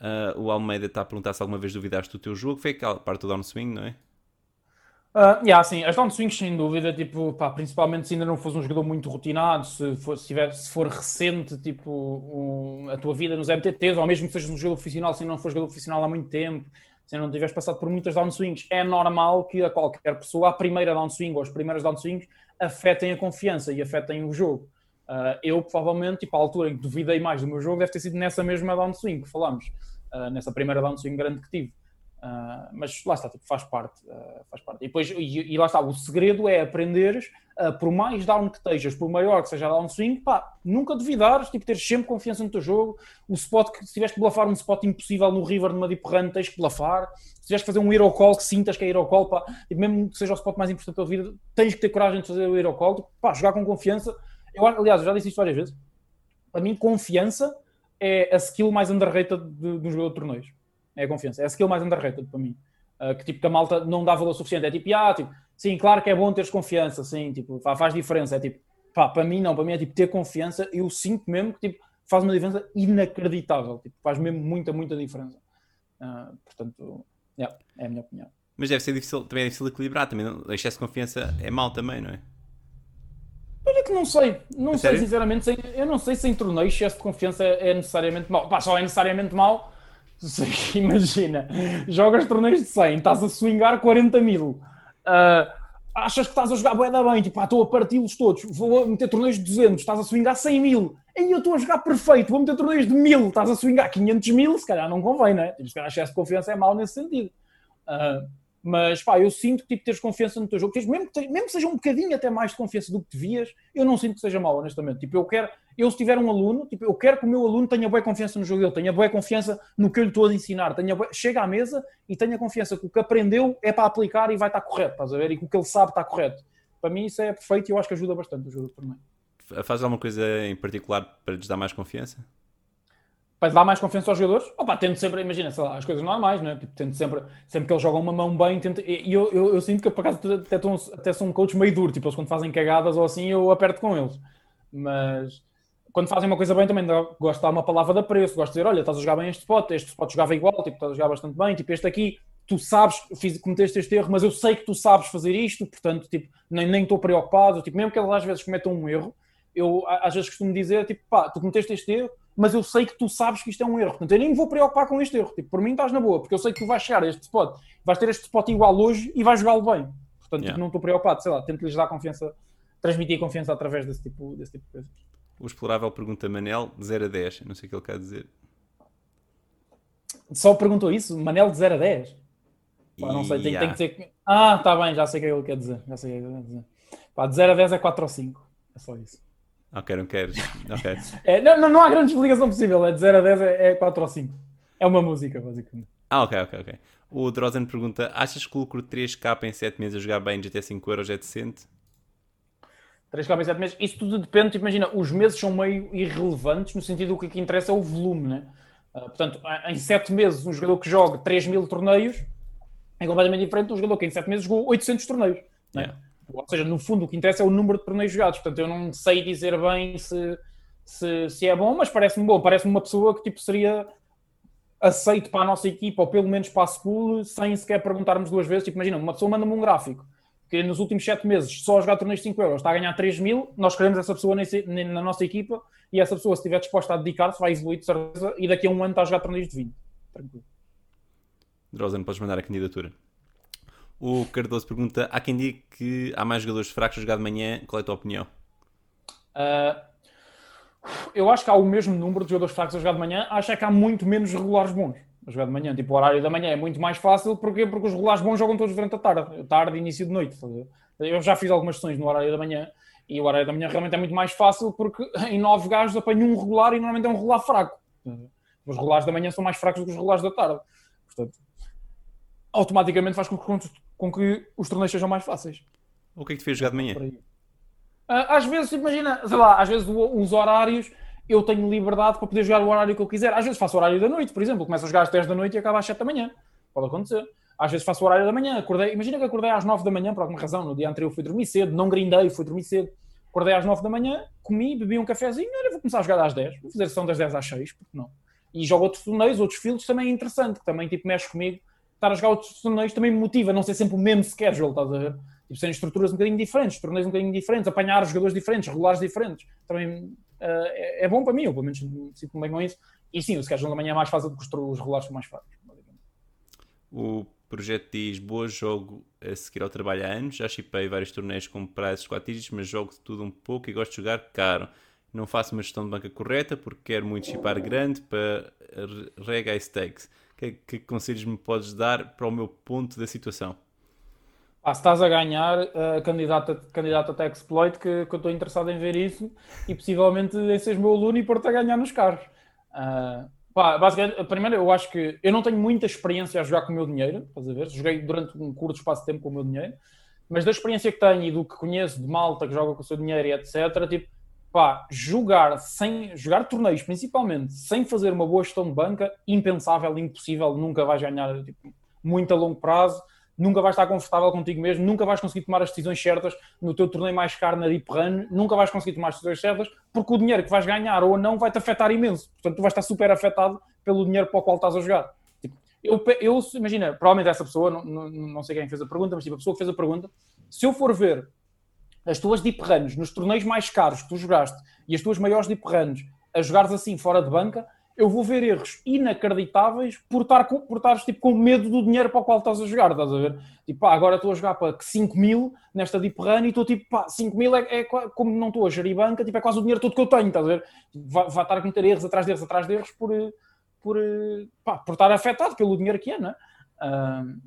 Uh, o Almeida está a perguntar se alguma vez duvidaste do teu jogo. Foi aquela parte do downswing, não é? Uh, yeah, sim, as downswings sem dúvida, tipo, pá, principalmente se ainda não fores um jogador muito rotinado, se for, se tiver, se for recente, tipo, a tua vida nos MTTs, ou mesmo que sejas um jogador profissional, se não for jogador profissional há muito tempo, se não tiveres passado por muitas downswings, é normal que a qualquer pessoa, a primeira downswing ou as primeiras downswings, afetem a confiança e afetem o jogo. Uh, eu, provavelmente, tipo, a altura em que duvidei mais do meu jogo, deve ter sido nessa mesma downswing que falamos, uh, nessa primeira downswing grande que tive. Uh, mas lá está, tipo, faz parte, faz parte. E, depois, e, e, lá está, o segredo é aprenderes, por mais down que estejas, por maior que seja a downswing, pá, nunca duvidares, tipo, teres sempre confiança no teu jogo. O spot que, se tiveres que blafar um spot impossível no river numa deep run, tens que blafar. Se tiveres que fazer um hero call que sintas que é hero call, pá, e mesmo que seja o spot mais importante da tua vida, tens que ter coragem de fazer o hero call, tipo, pá, jogar com confiança. Eu, aliás, eu já disse isto várias vezes. Para mim, confiança é a skill mais underrated de, de de torneios é a confiança. É a skill mais underrated para mim. Uh, que tipo que a malta não dá valor suficiente. É tipo, ah, tipo, sim, claro que é bom teres confiança, sim, tipo, faz diferença. É tipo, pá, para mim não, para mim é tipo ter confiança. Eu sinto mesmo que tipo, faz uma diferença inacreditável. Tipo, faz mesmo muita, muita diferença. Uh, portanto, yeah, é a minha opinião. Mas deve ser difícil, também é difícil equilibrar. Também, excesso de confiança é mau também, não é? Olha que não sei, não sei sinceramente, eu não sei se em torneios excesso de confiança é necessariamente mau. Pá, só é necessariamente mau Imagina, jogas torneios de 100, estás a swingar 40 mil. Uh, achas que estás a jogar bué bem, tipo, ah, estou a parti-los todos, vou meter torneios de 200, estás a swingar 100 mil. E eu estou a jogar perfeito, vou meter torneios de 1000, estás a swingar 500 mil, se calhar não convém, né? Tipo, se calhar excesso de confiança é mau nesse sentido. Uh, Mas pá, eu sinto que tipo, teres confiança no teu jogo, mesmo, que, mesmo que seja um bocadinho até mais de confiança do que devias, eu não sinto que seja mau, honestamente. Tipo, eu quero, eu se tiver um aluno, tipo, eu quero que o meu aluno tenha boa confiança no jogo dele, tenha boa confiança no que eu lhe estou a ensinar, tenha boa... chega à mesa e tenha confiança que o que aprendeu é para aplicar e vai estar correto, estás a ver? E que o que ele sabe está correto. Para mim isso é perfeito e eu acho que ajuda bastante, ajuda também. Faz alguma coisa em particular para lhes dar mais confiança? Para dar mais confiança aos jogadores, opa, tento sempre, imagina, sei lá, as coisas normais, né? Tipo, tento sempre, sempre que eles jogam uma mão bem, tento, e eu, eu, eu, sinto que por acaso até, tô, até sou um coach meio duro, tipo, eles quando fazem cagadas ou assim, eu aperto com eles. Mas quando fazem uma coisa bem, também gosto de dar uma palavra de apreço, gosto de dizer, olha, estás a jogar bem este spot, este spot jogava igual, tipo, estás a jogar bastante bem, tipo, este aqui, tu sabes, fiz, cometeste este erro, mas eu sei que tu sabes fazer isto, portanto, tipo, nem, nem estou preocupado, tipo, mesmo que eles às vezes cometam um erro, eu às vezes costumo dizer, tipo, pá, tu cometeste este erro, mas eu sei que tu sabes que isto é um erro. Portanto, eu nem me vou preocupar com este erro. Tipo, por mim estás na boa, porque eu sei que tu vais chegar a este spot, vais ter este spot igual hoje e vais jogá-lo bem. Portanto, yeah. tipo, não estou preocupado. Sei lá, tento-lhes dar confiança, transmitir confiança através desse tipo, desse tipo de coisas. O explorável pergunta Manel, de 0 a 10. não sei o que ele quer dizer. Só perguntou isso? Manel de 0 a 10? Pá, não sei, tem, tem que dizer. Ah, está bem, já sei o que ele quer dizer. Já sei o que ele quer dizer. Pá, de 0 a 10 é 4 ou 5. É só isso. Ok, não queres. Okay. é, não, não há grande explicação possível. É de 0 a 10 é, é 4 ou 5. É uma música, basicamente. Ah, ok, ok, ok. O Drozen pergunta: Achas que o lucro de 3K em 7 meses a jogar bem de até 5 euros é decente? 3K em 7 meses, isso tudo depende. Tipo, imagina, os meses são meio irrelevantes no sentido que o que interessa é o volume, né? Uh, portanto, em 7 meses, um jogador que joga 3 mil torneios é completamente diferente de um jogador que em 7 meses jogou 800 torneios. Né? Yeah. Ou seja, no fundo, o que interessa é o número de torneios jogados. Portanto, eu não sei dizer bem se, se, se é bom, mas parece-me bom. Parece-me uma pessoa que tipo, seria aceito para a nossa equipa, ou pelo menos para a school, sem sequer perguntarmos duas vezes. Tipo, imagina, uma pessoa manda-me um gráfico que nos últimos 7 meses só a jogar torneios de 5 euros está a ganhar 3 mil, nós queremos essa pessoa nesse, na nossa equipa e essa pessoa, se estiver disposta a dedicar-se, vai evoluir de certeza e daqui a um ano está a jogar torneios de 20. Tranquilo. Drozen, podes mandar a candidatura. O Cardoso pergunta: há quem diga que há mais jogadores fracos a jogar de manhã, qual é a tua opinião? Uh, eu acho que há o mesmo número de jogadores fracos a jogar de manhã, acho é que há muito menos regulares bons a jogar de manhã. Tipo, o horário da manhã é muito mais fácil, porquê? Porque os regulares bons jogam todos durante a tarde, tarde e início de noite. Eu já fiz algumas sessões no horário da manhã e o horário da manhã realmente é muito mais fácil porque em nove gajos apanho um regular e normalmente é um regular fraco. Os regulares da manhã são mais fracos do que os regulares da tarde. Portanto, automaticamente faz com que, com que os torneios sejam mais fáceis. O que é que te fez jogar de manhã? Ah, às vezes, imagina, sei lá, às vezes os horários eu tenho liberdade para poder jogar o horário que eu quiser. Às vezes faço o horário da noite, por exemplo, começo a jogar às 10 da noite e acaba às 7 da manhã. Pode acontecer. Às vezes faço o horário da manhã, acordei, imagina que acordei às 9 da manhã por alguma razão, no dia anterior fui dormir cedo, não grindei, fui dormir cedo. Acordei às 9 da manhã, comi, bebi um cafezinho, olha, vou começar a jogar às 10, vou fazer sessão das 10 às 6, porque não? E jogo outros torneios, outros filtros, também é interessante, que também tipo mexe comigo estar a jogar outros torneios também me motiva, não ser sempre o mesmo schedule, estás a ver? Tipo, serem estruturas um bocadinho diferentes, torneios um bocadinho diferentes, apanhar jogadores diferentes, regulares diferentes. Também uh, é, é, bom para mim, eu pelo menos sinto-me bem com isso. E sim, o schedule da manhã é mais fácil do que os regulares são mais fáceis. O projeto diz: boa jogo a seguir ao trabalho há anos. Já chipei vários torneios com prazos 4 dígitos, mas jogo de tudo um pouco e gosto de jogar caro. Não faço uma gestão de banca correta porque quero muito chipar grande para rega e stakes que, que conselhos me podes dar para o meu ponto da situação? Ah, se estás a ganhar, uh, candidato, candidato até exploit, que, que eu estou interessado em ver isso e possivelmente em seres meu aluno e pôr-te a ganhar nos carros. Uh, pá, basicamente, primeiro, eu acho que eu não tenho muita experiência a jogar com o meu dinheiro, estás a ver? Joguei durante um curto espaço de tempo com o meu dinheiro, mas da experiência que tenho e do que conheço de malta que joga com o seu dinheiro e etc., tipo, pá, jogar sem jogar torneios principalmente sem fazer uma boa gestão de banca, impensável, impossível, nunca vais ganhar tipo, muito a longo prazo, nunca vais estar confortável contigo mesmo, nunca vais conseguir tomar as decisões certas no teu torneio mais caro na Deep Run, nunca vais conseguir tomar as decisões certas, porque o dinheiro que vais ganhar ou não vai te afetar imenso. Portanto, tu vais estar super afetado pelo dinheiro para o qual estás a jogar. Tipo, eu, eu, imagina, provavelmente essa pessoa, não, não, não sei quem fez a pergunta, mas tipo, a pessoa que fez a pergunta, se eu for ver as tuas deep runs nos torneios mais caros que tu jogaste e as tuas maiores deep runs a jogares assim fora de banca, eu vou ver erros inacreditáveis por estar com, tipo, com medo do dinheiro para o qual estás a jogar, estás a ver? Tipo, pá, agora estou a jogar para 5 mil nesta deep run e estou tipo, pá, 5 mil é, é, como não estou a gerir banca, tipo, é quase o dinheiro todo que eu tenho, estás a ver? Vai, vai estar a cometer erros atrás de erros atrás de erros por, por, pá, por estar afetado pelo dinheiro que é, não é? Uh,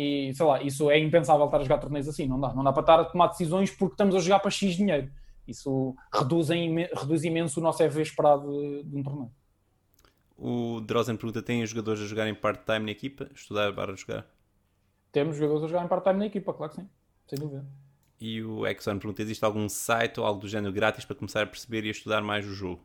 E sei lá, isso é impensável estar a jogar torneios assim, não dá. Não dá para estar a tomar decisões porque estamos a jogar para X dinheiro. Isso reduz, em, reduz imenso o nosso EV esperado de, de um torneio. O Drozen pergunta: tem jogadores a jogar em part-time na equipa? Estudar para jogar? Temos jogadores a jogar em part-time na equipa, claro que sim, sem dúvida. E o Exxon pergunta: existe algum site ou algo do género grátis para começar a perceber e a estudar mais o jogo?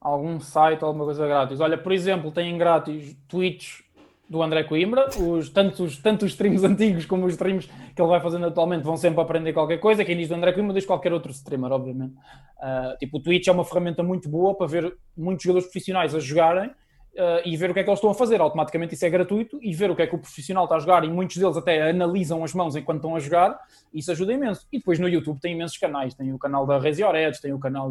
Algum site, alguma coisa grátis? Olha, por exemplo, têm grátis tweets do André Coimbra, os, tanto, os, tanto os streams antigos como os streams que ele vai fazendo atualmente vão sempre aprender qualquer coisa. Quem diz do André Coimbra diz qualquer outro streamer, obviamente. Uh, tipo, o Twitch é uma ferramenta muito boa para ver muitos jogadores profissionais a jogarem uh, e ver o que é que eles estão a fazer. Automaticamente isso é gratuito e ver o que é que o profissional está a jogar e muitos deles até analisam as mãos enquanto estão a jogar. Isso ajuda imenso. E depois no YouTube tem imensos canais. Tem o canal da Your Edge, tem o canal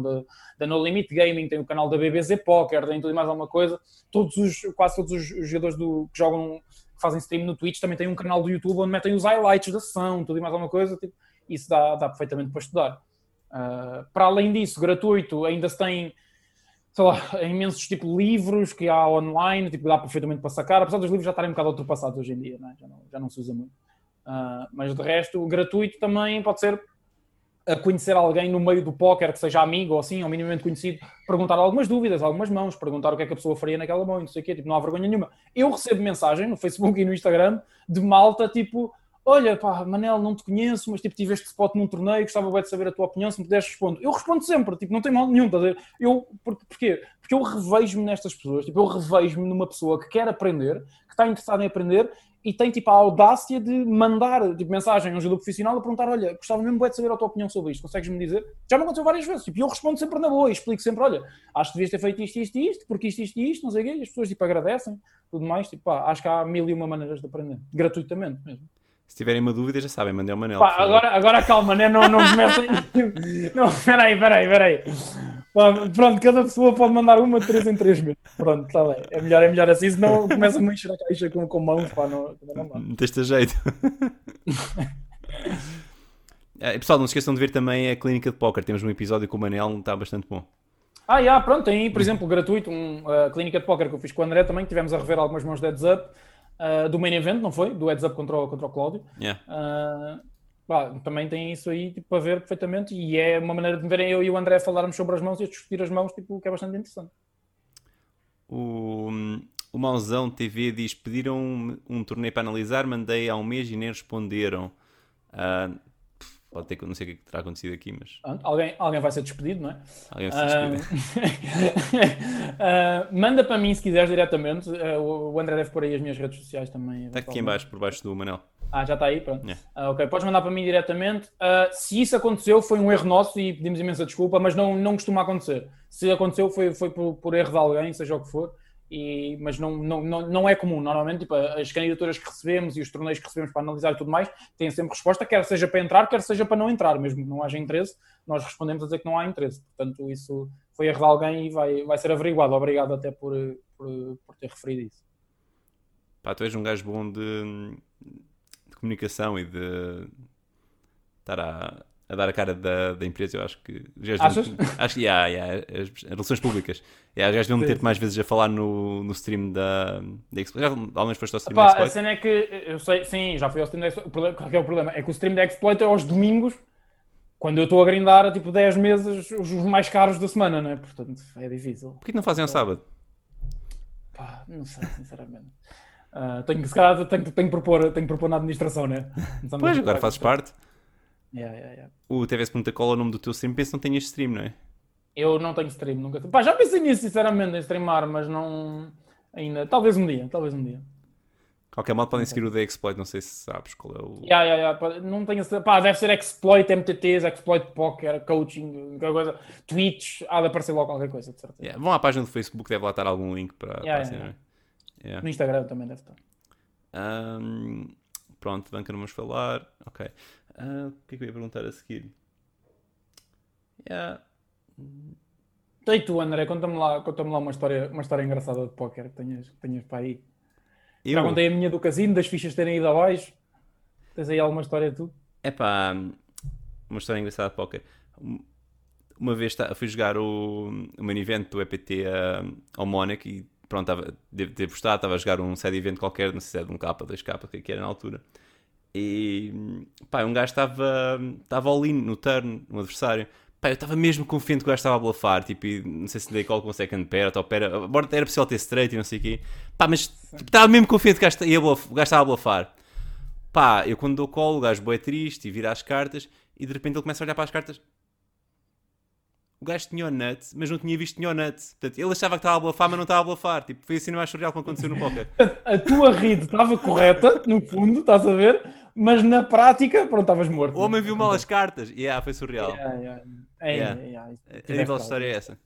da No Limit Gaming, tem o canal da BBZ Poker, tem tudo e mais alguma coisa. Todos os, quase todos os jogadores do, que jogam que fazem stream no Twitch também têm um canal do YouTube onde metem os highlights da sessão, tudo e mais alguma coisa. Tipo, isso dá, dá perfeitamente para estudar. Uh, para além disso, gratuito, ainda se tem sei lá, imensos tipo livros que há online, tipo, dá perfeitamente para sacar, apesar dos livros já estarem um bocado ultrapassados hoje em dia, né? já, não, já não se usa muito. Uh, mas de resto, gratuito também pode ser a conhecer alguém no meio do póquer que seja amigo ou assim, ou minimamente conhecido, perguntar algumas dúvidas, algumas mãos, perguntar o que é que a pessoa faria naquela mão e não sei o quê, tipo, não há vergonha nenhuma. Eu recebo mensagem no Facebook e no Instagram de malta, tipo, olha, pá, Manel, não te conheço, mas tipo, tive este spot num torneio, gostava bem de saber a tua opinião, se me puderes responder. Eu respondo sempre, tipo, não tem mal nenhum, estás a? Eu, por, porquê? Porque eu revejo-me nestas pessoas, tipo, eu revejo-me numa pessoa que quer aprender, que está interessada em aprender e tem, tipo, a audácia de mandar, tipo, mensagem a um jogador profissional a perguntar, olha, gostava mesmo bem de saber a tua opinião sobre isto, consegues-me dizer? Já me aconteceu várias vezes, tipo, eu respondo sempre na boa e explico sempre, olha, acho que devias ter feito isto, isto isto, porque isto, isto isto, não sei o quê, e as pessoas, tipo, agradecem, tudo mais, tipo, pá, acho que há mil e uma maneiras de aprender, gratuitamente mesmo. Se tiverem uma dúvida, já sabem, mandem o Manel. Pá, agora, agora calma, né? não, não comecem. não, peraí, peraí, peraí. Pronto, cada pessoa pode mandar uma de 3 em 3 meses. Pronto, está bem. É melhor, é melhor assim, senão começa-me a encher a caixa com, com mãos. Pá, não, não dá. Deste jeito. é, pessoal, não se esqueçam de ver também a clínica de póquer. Temos um episódio com o Manel, está bastante bom. Ah, já, pronto, tem, por exemplo, gratuito, um, a clínica de póquer que eu fiz com o André também, tivemos a rever algumas mãos de heads up uh, do main event, não foi? Do heads up contra o, contra o Cláudio. Yeah. Uh, também tem isso aí tipo, para ver perfeitamente e é uma maneira de me verem eu e o André falarmos sobre as mãos e discutir as mãos, tipo, que é bastante interessante. O, o Mauzão TV diz: pediram um, um torneio para analisar, mandei há um mês e nem responderam. Uh, Pode ter, não sei o que, é que terá acontecido aqui, mas. Alguém, alguém vai ser despedido, não é? Alguém vai ser despedido. Uh, manda para mim se quiseres diretamente. Uh, o André deve pôr aí as minhas redes sociais também. Está aqui em baixo, por baixo do Manel. Ah, já está aí, pronto. Yeah. Uh, ok, podes mandar para mim diretamente. se isso aconteceu, foi um erro nosso e pedimos imensa desculpa, mas não, não costuma acontecer. Se aconteceu, foi, foi por, por erro de alguém, seja o que for e, mas não, não, não, não é comum. Normalmente, tipo, as candidaturas que recebemos e os torneios que recebemos para analisar e tudo mais têm sempre resposta, quer seja para entrar, quer seja para não entrar. Mesmo que não haja interesse, nós respondemos a dizer que não há interesse. Portanto, isso foi erro de alguém e vai, vai ser averiguado. Obrigado até por, por, por ter referido isso. Pá, tu és um gajo bom de, de comunicação e de estar a, a dar a cara da, da empresa, eu acho que. Achas? Deviam, acho que, yeah, yeah, as, as, relações públicas. Yeah, já deviam ter mais vezes a falar no, no stream da, da Exploit. Já ao menos foste ao stream Epá, da Exploit? A cena é que, eu sei, sim, já fui ao stream da Exploit. Qual é o problema? É que o stream da Exploit é aos domingos, quando eu estou a grindar tipo 10 meses os mais caros da semana, não é? Portanto, é difícil. Porquê não fazem ao sábado? Pá, não sei, sinceramente. Uh, tenho, se calhar, tenho, tenho, que propor, tenho que propor na administração, né? Pois, agora fazes parte. Yeah, yeah, yeah. O TVS.cola é o nome do teu stream, penso que não tenhas stream, não é? Eu não tenho stream, nunca. Pá, já pensei nisso, sinceramente, em streamar, mas não. Ainda. Talvez um dia, talvez um dia. Qualquer modo podem seguir o The Exploit, não sei se sabes qual é o. Yeah, yeah, yeah. Não tenho Pá, deve ser Exploit MTTs, Exploit Poker, coaching, qualquer coisa. Twitch, há de aparecer logo qualquer coisa, de certeza. Yeah. Vão à página do Facebook, deve lá estar algum link para. Yeah, para yeah, yeah. No Instagram também deve estar. Um, pronto, banca não vamos falar. Ok. Uh, o que é que eu ia perguntar a seguir? Yeah. E tu, André, conta-me lá, conta lá uma, história, uma história engraçada de póquer que tenhas, que tenhas para aí. Eu? Já contei a minha do casino, das fichas terem ido abaixo. Tens aí alguma história tu? É pá, uma história engraçada de póquer. Uma vez fui jogar o, o main event do EPT uh, ao Mónaco e pronto, tava, devo ter postado, estava a jogar um side event qualquer, não sei se era de um K, 2K, o que é que era na altura. E pá, um gajo estava estava all in no turn, no adversário. Pá, eu estava mesmo confiante que o gajo estava a blufar, tipo, não sei se dei call com o second pair, ou embora era possível ter straight e não sei o quê. Pá, mas tipo, estava mesmo confiante que o gajo, ia bluf, o estava a blufar. Pá, eu quando dou call, o gajo é triste e vira as cartas, e de repente ele começa a olhar para as cartas. O gajo tinha o nut, mas não tinha visto tinha o nut. Portanto, ele achava que estava a blufar, mas não estava a blufar. Tipo, foi assim mais surreal que aconteceu no poker. A tua rede estava correta, no fundo, estás a ver? Mas na prática, pronto, estavas morto. O homem viu mal as cartas. E yeah, foi surreal. Yeah, yeah. É, Yeah. é, yeah. A nível de história é essa.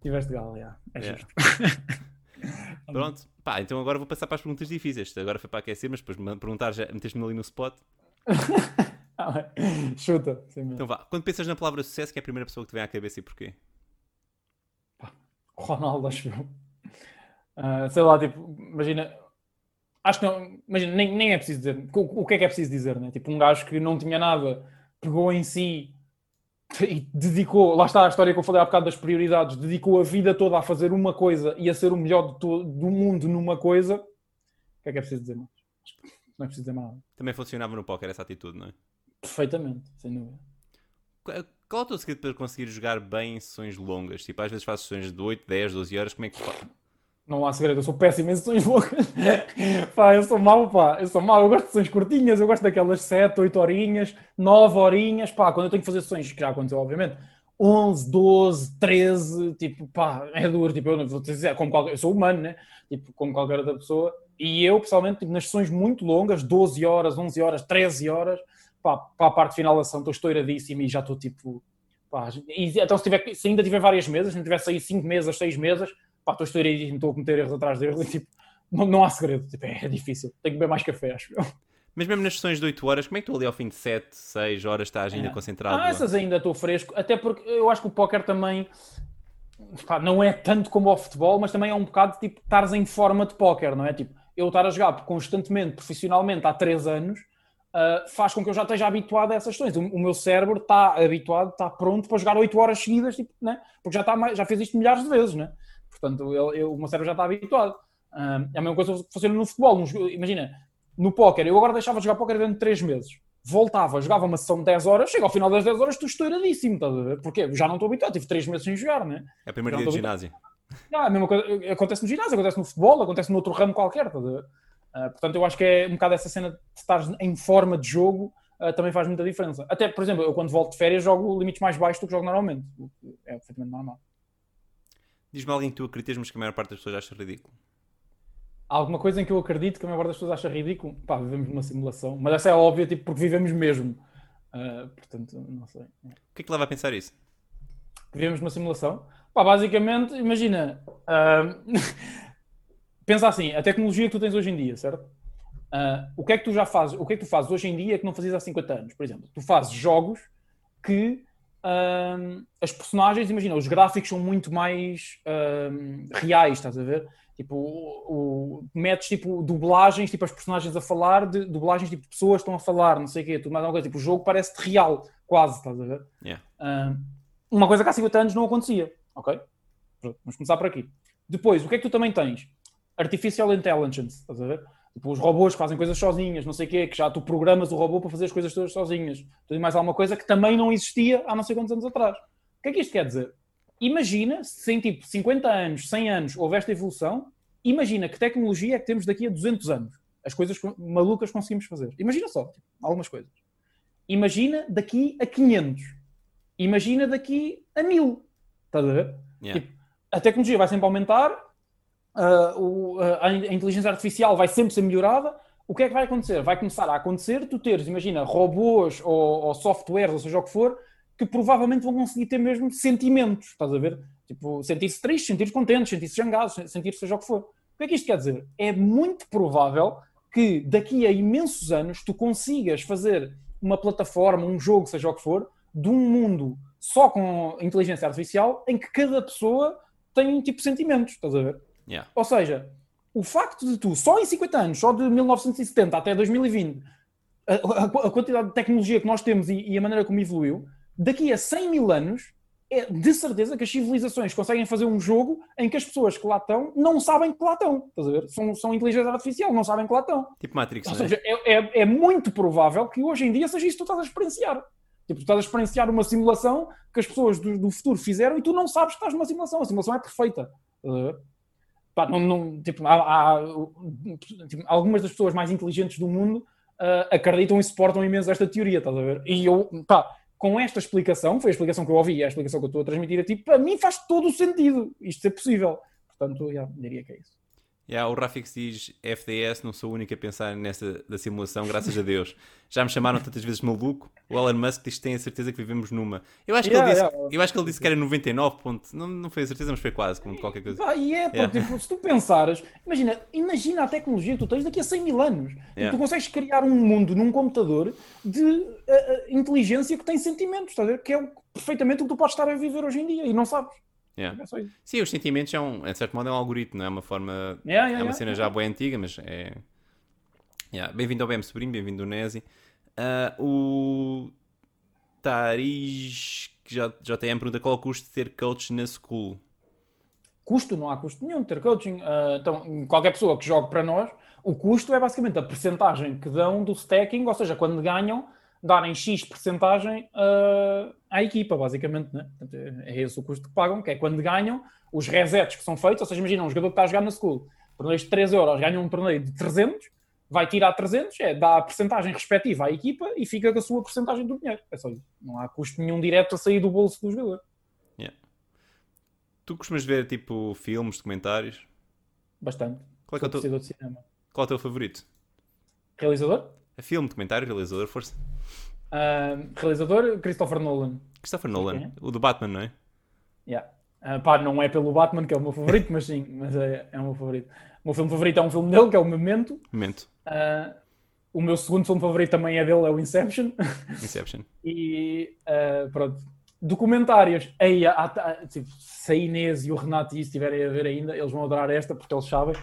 Tiveste gal, yeah. é Yeah. justo. Pronto. Pá, então agora vou passar para as perguntas difíceis. Agora foi para aquecer, mas depois me perguntar, já meteste-me ali no spot. Ah. Chuta. Então vá. Quando pensas na palavra sucesso, que é a primeira pessoa que te vem à cabeça e porquê? Ronaldo, acho eu. Ah, sei lá, tipo, imagina. Acho que não. Imagina, nem, nem é preciso dizer. O, o que é que é preciso dizer, né? Tipo, um gajo que não tinha nada, pegou em si e dedicou. Lá está a história que eu falei há bocado das prioridades. Dedicou a vida toda a fazer uma coisa e a ser o melhor de to- do mundo numa coisa. O que é que é preciso dizer mais? Acho que Não é preciso dizer mais nada. Também funcionava no póquer essa atitude, não é? Perfeitamente, sem dúvida. Qual é o teu segredo para conseguir jogar bem em sessões longas? Tipo, às vezes fazes sessões de 8, 10, 12 horas, como é que? Não há segredo, eu sou péssimo em sessões longas. pá, eu sou mau, pá, eu sou mau. Eu gosto de sessões curtinhas, eu gosto daquelas 7, 8 horinhas, 9 horinhas, pá, quando eu tenho que fazer sessões, que já aconteceu, obviamente, 11, 12, 13, tipo, pá, é duro, tipo, eu não vou dizer, como qualquer, eu sou humano, né? Tipo, como qualquer outra pessoa. E eu, pessoalmente, tipo, nas sessões muito longas, 12 horas, 11 horas, 13 horas, pá, para a parte final da ação, estou estouradíssimo e já estou, tipo, pá, e, então se, tiver, se ainda tiver várias mesas, se não tiver saído 5 mesas, 6 mesas, pá, estou estouradíssimo, estou a cometer erros atrás deles, e, tipo, não, não há segredo, tipo, é, é difícil, tenho que beber mais café, acho eu. Mas mesmo nas sessões de 8 horas, como é que tu ali ao fim de 7, 6 horas estás ainda É. concentrado? Ah, essas ainda estou fresco, até porque eu acho que o póquer também pá, não é tanto como o futebol, mas também é um bocado tipo estares em forma de póquer, não é? Tipo, eu estar a jogar constantemente, profissionalmente, há 3 anos, ah, faz com que eu já esteja habituado a essas questões. O, o meu cérebro está habituado, está pronto para jogar 8 horas seguidas, tipo, né? porque já, está mais, já fez isto milhares de vezes, né? Portanto, ele- eu- o meu cérebro já está habituado. É a mesma coisa que funciona no futebol. Nos- imagina, no póquer, eu agora deixava de jogar póquer durante 3 meses. Voltava, jogava uma sessão de 10 horas, chega ao final das 10 horas, estou estouradíssimo, estás a ver? Porque já não estou habituado, tive 3 meses sem jogar, né? É o primeiro Não, dia de ginásio. Ah, a mesma coisa acontece no ginásio, acontece no futebol, acontece noutro ramo qualquer. estás a ver? Ah, portanto, eu acho que é um bocado essa cena de estar em forma de jogo ah, também faz muita diferença. Até, por exemplo, eu quando volto de férias jogo limites mais baixos do que jogo normalmente. É perfeitamente normal. Diz-me alguém que tu acreditas, mas que a maior parte das pessoas acha ridículo. Há alguma coisa em que eu acredito que a maior parte das pessoas acha ridículo? Pá, vivemos numa simulação. Mas essa é óbvia, tipo, porque vivemos mesmo. Ah, portanto, não sei. O que é que leva a pensar isso? vivemos numa simulação. Pá, basicamente, imagina, ah, pensa assim, a tecnologia que tu tens hoje em dia, certo? Ah, o que é que tu já fazes, o que é que tu fazes hoje em dia que não fazias há 50 anos? Por exemplo, tu fazes jogos que ah, as personagens, imagina, os gráficos são muito mais ah, reais, estás a ver? Tipo, o, o- metes tipo dublagens, tipo as personagens a falar, de, dublagens tipo de pessoas estão a falar, não sei o quê, tudo mais alguma coisa. Tipo, o jogo parece real, quase, estás a ver? Yeah. Ah, uma coisa que há 50 anos não acontecia, ok? Pronto, vamos começar por aqui. Depois, o que é que tu também tens? Artificial Intelligence, estás a ver? Tipo, os robôs que fazem coisas sozinhas, não sei o quê, que já tu programas o robô para fazer as coisas todas sozinhas. Tudo e mais alguma coisa que também não existia há não sei quantos anos atrás. O que é que isto quer dizer? Imagina se em tipo 50 anos, 100 anos houve esta evolução, imagina que tecnologia é que temos daqui a 200 anos. As coisas co- malucas conseguimos fazer. Imagina só, tipo, algumas coisas. Imagina daqui a 500. Imagina daqui a 1000. Estás a ver? Yeah. Tipo, a tecnologia vai sempre aumentar, ah, o- a, a inteligência artificial vai sempre ser melhorada. O que é que vai acontecer? Vai começar a acontecer tu teres, imagina, robôs ou, ou softwares, ou seja o que for, que provavelmente vão conseguir ter mesmo sentimentos, estás a ver? Tipo, sentir-se tristes, sentir-se contentes, sentir-se zangados, sentir-se seja o que for. O que é que isto quer dizer? É muito provável que daqui a imensos anos tu consigas fazer uma plataforma, um jogo, seja o que for, de um mundo só com inteligência artificial em que cada pessoa tem tipo sentimentos, estás a ver? Yeah. Ou seja, o facto de tu, só em 50 anos, só de 1970 até 2020, a, a- a quantidade de tecnologia que nós temos e, e a maneira como evoluiu, daqui a 100 mil anos, é de certeza que as civilizações conseguem fazer um jogo em que as pessoas que lá estão não sabem que lá estão. Estás a ver? São, são inteligência artificial, não sabem que lá estão. Tipo Matrix, Ou é? seja, é, é, é muito provável que hoje em dia seja isso que tu estás a experienciar. Tipo, tu estás a experienciar uma simulação que as pessoas do, do futuro fizeram e tu não sabes que estás numa simulação. A simulação é perfeita. Estás a ver? Pá, não, não- tipo, há- há- tipo, algumas das pessoas mais inteligentes do mundo ah, acreditam e suportam imenso esta teoria, estás a ver? E eu, pá, com esta explicação, foi a explicação que eu ouvi, é a explicação que eu estou a transmitir a ti, para mim faz todo o sentido isto ser possível. Portanto, já, diria que é isso. Yeah, o Rafix diz FDS, não sou o único a pensar nessa da simulação, graças a Deus. Já me chamaram tantas vezes maluco. O Elon Musk diz que tem a certeza que vivemos numa. Eu acho que, Yeah, ele, disse, yeah. eu acho que ele disse que era 99 ponto. Não, não foi a certeza, mas foi quase, como qualquer coisa. Pá, e é, Yeah. tipo, se tu pensares, imagina, imagina a tecnologia que tu tens daqui a 100 mil anos. Yeah. Tu consegues criar um mundo num computador de ah, ah, inteligência que tem sentimentos, estás a ver? Que é perfeitamente o que tu podes estar a viver hoje em dia e não sabes. Yeah. É. Sim, os sentimentos é um, de certo modo, é um algoritmo, não é uma forma. Yeah, yeah, é uma cena já boa antiga, mas é. Bem-vindo ao BM Sobrinho, bem-vindo ao Nesi. Ah, o Tariz que já, JTM pergunta qual é o custo de ter coach na school. Custo, não há custo nenhum de ter coaching. Ah, então, qualquer pessoa que jogue para nós, o custo é basicamente a percentagem que dão do stacking, ou seja, quando ganham, darem X percentagem ah, à equipa, basicamente. Né? É esse o custo que pagam, que é quando ganham os resets que são feitos, ou seja, imagina um jogador que está a jogar na school, torneios de 3 euros, ganha um torneio de 300, vai tirar 300, é, dá a percentagem respectiva à equipa e fica com a sua percentagem do dinheiro. É só isso. Não há custo nenhum direto a sair do bolso do jogador. Tu costumas ver tipo filmes, documentários? Bastante. Qual é, que é o teu, apreciador de cinema. qual é o teu favorito? Realizador? Filme, documentário, realizador, força. Ah, realizador, Christopher Nolan. Christopher Nolan, é? o do Batman, não é? Yeah. Ah, pá, não é pelo Batman, que é o meu favorito, mas sim, mas é, é o meu favorito. O meu filme favorito é um filme dele, que é o Memento. Momento. Ah, o meu segundo filme favorito também é dele, é o Inception. Inception. E ah, pronto. Documentários. Aí, há- há- tipo, se a Inês e o Renato e isso estiverem a ver ainda, eles vão adorar esta, porque eles sabem.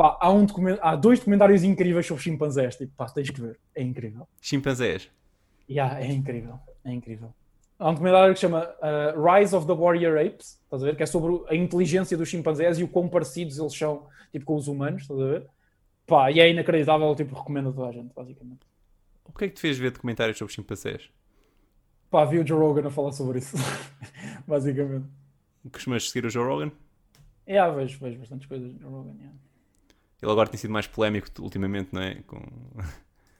Pá, há, um há dois documentários incríveis sobre chimpanzés. Tipo, pá, tens que ver. É incrível. Chimpanzés. Yeah, é incrível, é incrível. Há um documentário que se chama uh, Rise of the Warrior Apes, estás a ver? Que é sobre a inteligência dos chimpanzés e o quão parecidos eles são tipo, com os humanos, estás a ver? Pá, e é inacreditável, tipo, recomendo a toda a gente, basicamente. O que é que te fez ver documentários sobre chimpanzés? Pá, vi o Joe Rogan a falar sobre isso, basicamente. Costumas seguir o Joe Rogan? É, vejo, vejo bastantes coisas do Joe Rogan, yeah. Ele agora tem sido mais polémico ultimamente, não é? Com...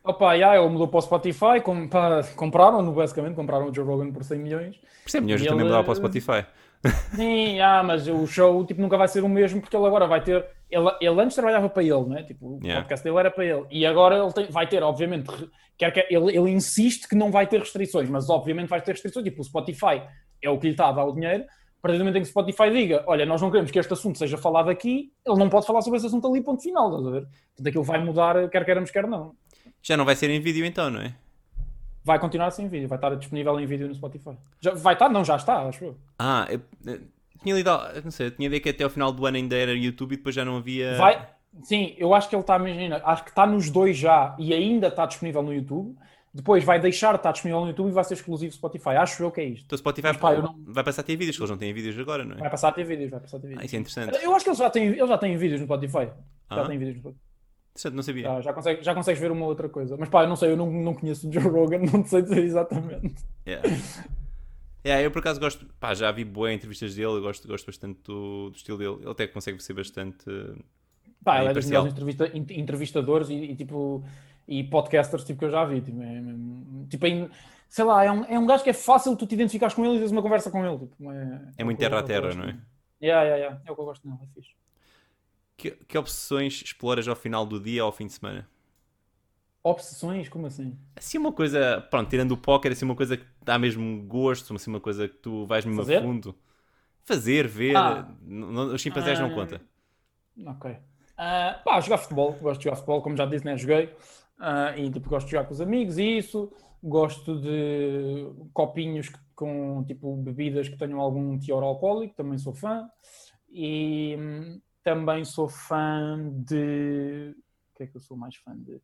Opa, yeah, ele mudou para o Spotify, com, pá, compraram-no basicamente, compraram o Joe Rogan por 100 milhões. Por isso é melhor E eu também ele- mudar para o Spotify. Sim, ah, mas o show tipo, nunca vai ser o mesmo porque ele agora vai ter. Ele, ele antes trabalhava para ele, não é? Tipo, o Yeah. podcast dele era para ele. E agora ele tem- vai ter, obviamente, quer que ele, ele insiste que não vai ter restrições, mas obviamente vai ter restrições. Tipo, o Spotify é o que lhe está a dar o dinheiro. A partir do momento em que o Spotify diga, olha, nós não queremos que este assunto seja falado aqui, ele não pode falar sobre esse assunto ali, ponto final, estás a ver? Portanto, aquilo vai mudar, quer queiramos, quer não. Já não vai ser em vídeo então, não é? Vai continuar sem vídeo, vai estar disponível em vídeo no Spotify. Já, vai estar? Não, já está, acho eu. Ah, eu, eu tinha lido, não sei, eu tinha ideia que até ao final do ano ainda era YouTube e depois já não havia. Vai, sim, eu acho que ele está, imagina, acho que está nos dois já e ainda está disponível no YouTube. Depois vai deixar de estar disponível no YouTube e vai ser exclusivo Spotify. Acho eu que é isto. Então Spotify Mas, pá, não- vai passar a ter vídeos, que eles não têm vídeos agora, não é? Vai passar a ter vídeos, vai passar a ter Ah, vídeos. isso é interessante. Eu acho que eles já têm, eles já têm vídeos no Spotify. Já Ah. têm vídeos no Spotify. Interessante, não sabia. Já, já, consegue, já consegues ver uma outra coisa. Mas pá, eu não sei, eu não, não conheço o Joe Rogan, não sei dizer exatamente. Yeah. Yeah, eu por acaso gosto, pá, já vi boas entrevistas dele, eu gosto, gosto bastante do, do estilo dele. Ele até consegue ser bastante. Pá, É ele é dos melhores entrevista, entrevistadores e, e, tipo e podcasters tipo, que eu já vi. Tipo, é, é- tipo, é- sei lá, é um, é um gajo que é fácil tu te identificares com ele e teres uma conversa com ele. Tipo, é, É muito o que eu- terra a terra, não é? Yeah, yeah, yeah. É o que eu gosto dele, é fixe. Que, que opções exploras ao final do dia ou ao fim de semana? Obsessões? Como assim? Assim, uma coisa, pronto, tirando o póquer, assim, uma coisa que dá mesmo gosto, assim, uma coisa que tu vais mesmo Fazer? a fundo. Fazer, ver. Ah. Os chimpanzés não Ah. conta. Ok. Ah, pá, jogar futebol. Gosto de jogar futebol, como já disse, né? Joguei. Ah, e tipo, gosto de jogar com os amigos e isso. Gosto de copinhos com tipo bebidas que tenham algum teor alcoólico, também sou fã. E hum, também sou fã de. O que é que eu sou mais fã de?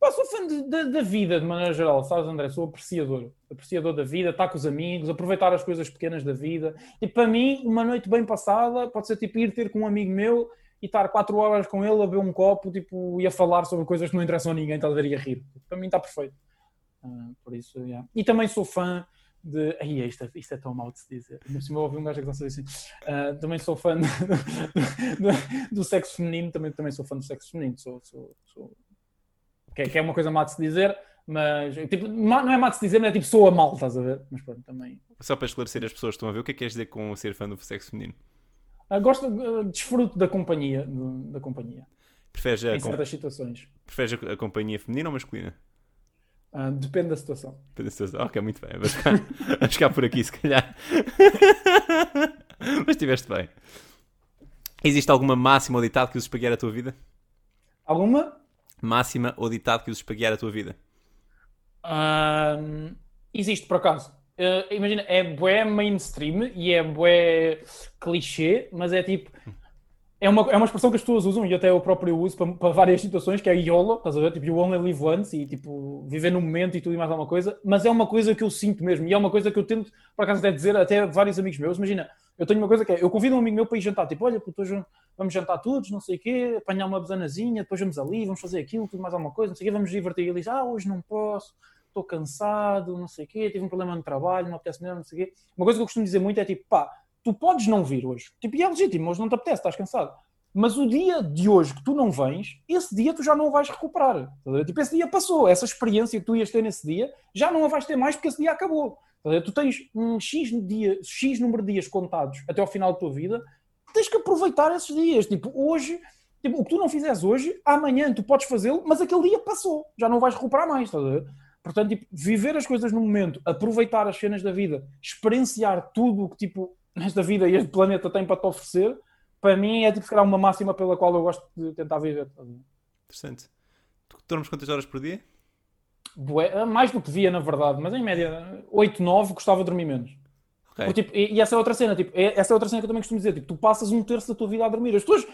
Pá, sou fã de- da- da vida, de maneira geral, sabes, André? Sou apreciador. Apreciador da vida, estar com os amigos, aproveitar as coisas pequenas da vida. E para mim, uma noite bem passada pode ser tipo ir ter com um amigo meu e estar quatro horas com ele a beber um copo tipo, e a falar sobre coisas que não interessam a ninguém, estás a ver, e a rir. Para mim está perfeito. Ah, por isso, yeah. E também sou fã de. Ai, isto, é, isto é tão mal de se dizer. Por cima eu ouvi um gajo que não assim. Ah, também sou fã de- do, do sexo feminino, também, também sou fã do sexo feminino. Sou, sou, sou- Que, é, que é uma coisa má de se dizer, mas tipo, não é má de se dizer, mas é tipo sou a mal, estás a ver? Mas pronto, também. Só para esclarecer as pessoas que estão a ver, o que é que queres dizer com ser fã do sexo feminino? Ah, gosto, ah, desfruto da companhia, da companhia, Preferes a, em certas situações. preferes a, companhia feminina ou masculina? Ah, depende da situação. Depende da situação. Ok, muito bem. Vamos ficar, vamos ficar por aqui, se calhar. Mas estiveste bem. Existe alguma máxima ou ditado que uses para guiar a tua vida? Alguma? Máxima ou ditado que uses para guiar a tua vida? Ahm, existe, por acaso. Eh, imagina, é bué mainstream e é bué clichê, mas é tipo... É uma, é uma expressão que as pessoas usam e até eu próprio uso para, para várias situações, que é YOLO, estás a ver? Tipo, you only live once e tipo, viver no momento e tudo e mais alguma coisa, mas é uma coisa que eu sinto mesmo e é uma coisa que eu tento, por acaso, até dizer até vários amigos meus. Imagina, eu tenho uma coisa que é, eu convido um amigo meu para ir jantar, tipo, olha, hoje vamos jantar todos, não sei o quê, apanhar uma besanazinha, depois vamos ali, vamos fazer aquilo, tudo mais alguma coisa, não sei o quê, vamos divertir. E ele diz, ah, hoje não posso, estou cansado, não sei o quê, tive um problema no trabalho, não apetece mesmo, não sei o quê. Uma coisa que eu costumo dizer muito é tipo, pá, tu podes não vir hoje. Tipo, e é legítimo, hoje não te apetece, estás cansado. Mas o dia de hoje que tu não vens, esse dia tu já não o vais recuperar. Tipo, esse dia passou. Essa experiência que tu ias ter nesse dia, já não a vais ter mais porque esse dia acabou. Tu tens um X, dia, X número de dias contados até ao final da tua vida, tens que aproveitar esses dias. Tipo, hoje, tipo, o que tu não fizeres hoje, amanhã tu podes fazê-lo, mas aquele dia passou. Já não vais recuperar mais. Estás a ver? Portanto, tipo, viver as coisas no momento, aproveitar as cenas da vida, experienciar tudo o que tipo, esta vida e este planeta tem para te oferecer, para mim é tipo, se calhar, uma máxima pela qual eu gosto de tentar viver. ver? Interessante. Tu dormes quantas horas por dia? Bué- mais do que devia, na verdade, mas em média 8, 9 gostava de dormir menos. Ok. Porque, tipo, e, e essa é outra cena, tipo, é- essa é outra cena que eu também costumo dizer, tipo, tu passas um terço da tua vida a dormir. As pessoas,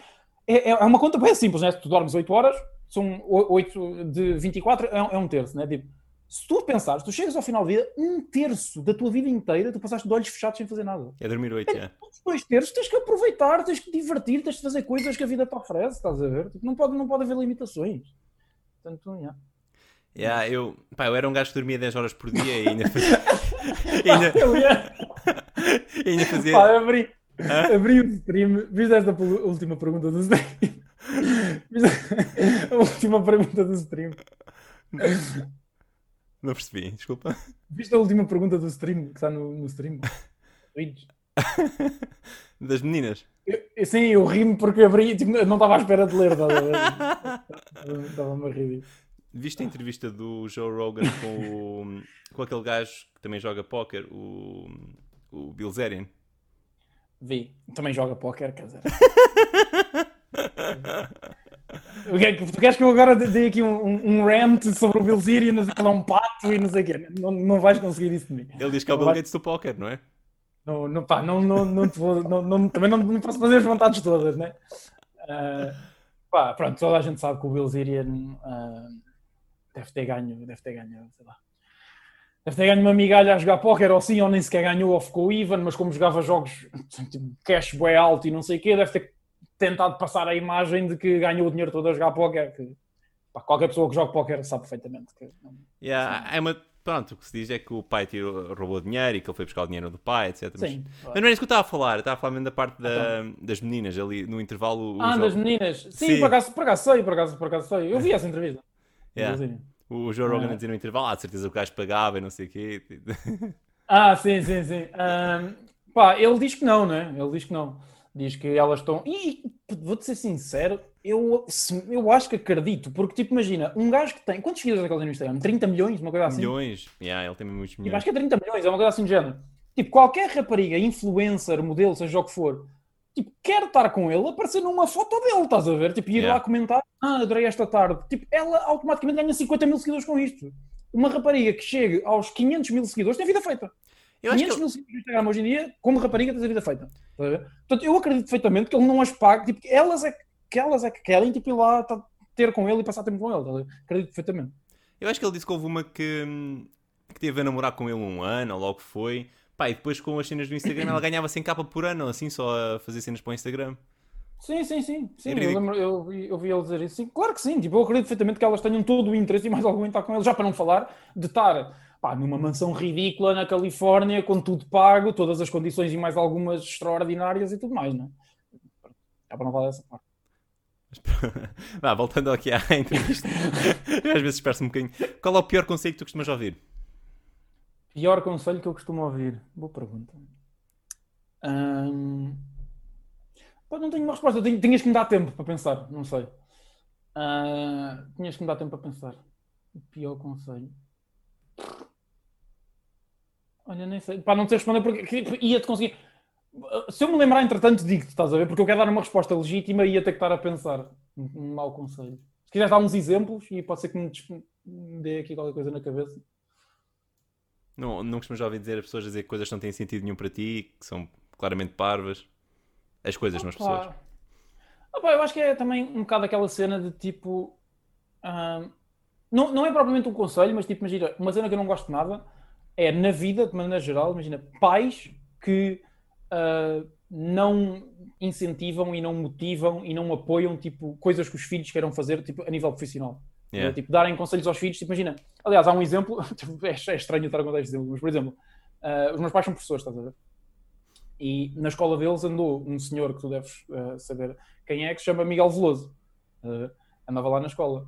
é, é- é uma conta bem simples, né? Tu dormes 8 horas, são 8 de 24, é, é um terço, né? Tipo, se tu pensares, tu chegas ao final da vida, um terço da tua vida inteira, tu passaste de olhos fechados sem fazer nada. É dormir 8, já. Os dois terços tens que aproveitar, tens que divertir, tens de fazer coisas que a vida te oferece, estás a ver? Tipo, não, pode, não pode haver limitações. Portanto, yeah. Yeah, eu, pá, eu era um gajo que dormia 10 horas por dia e ainda fazia. ainda, Eu ia- ainda fazia. Pá, abri, abri o stream, viste esta última pergunta do stream? A última pergunta do stream? Não percebi, desculpa. Viste a última pergunta do stream que está no, no stream? Das meninas. Eu, eu- sim, eu ri-me porque abri, tipo, não estava à espera de ler? Estava-me a rir. Viste a entrevista do Joe Rogan com, o, com aquele gajo que também joga póquer, o, o Bill Zerian? Vi. Também joga póquer, quer dizer. Que é que- Tu queres que eu agora dê aqui um, um, rant sobre o Bill Zirian, ele é um pato e não sei o quê? Não, não vais conseguir isso de mim. Ele diz que é o Não Bill Gates do póquer, não é? Não, não, pá, não, não, não te vou, não, não- também não, não posso fazer as vontades todas, né? Ah, pá, pronto, toda a gente sabe que o Bill Zirian ah, deve ter ganho, deve ter ganho, sei lá. Deve ter ganho uma migalha a jogar póquer ou assim, ou nem sequer ganhou ou ficou even, mas como jogava jogos tipo, cash bué alto e não sei o quê, deve ter tentado passar a imagem de que ganhou o dinheiro todo a jogar póquer. Que, pá, qualquer pessoa que joga póquer sabe perfeitamente que Yeah, é uma, pronto, o que se diz é que o pai tirou, roubou dinheiro e que ele foi buscar o dinheiro do pai, etc. Mas, Sim. mas não é isso que eu estava a falar, eu estava a falar mesmo da parte da- das meninas ali no intervalo. Ah, Joe- das meninas. Sim, Sim. Por, acaso, por acaso sei, por acaso, por acaso sei. Eu vi essa entrevista. Yeah. O Joe Rogan Ah. a dizer no intervalo, ah, de certeza que o gajo pagava e não sei o quê. Ah, sim, sim, sim. Ahm, pá, ele diz que não, né? Ele diz que não. Diz que elas estão. E vou-te ser sincero, eu, eu acho que acredito, porque, tipo, imagina, um gajo que tem. Quantos seguidores é que ele tem no Instagram? 30 milhões, uma coisa assim? milhões. Yeah, ele tem muitos Tipo, milhões. acho que é 30 milhões, é uma coisa assim de género. Tipo, qualquer rapariga, influencer, modelo, seja o que for, tipo, quer estar com ele, aparecer numa foto dele, estás a ver? Tipo, ir Yeah. lá comentar, ah, adorei esta tarde. Tipo, ela automaticamente ganha 50 mil seguidores com isto. Uma rapariga que chegue aos 500 mil seguidores tem vida feita. Eu acho que 500 mil seguidores no Instagram hoje em dia, como rapariga, tens a vida feita. Portanto, eu acredito perfeitamente que ele não as paga, tipo, que elas é que, elas é que querem, tipo, ir lá, ter com ele e passar tempo com ele. Acredito perfeitamente. Eu acho que ele disse que houve uma que, que teve a namorar com ele um ano, ou logo foi. Pá, e depois com as cenas do Instagram ela ganhava 100 capa por ano, assim, só a fazer cenas para o Instagram. Sim, sim, sim. sim eu, lembro, eu, eu vi ele dizer isso. Sim, claro que sim. Tipo, eu acredito perfeitamente que elas tenham todo o interesse e mais algum em estar com ele. Já para não falar de estar pá, numa mansão ridícula na Califórnia, com tudo pago, todas as condições e mais algumas extraordinárias e tudo mais, não é? Já para não falar dessa parte. Vá, voltando aqui à entrevista. Às vezes espero um bocadinho. Qual é o pior conselho que tu costumas ouvir? Pior conselho que eu costumo ouvir? Boa pergunta. Hum... Pô, não tenho uma resposta. Tinhas que me dar tempo para pensar. Não sei. Uh... Tinhas que me dar tempo para pensar. O pior conselho. Olha, nem sei. Para não te responder, porque ia-te conseguir. Se eu me lembrar, entretanto, digo-te, estás a ver? Porque eu quero dar uma resposta legítima e ia ter que estar a pensar. Um mau conselho. Se quiseres dar uns exemplos e pode ser que me, dê aqui qualquer coisa na cabeça. Não, não costumas ouvir dizer as pessoas dizer coisas que não têm sentido nenhum para ti, que são claramente parvas. As coisas, não as pessoas. Opa, eu acho que é também um bocado aquela cena de tipo. Uh, não, não é propriamente um conselho, mas tipo, imagina, uma cena que eu não gosto de nada é na vida, de maneira geral, imagina, pais que uh, não incentivam e não motivam e não apoiam tipo, coisas que os filhos queiram fazer tipo, a nível profissional. Yeah. Tipo, darem conselhos aos filhos, tipo, imagina. Aliás, há um exemplo, tipo, é, é estranho estar a contar este exemplo, mas por exemplo, uh, os meus pais são professores, estás a ver? E na escola deles andou um senhor que tu deves uh, saber quem é, que se chama Miguel Veloso. Andava lá na escola.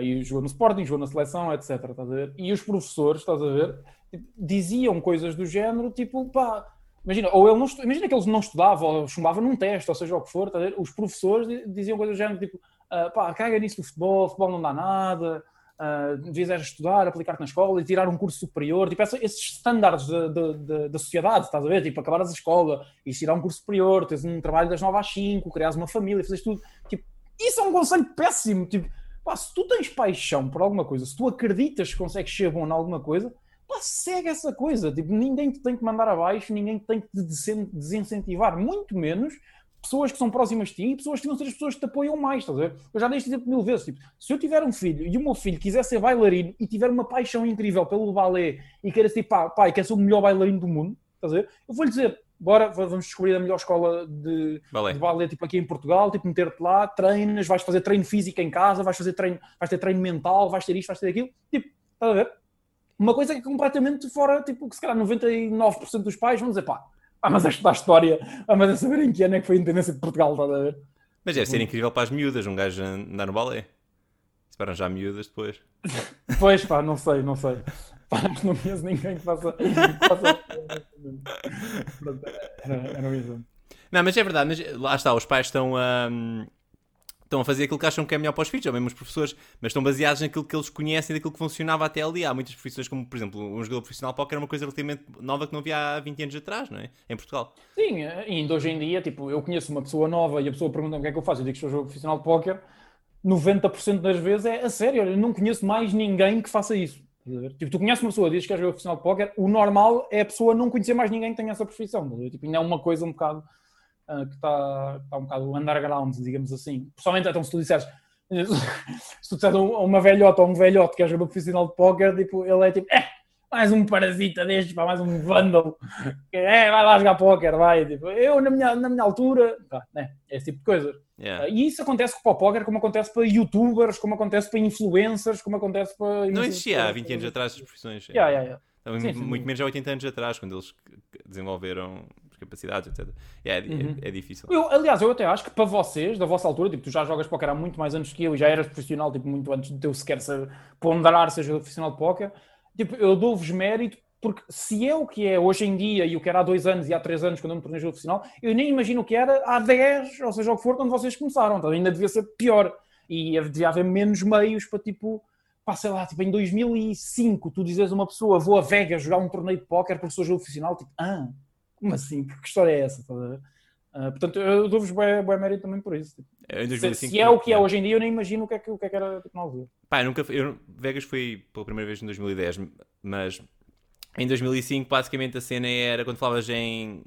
E jogou no Sporting, jogou na seleção, etc. Estás a ver? E os professores, estás a ver, tipo, diziam coisas do género, tipo, pá, Imagina, ou ele não imagina que eles não estudavam ou chumbavam num teste, ou seja o que for, tá os professores diziam coisas do género tipo uh, pá, caga nisso do futebol, futebol não dá nada, uh, devias estudar, aplicar-te na escola e tirar um curso superior, tipo esses estándares da sociedade, estás a ver? Tipo, acabares a escola e tirar um curso superior, teres um trabalho das 9 às 5, criares uma família, fazes tudo. Tipo, isso é um conselho péssimo. Tipo, pá, se tu tens paixão por alguma coisa, se tu acreditas que consegues ser bom em alguma coisa, pá, segue essa coisa. Tipo, ninguém te tem que mandar abaixo, ninguém te tem que te desincentivar, muito menos pessoas que são próximas de ti e pessoas que vão ser as pessoas que te apoiam mais, estás a ver? Eu já dei este exemplo mil vezes, tipo, se eu tiver um filho e o meu filho quiser ser bailarino e tiver uma paixão incrível pelo balé e queira ser, pá, pai, quer ser o melhor bailarino do mundo, estás a ver? Eu vou-lhe dizer, bora, vamos descobrir a melhor escola de balé, de balé tipo, aqui em Portugal, tipo, meter-te lá, treinas, vais fazer treino físico em casa, vais fazer treino, vais ter treino mental, vais ter isto, vais ter aquilo, tipo, estás a ver? Uma coisa que é completamente fora, tipo, que se calhar 99% dos pais vão dizer, pá, ah, mas a estudar história, ah, mas a saber em que ano é que foi a independência de Portugal, está a ver? Mas deve ser incrível para as miúdas, um gajo andar no balé. Esperam já miúdas depois. pois pá, não sei, não sei. Não conheço ninguém que faça. faça... era, era mesmo. Não, mas é verdade, mas lá está, os pais estão a. Um estão a fazer aquilo que acham que é melhor para os filhos, ou mesmo os professores, mas estão baseados naquilo que eles conhecem, daquilo que funcionava até ali. Há muitas profissões, como por exemplo, um jogador profissional póquer é uma coisa relativamente nova que não havia há 20 anos atrás, não é? Em Portugal. Sim, ainda hoje em dia, tipo, eu conheço uma pessoa nova e a pessoa pergunta o que é que eu faço, eu digo que sou jogador profissional de póquer, 90% das vezes é a sério, eu não conheço mais ninguém que faça isso. Tipo, tu conheces uma pessoa, dizes que é jogador profissional de póquer, o normal é a pessoa não conhecer mais ninguém que tenha essa profissão. Tipo, ainda é uma coisa um bocado uh, que está tá um bocado underground, digamos assim. Pessoalmente, então, se tu disseres se tu disseres uma velhota ou um velhote que é jogador profissional de póquer, tipo, ele é tipo, é, mais um parasita destes, pá, mais um vândalo, é, vai lá jogar póquer, vai, tipo, eu na minha, na minha altura, pá, né, esse tipo de coisas. Yeah. E isso acontece para o póquer, como acontece para youtubers, como acontece para influencers, como acontece para... Não existia há 20 anos atrás as profissões. Yeah, yeah, yeah. Então, sim, muito sim. menos há 80 anos atrás, quando eles desenvolveram capacidades, etc. É, é, uhum. é, é difícil. Eu, aliás, eu até acho que para vocês, da vossa altura, tipo, tu já jogas póquer há muito mais anos que eu e já eras profissional, tipo, muito antes de eu sequer ser, ponderar ser profissional de póquer, tipo, eu dou-vos mérito porque se é o que é hoje em dia e o que era há dois anos e há três anos quando eu me tornei jogador profissional, eu nem imagino o que era há dez, ou seja, o que for, quando vocês começaram. Então ainda devia ser pior. E devia haver menos meios para, tipo, pá, sei lá, tipo, em 2005, tu dizes a uma pessoa, vou a Vegas jogar um torneio de póquer porque sou jogador profissional, tipo, ah, como assim? Que história é essa? Uh, portanto, eu dou-vos bem mérito também por isso. Tipo. É, se, se, é o que é hoje em dia, eu nem imagino o que é que, o que, é que era tipo, na altura. Pá, nunca, eu, Vegas foi pela primeira vez em 2010, mas em 2005 basicamente a cena era quando falavas em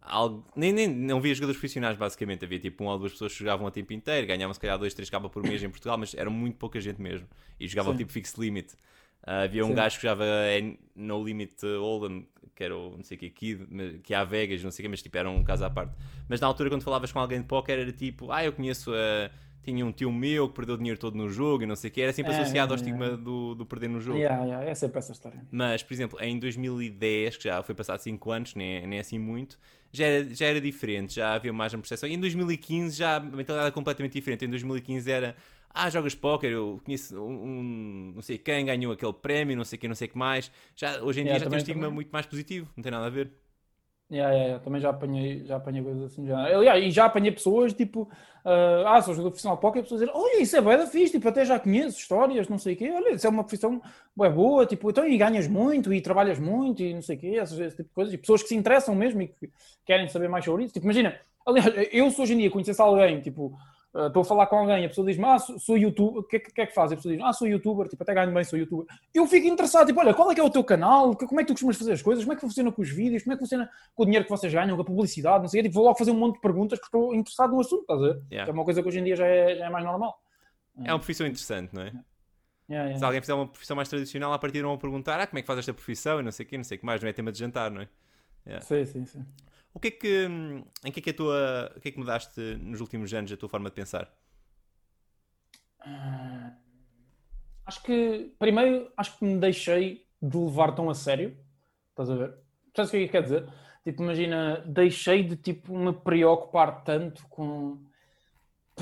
algo. Nem, nem não havia jogadores profissionais, basicamente. Havia tipo uma ou duas pessoas que jogavam a tempo inteiro, ganhavam se calhar 2, 3 capas por mês em Portugal, mas era muito pouca gente mesmo. E jogavam Sim. tipo fixed limit. Ah, havia um Sim. gajo que jogava em No Limit Hold'em, que era o não sei o que, Kid, que é a Vegas, não sei o que, mas tipo era um caso à parte. Mas na altura, quando falavas com alguém de póquer, era tipo, ah, eu conheço a. Tinha um tio meu que perdeu dinheiro todo no jogo e não sei o que, era sempre É, associado é, ao estigma é. do, do perder no jogo. Yeah, yeah, é sempre essa história. Mas, por exemplo, em 2010, que já foi passado 5 anos, nem, nem assim muito, já era, já era diferente, já havia mais uma percepção. E em 2015 já a mentalidade era completamente diferente. Em 2015 era, ah, jogas póquer, eu conheço um, um- não sei quem ganhou aquele prémio, não sei quem, não sei o que mais. Já, hoje em dia Yeah, já tem um estigma também. muito mais positivo, não tem nada a ver. Yeah, yeah, yeah. Também já apanhei, já apanhei coisas assim. Já. Aliás, e já apanhei pessoas tipo, ah, ah, sou jogador profissional de póquer, pessoas dizem, olha, isso é bué da fixe, tipo, até já conheço histórias, não sei o quê, olha, isso é uma profissão boa, tipo, então e ganhas muito e trabalhas muito e não sei o quê, esse, esse tipo de coisas, e pessoas que se interessam mesmo e que querem saber mais sobre isso. Tipo, imagina, aliás, eu se hoje em dia conhecesse alguém, tipo, ah, estou a falar com alguém, a pessoa diz-me, ah, sou, sou youtuber, o que, é que que é que faz? A pessoa diz, ah, sou youtuber, tipo, até ganho bem, sou youtuber. Eu fico interessado, tipo, olha, qual é que é o teu canal? Como é que tu costumas fazer as coisas? Como é que funciona com os vídeos? Como é que funciona com o dinheiro que vocês ganham, com a publicidade? Não sei, tipo, vou logo fazer um monte de perguntas porque estou interessado no assunto, estás a ver? Yeah. É uma coisa que hoje em dia já é, já é mais normal. É uma profissão interessante, não é? Yeah, yeah. Se alguém fizer uma profissão mais tradicional, a partir vão perguntar, ah, como é que faz esta profissão e não sei o que, não sei o que mais, não é tema de jantar, não é? Sim, sim, sim. O que é que, hum, em que é que a tua, o que é que mudaste nos últimos anos a tua forma de pensar? Ah, Acho que, primeiro, acho que me deixei de levar tão a sério. Estás a ver? Sabes o que é que quer dizer? Tipo, imagina, deixei de, tipo, me preocupar tanto com,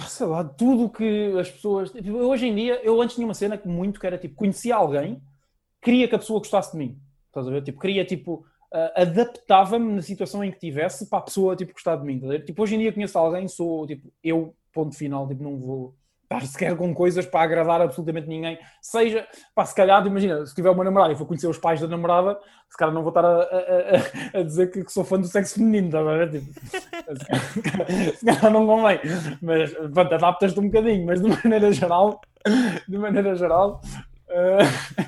sei lá, tudo que as pessoas... Tipo, hoje em dia, eu antes tinha uma cena que muito que era, tipo, conhecia alguém, queria que a pessoa gostasse de mim. Estás a ver? Tipo, queria, tipo, ah, adaptava-me na situação em que tivesse para a pessoa, tipo, gostar de mim. Ver? Tipo, hoje em dia conheço alguém, sou, tipo, eu, ponto final, tipo, não vou estar sequer com coisas para agradar absolutamente ninguém. Seja, pá, se calhar, imagina, se tiver uma namorada e for conhecer os pais da namorada, se calhar não vou estar a, a- a- a dizer que, sou fã do sexo feminino, ver? Tipo, se calhar- não convém, mas pronto, adaptas-te um bocadinho, mas de maneira geral, de maneira geral. eh,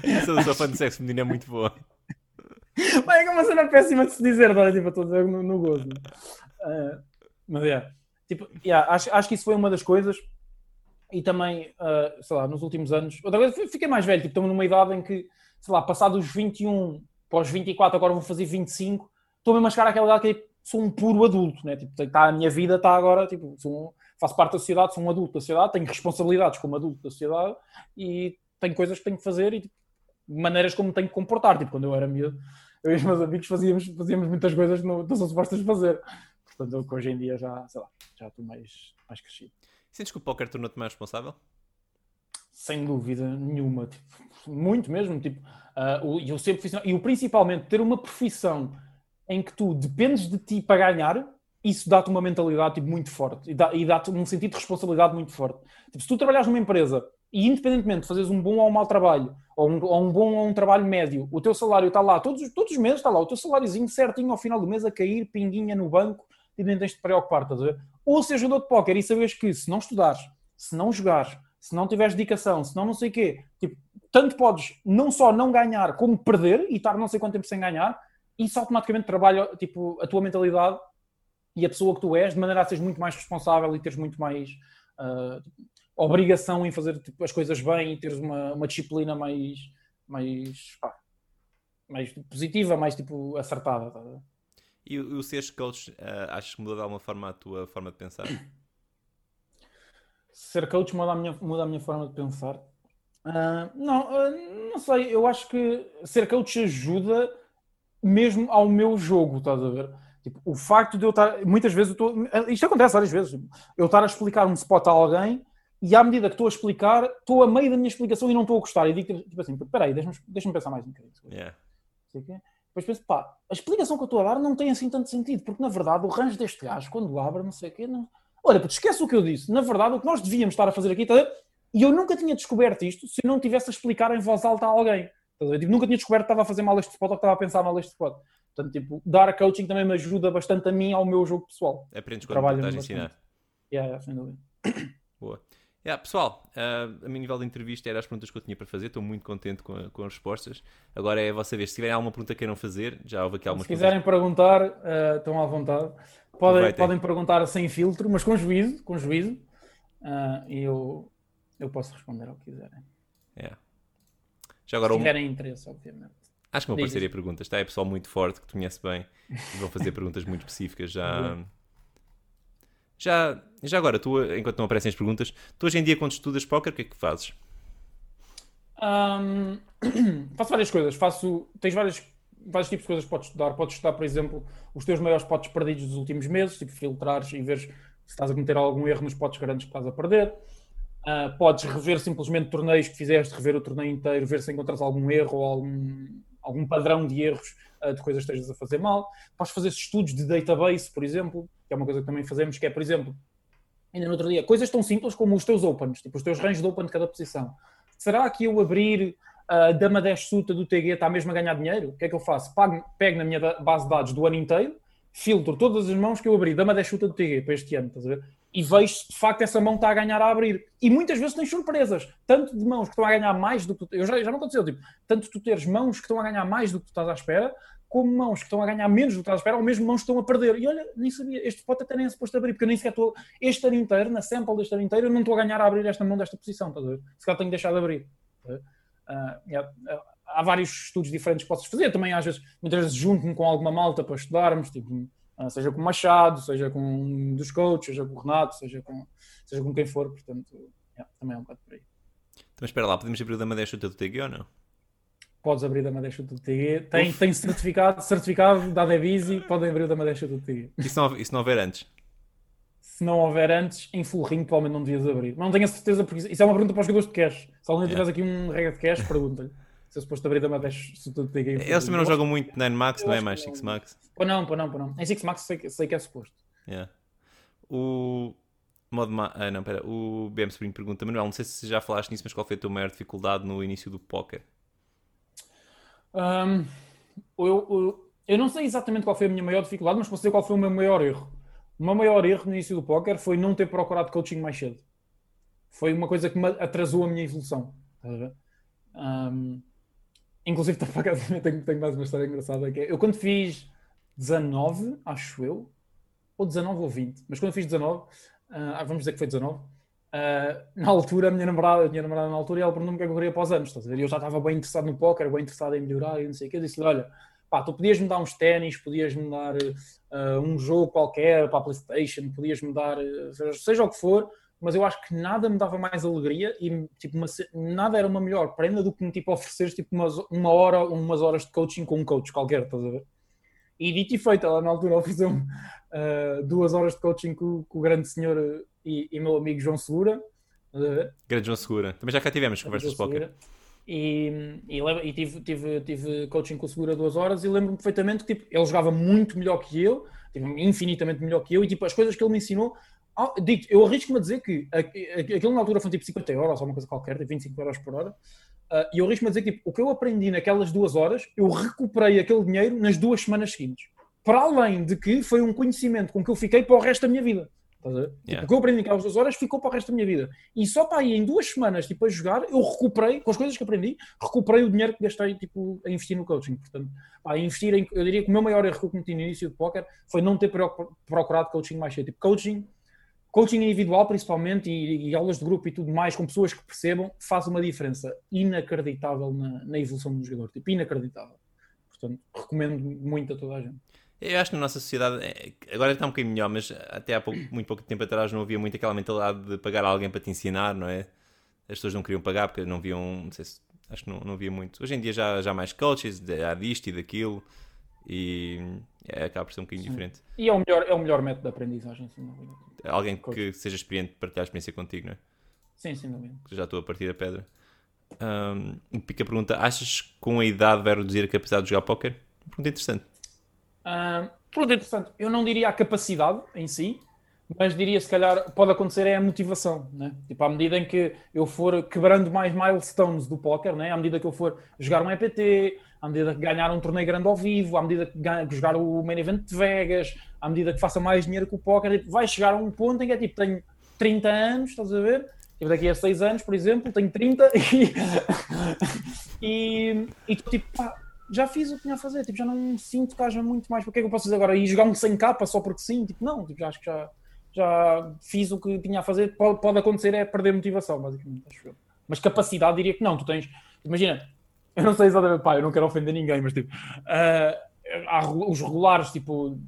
Essa da sua fã de sexo feminino é muito boa. Bem, é é uma cena péssima de se dizer, não é? Tipo, estou a dizer no, no gozo. Ah, mas é. Tipo, yeah, acho, acho que isso foi uma das coisas. E também, ah, sei lá, nos últimos anos. Outra coisa, fiquei mais velho. Tipo, estou numa idade em que, sei lá, passados os 21 para os 24, agora vou fazer 25. Estou mesmo a chegar àquela idade que tipo, sou um puro adulto, né? Tipo, tá, a minha vida está agora, tipo, um- faço parte da sociedade, sou um adulto da sociedade, tenho responsabilidades como adulto da sociedade e tenho coisas que tenho que fazer e tipo, maneiras como tenho que comportar. Tipo, quando eu era miúdo, eu e os meus amigos fazíamos, fazíamos muitas coisas que não, não são supostas fazer. Portanto, hoje em dia já, sei lá, já estou mais, mais crescido. Sentes que o póquer tornou-te mais responsável? Sem dúvida nenhuma, tipo, muito mesmo. Tipo, o- e eu sempre fiz, e o principalmente ter uma profissão em que tu dependes de ti para ganhar, isso dá-te uma mentalidade tipo, muito forte e e dá-te um sentido de responsabilidade muito forte. Tipo, se tu trabalhas numa empresa e, independentemente de fazeres um bom ou um mau trabalho, ou um, ou um bom ou um trabalho médio, o teu salário está lá, todos, todos os meses está lá, o teu saláriozinho certinho ao final do mês a cair, pinguinha no banco, e nem tens de te preocupar, estás a ver? Ou seja jogador de póquer e sabes que se não estudares, se não jogares, se não tiveres dedicação, se não não sei o quê, tipo, tanto podes não só não ganhar, como perder e estar não sei quanto tempo sem ganhar, isso automaticamente trabalha tipo, a tua mentalidade e a pessoa que tu és, de maneira a seres muito mais responsável e teres muito mais ah, obrigação em fazer tipo, as coisas bem e teres uma, uma disciplina mais, mais, pá, mais positiva, mais tipo acertada. tá? E o, seres coach, ah, achas que mudou de alguma forma a tua forma de pensar? Ser coach muda a minha, muda a minha forma de pensar. Ah, não, ah, não sei, eu acho que ser coach ajuda mesmo ao meu jogo, estás a ver? Tipo, o facto de eu estar. Muitas vezes eu estou. Isto acontece várias vezes. tipo, Eu estar a explicar um spot a alguém e à medida que estou a explicar, estou a meio da minha explicação e não estou a gostar. E digo tipo assim: espera aí, deixa-me deixa pensar mais um bocadinho. Yeah. Depois penso, pá, a explicação que eu estou a dar não tem assim tanto sentido, porque na verdade o range deste gajo, quando abre, não sei o quê, não... olha, puto, esquece o que eu disse. Na verdade, o que nós devíamos estar a fazer aqui, tá e eu nunca tinha descoberto isto se eu não tivesse a explicar em voz alta a alguém. Tá a ver? Tipo, nunca tinha descoberto que estava a fazer mal este spot ou que estava a pensar mal este spot. Portanto, tipo, dar coaching também me ajuda bastante a mim ao meu jogo pessoal. Aprendes quando estás a ensinar. Yeah, yeah, sem dúvida. Boa. Yeah, pessoal, uh, a meu nível de entrevista era as perguntas que eu tinha para fazer. Estou muito contente com, a, com as respostas. Agora é a vossa vez. Se tiverem alguma pergunta que queiram fazer, já houve aqui algumas Se quiserem perguntar, uh, estão à vontade. Podem, podem perguntar sem filtro, mas com juízo. Com juízo. Uh, e eu, eu posso responder ao que quiserem. Yeah. Já agora, Se tiverem um... interesse, obviamente. Acho que vão aparecer perguntas, tá? É pessoal muito forte que te conhece bem e vão fazer perguntas muito específicas. Já, já, já agora, tu, enquanto não aparecem as perguntas, tu hoje em dia, quando estudas póquer, o que é que fazes? Um, faço várias coisas. Faço, tens várias, vários tipos de coisas que podes estudar. Podes estudar, por exemplo, os teus maiores potes perdidos dos últimos meses, tipo filtrares e veres se estás a cometer algum erro nos potes grandes que estás a perder. Uh, podes rever simplesmente torneios que fizeste, rever o torneio inteiro, ver se encontras algum erro ou algum, algum padrão de erros uh, de coisas que estejas a fazer mal. Podes fazer estudos de database, por exemplo, que é uma coisa que também fazemos, que é, por exemplo, ainda no outro dia, coisas tão simples como os teus opens, tipo os teus ranges de open de cada posição. Será que eu abrir a uh, dama 10 suta do TG está mesmo a ganhar dinheiro? O que é que eu faço? Pago, pego na minha base de dados do ano inteiro, filtro todas as mãos que eu abri, dama 10 suta do TG para este ano, estás a ver? E vejo se de facto essa mão está a ganhar a abrir. E muitas vezes tens surpresas, tanto de mãos que estão a ganhar mais do que tu. Eu já, já me aconteceu, tipo, tanto tu teres mãos que estão a ganhar mais do que tu estás à espera, como mãos que estão a ganhar menos do que estás à espera, ou mesmo mãos que estão a perder. E olha, nem sabia, este pode até nem é suposto abrir, porque eu nem sequer estou, este ano inteiro, na sample deste ano inteiro, eu não estou a ganhar a abrir esta mão desta posição, estás a ver? Se calhar tenho deixado de abrir. Uh, yeah, há vários estudos diferentes que possas fazer, também às vezes, muitas vezes junto-me com alguma malta para estudarmos, tipo, uh, seja com o Machado, seja com um dos coaches, seja com o Renato, seja com, seja com quem for, portanto, yeah, também é um bocado por aí. Então espera lá, podemos abrir o da Madeira do TG ou não? podes abrir da Madeixa do TG. Tem, tem certificado, certificado da Devisi, podem abrir da Madeixa do TG. E se não, e se não houver antes? Se não houver antes, em full ring, provavelmente não devias abrir. Mas não tenho a certeza, porque isso é uma pergunta para os jogadores de cash. Se alguém yeah. aqui um regra de cash, pergunta-lhe. Se é suposto abrir da Madeixa do TG. Eles também não jogam muito 9 Max, não é? Mais 6 Max. Pô, não, pô, não, pô, não. Em 6 Max sei, sei que é suposto. Yeah. O. Modo ma... ah, não, pera. O BM Spring pergunta, Manuel, não sei se já falaste nisso, mas qual foi a tua maior dificuldade no início do póquer? Um, eu, eu, eu, não sei exatamente qual foi a minha maior dificuldade, mas posso dizer qual foi o meu maior erro. O meu maior erro no início do póquer foi não ter procurado coaching mais cedo. Foi uma coisa que me atrasou a minha evolução. Um, inclusive, tenho, tenho mais uma história engraçada. Que é, eu quando fiz 19, acho eu, ou 19 ou 20, mas quando fiz 19, uh, ah, vamos dizer que foi 19, Uh, na altura, a minha namorada, a minha namorada na altura, ela perguntou-me o que é que eu queria para os anos, estás a ver? Eu já estava bem interessado no póquer, bem interessado em melhorar e não sei o que. Eu disse-lhe: Olha, pá, tu podias-me dar uns ténis, podias-me dar uh, um jogo qualquer para a PlayStation, podias-me dar, uh, seja, seja, o que for, mas eu acho que nada me dava mais alegria e tipo, uma, nada era uma melhor prenda do que me tipo, ofereceres tipo, uma, uma hora, umas horas de coaching com um coach qualquer, estás a ver? E dito e feito, ela na altura ofereceu-me duas horas de coaching com, com o grande senhor e, e meu amigo João Segura. Grande João Segura. Também já cá tivemos conversas de póquer. E, e, e, tive, tive, tive coaching com o Segura duas horas e lembro-me perfeitamente que tipo, ele jogava muito melhor que eu, tipo, infinitamente melhor que eu, e tipo, as coisas que ele me ensinou. Oh, digo, eu arrisco-me a dizer que aquilo na altura foi tipo 50 euros ou uma coisa qualquer, de 25 euros por hora. Uh, e eu arrisco-me a dizer que tipo, o que eu aprendi naquelas duas horas, eu recuperei aquele dinheiro nas duas semanas seguintes. Para além de que foi um conhecimento com que eu fiquei para o resto da minha vida. Tipo, yeah. Tipo, o que eu aprendi naquelas duas horas ficou para o resto da minha vida. E só para aí, em duas semanas, tipo, a jogar, eu recuperei, com as coisas que aprendi, recuperei o dinheiro que gastei, tipo, a investir no coaching. Portanto, pá, investir em, eu diria que o meu maior erro que eu cometi no início do póquer foi não ter procurado coaching mais cedo. Tipo, coaching, coaching individual principalmente, e, e, aulas de grupo e tudo mais, com pessoas que percebam, faz uma diferença inacreditável na, na evolução do jogador. Tipo, inacreditável. Portanto, recomendo muito a toda a gente. Eu acho que na nossa sociedade, é, agora está um bocadinho melhor, mas até há pouco, muito pouco tempo atrás não havia muito aquela mentalidade de pagar alguém para te ensinar, não é? As pessoas não queriam pagar porque não viam, não sei se, acho que não, não havia muito. Hoje em dia já, já há mais coaches, há disto e daquilo, e é, acaba por ser um bocadinho Sim. diferente. E é o melhor, é o melhor método de aprendizagem, sem dúvida. Alguém que seja experiente partilhar a experiência contigo, não é? Sim, sem dúvida. Já estou a partir da pedra. Um, Pica pergunta: achas que com a idade vai reduzir a capacidade de jogar póquer? Pergunta interessante. Uh, tudo interessante. Eu não diria a capacidade em si, mas diria se calhar pode acontecer é a motivação, né? Tipo, à medida em que eu for quebrando mais milestones do póquer, né? À medida que eu for jogar um EPT, à medida que ganhar um torneio grande ao vivo, à medida que jogar o main event de Vegas, à medida que faça mais dinheiro com o póquer, tipo, vai chegar a um ponto em que é tipo, tenho 30 anos, estás a ver? Tipo, daqui a 6 anos, por exemplo, tenho 30 e. e, e tipo, pá, já fiz o que tinha a fazer, tipo, já não sinto que haja muito mais. O que é que eu posso fazer agora? E jogar um 100 capa só porque sim? Tipo, não, tipo, já acho que já, já fiz o que tinha a fazer. Pode, pode acontecer é perder motivação, basicamente, acho eu. Mas capacidade diria que não. Tu tens, imagina, eu não sei exatamente, pá, eu não quero ofender ninguém, mas tipo, uh, há os regulares, tipo,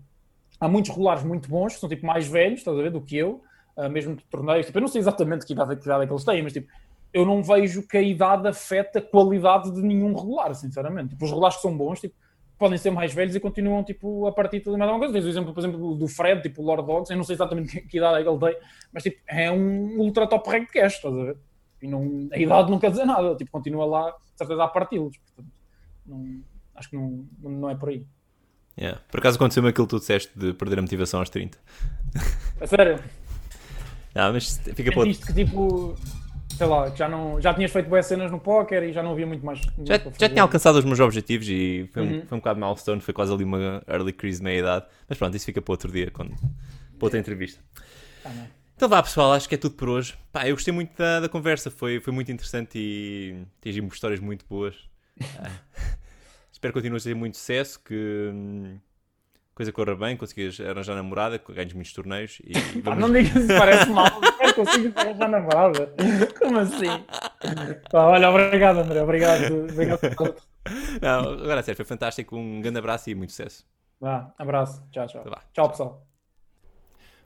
há muitos regulares muito bons, que são tipo mais velhos, estás a ver, do que eu, uh, mesmo de torneios. Tipo, eu não sei exatamente que idade, que idade é que eles têm, mas tipo, eu não vejo que a idade afeta a qualidade de nenhum regular, sinceramente. Tipo, os regulares que são bons, tipo, podem ser mais velhos e continuam tipo, a partir de uma coisa. Tens o exemplo, por exemplo, do Fred, tipo o Lord Dogs, eu não sei exatamente que idade é que ele tem, mas tipo, é um ultra top rank cash, estás a ver? E não, a idade não quer dizer nada, tipo, continua lá, de certeza, a parti-los. Portanto, não, acho que não, não é por aí. Yeah. Por acaso aconteceu-me aquilo que tu disseste de perder a motivação aos 30. A sério? Não, mas fica para que tipo, sei lá, já, não, já tinhas feito boas cenas no póquer e já não havia muito mais. Já, já tinha alcançado os meus objetivos e foi, uhum. um, foi um bocado milestone, foi quase ali uma early crise meia idade. Mas pronto, isso fica para outro dia, quando, para outra entrevista. Tá então vá pessoal, acho que é tudo por hoje. Pá, eu gostei muito da, da conversa, foi, foi muito interessante e atingimos histórias muito boas. Ah, espero que continues a ter muito sucesso, que hum, coisa corra bem, consigas arranjar namorada, ganhes muitos torneios e vamos... Não digas isso, parece mal, não consigo arranjar namorada. Como assim? Pá, olha, obrigado André, obrigado. obrigado não, agora sério, foi fantástico, um grande abraço e muito sucesso. Vá, abraço, tchau, tchau. Então tchau, pessoal.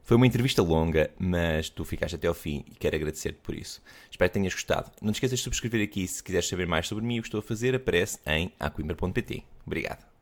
Foi uma entrevista longa, mas tu ficaste até ao fim e quero agradecer-te por isso. Espero que tenhas gostado. Não te esqueças de subscrever aqui se quiseres saber mais sobre mim e o que estou a fazer, aparece em aquimber.pt. Obrigado.